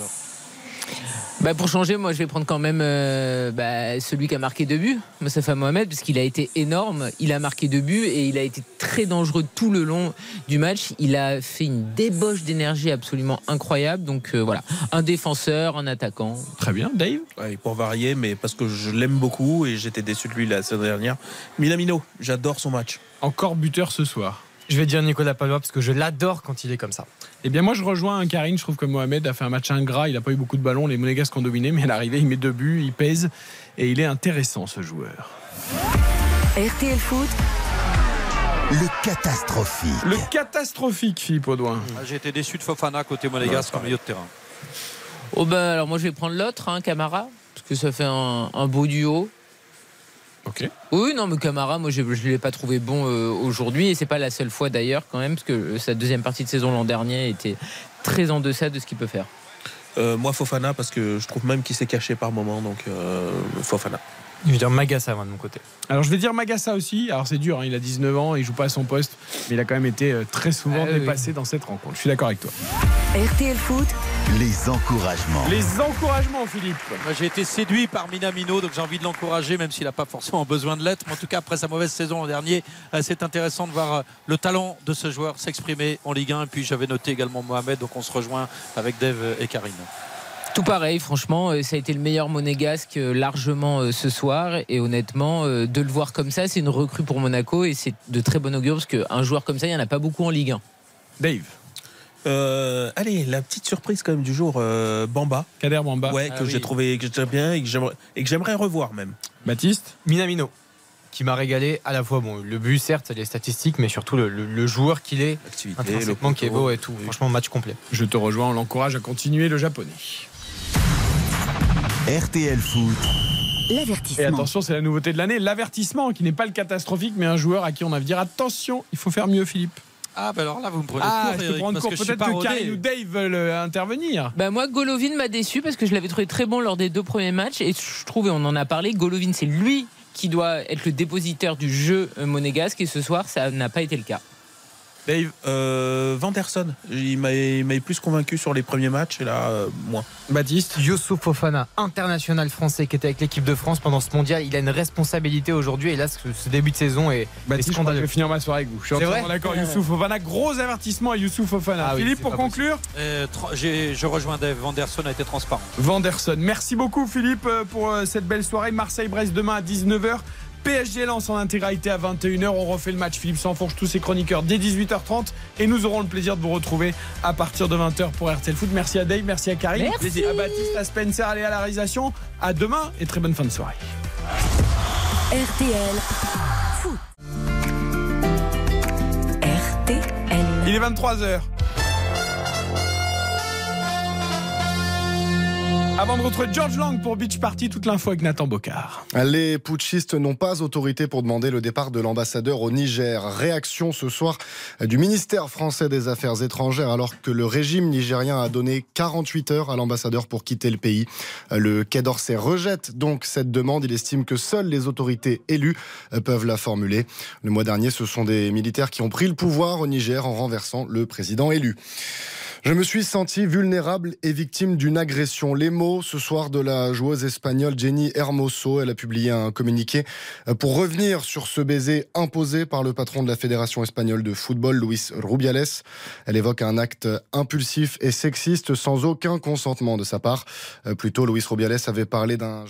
Bah pour changer, moi je vais prendre quand même euh, bah, celui qui a marqué deux buts, Mostafa Mohamed, parce qu'il a été énorme. Il a marqué deux buts et il a été très dangereux tout le long du match. Il a fait une débauche d'énergie absolument incroyable. Donc euh, voilà, un défenseur, un attaquant.
Très bien, Dave.
Ouais, pour varier, mais parce que je l'aime beaucoup et j'étais déçu de lui la saison dernière. Minamino, j'adore son match.
Encore buteur ce soir.
Je vais dire Nicolas Palois parce que je l'adore quand il est comme ça.
Eh bien, moi, je rejoins Karine. Je trouve que Mohamed a fait un match ingrat. Il n'a pas eu beaucoup de ballons. Les Monégasques ont dominé, mais à l'arrivée, il met deux buts, il pèse et il est intéressant, ce joueur.
RTL Foot,
Le catastrophique.
Le catastrophique, Philippe Audouin.
Ah, J'ai été déçu de Fofana côté monégasque en milieu de terrain.
Oh ben alors moi je vais prendre l'autre, hein, Camara, parce que ça fait un, un beau duo. Oui, non, mais Camara, moi je ne l'ai pas trouvé bon euh, aujourd'hui, et c'est pas la seule fois d'ailleurs quand même, parce que euh, sa deuxième partie de saison l'an dernier était très en deçà de ce qu'il peut faire.
Euh, moi, Fofana, parce que je trouve même qu'il s'est caché par moment, donc euh, Fofana.
Je vais dire Magassa moi de mon côté.
Alors, je vais dire Magassa aussi. Alors, c'est dur, hein, il a 19 ans, il joue pas à son poste, mais il a quand même été euh, très souvent
Ah oui,
dépassé dans cette rencontre. Je suis d'accord avec toi.
RTL Foot,
Les encouragements.
Les encouragements, Philippe.
Moi, J'ai été séduit par Minamino, donc j'ai envie de l'encourager, même s'il n'a pas forcément besoin de l'être. Mais en tout cas, après sa mauvaise saison l'an dernier, euh, c'est intéressant de voir euh, le talent de ce joueur s'exprimer en Ligue 1. Et puis j'avais noté également Mohamed, donc on se rejoint avec Dave et Karine.
Tout pareil, franchement, euh, ça a été le meilleur monégasque euh, largement euh, ce soir. Et honnêtement, de le voir comme ça, c'est une recrue pour Monaco et c'est de très bon augure parce qu'un joueur comme ça, il n'y en a pas beaucoup en Ligue 1.
Dave.
Euh, allez, la petite surprise quand même du jour, euh, Bamba.
Kader Bamba.
Ouais,
Ah
que
oui.
j'ai trouvé que j'aime bien et que j'aimerais et que j'aimerais revoir même.
Baptiste.
Minamino qui m'a régalé à la fois bon le but certes les statistiques mais surtout le, le- le joueur qu'il est
Activité,
intrinsèquement qui est beau et tout franchement match complet
Je te rejoins, on l'encourage à continuer le japonais.
RTL Foot.
Et
l'avertissement.
attention, c'est la nouveauté de l'année, l'avertissement, qui n'est pas le catastrophique, mais un joueur à qui on va dire attention, il faut faire mieux, Philippe.
Ah, ben alors là, vous me prenez
Ah,
court, Eric, parce
court.
que je suis
Peut-être
pas
que Karine ou Dave veulent euh, intervenir.
Bah moi, Golovin m'a déçu parce que je l'avais trouvé très bon lors des deux premiers matchs et je trouve, et on en a parlé, Golovin, c'est lui qui doit être le dépositeur du jeu monégasque et ce soir, ça n'a pas été le cas.
Dave, euh, Vanderson, il m'a il m'avait plus convaincu sur les premiers matchs et là, euh, moins.
Baptiste.
Youssouf Fofana international français qui était avec l'équipe de France pendant ce mondial il a une responsabilité aujourd'hui et là ce, ce début de saison est, est
Baptiste, je crois que je
scandaleux
vais finir ma soirée avec vous. Je suis
C'est
entièrement
vrai
d'accord. Youssouf Fofana, gros avertissement à Youssouf Fofana.
Ah
Philippe, pour conclure,
Euh, je rejoins Dave. Vanderson a été transparent.
Vanderson. Merci beaucoup, Philippe, euh, pour euh, cette belle soirée. Marseille-Brest demain à 19h. PSG lance en intégralité à 21h. On refait le match. Philippe s'enfourche tous ses chroniqueurs dès 18h30. Et nous aurons le plaisir de vous retrouver à partir de 20h pour RTL Foot. Merci à Dave, merci à Karine,
Merci.
à Baptiste, à Spencer, allez à la réalisation. À demain et très bonne fin de soirée.
RTL Foot. RTL.
Il est 23h. Avant de retrouver George Lang pour Beach Party, toute l'info avec Nathan Bocard.
Les putschistes n'ont pas autorité pour demander le départ de l'ambassadeur au Niger. Réaction ce soir du ministère français des Affaires étrangères alors que le régime nigérien a donné 48 heures à l'ambassadeur pour quitter le pays. Le Quai d'Orsay rejette donc cette demande. Il estime que seules les autorités élues peuvent la formuler. Le mois dernier, ce sont des militaires qui ont pris le pouvoir au Niger en renversant le président élu. Je me suis senti vulnérable et victime d'une agression. Les mots ce soir de la joueuse espagnole Jenny Hermoso. Elle a publié un communiqué pour revenir sur ce baiser imposé par le patron de la Fédération espagnole de football, Luis Rubiales. Elle évoque un acte impulsif et sexiste sans aucun consentement de sa part. Euh, Plus tôt, Luis Rubiales avait parlé d'un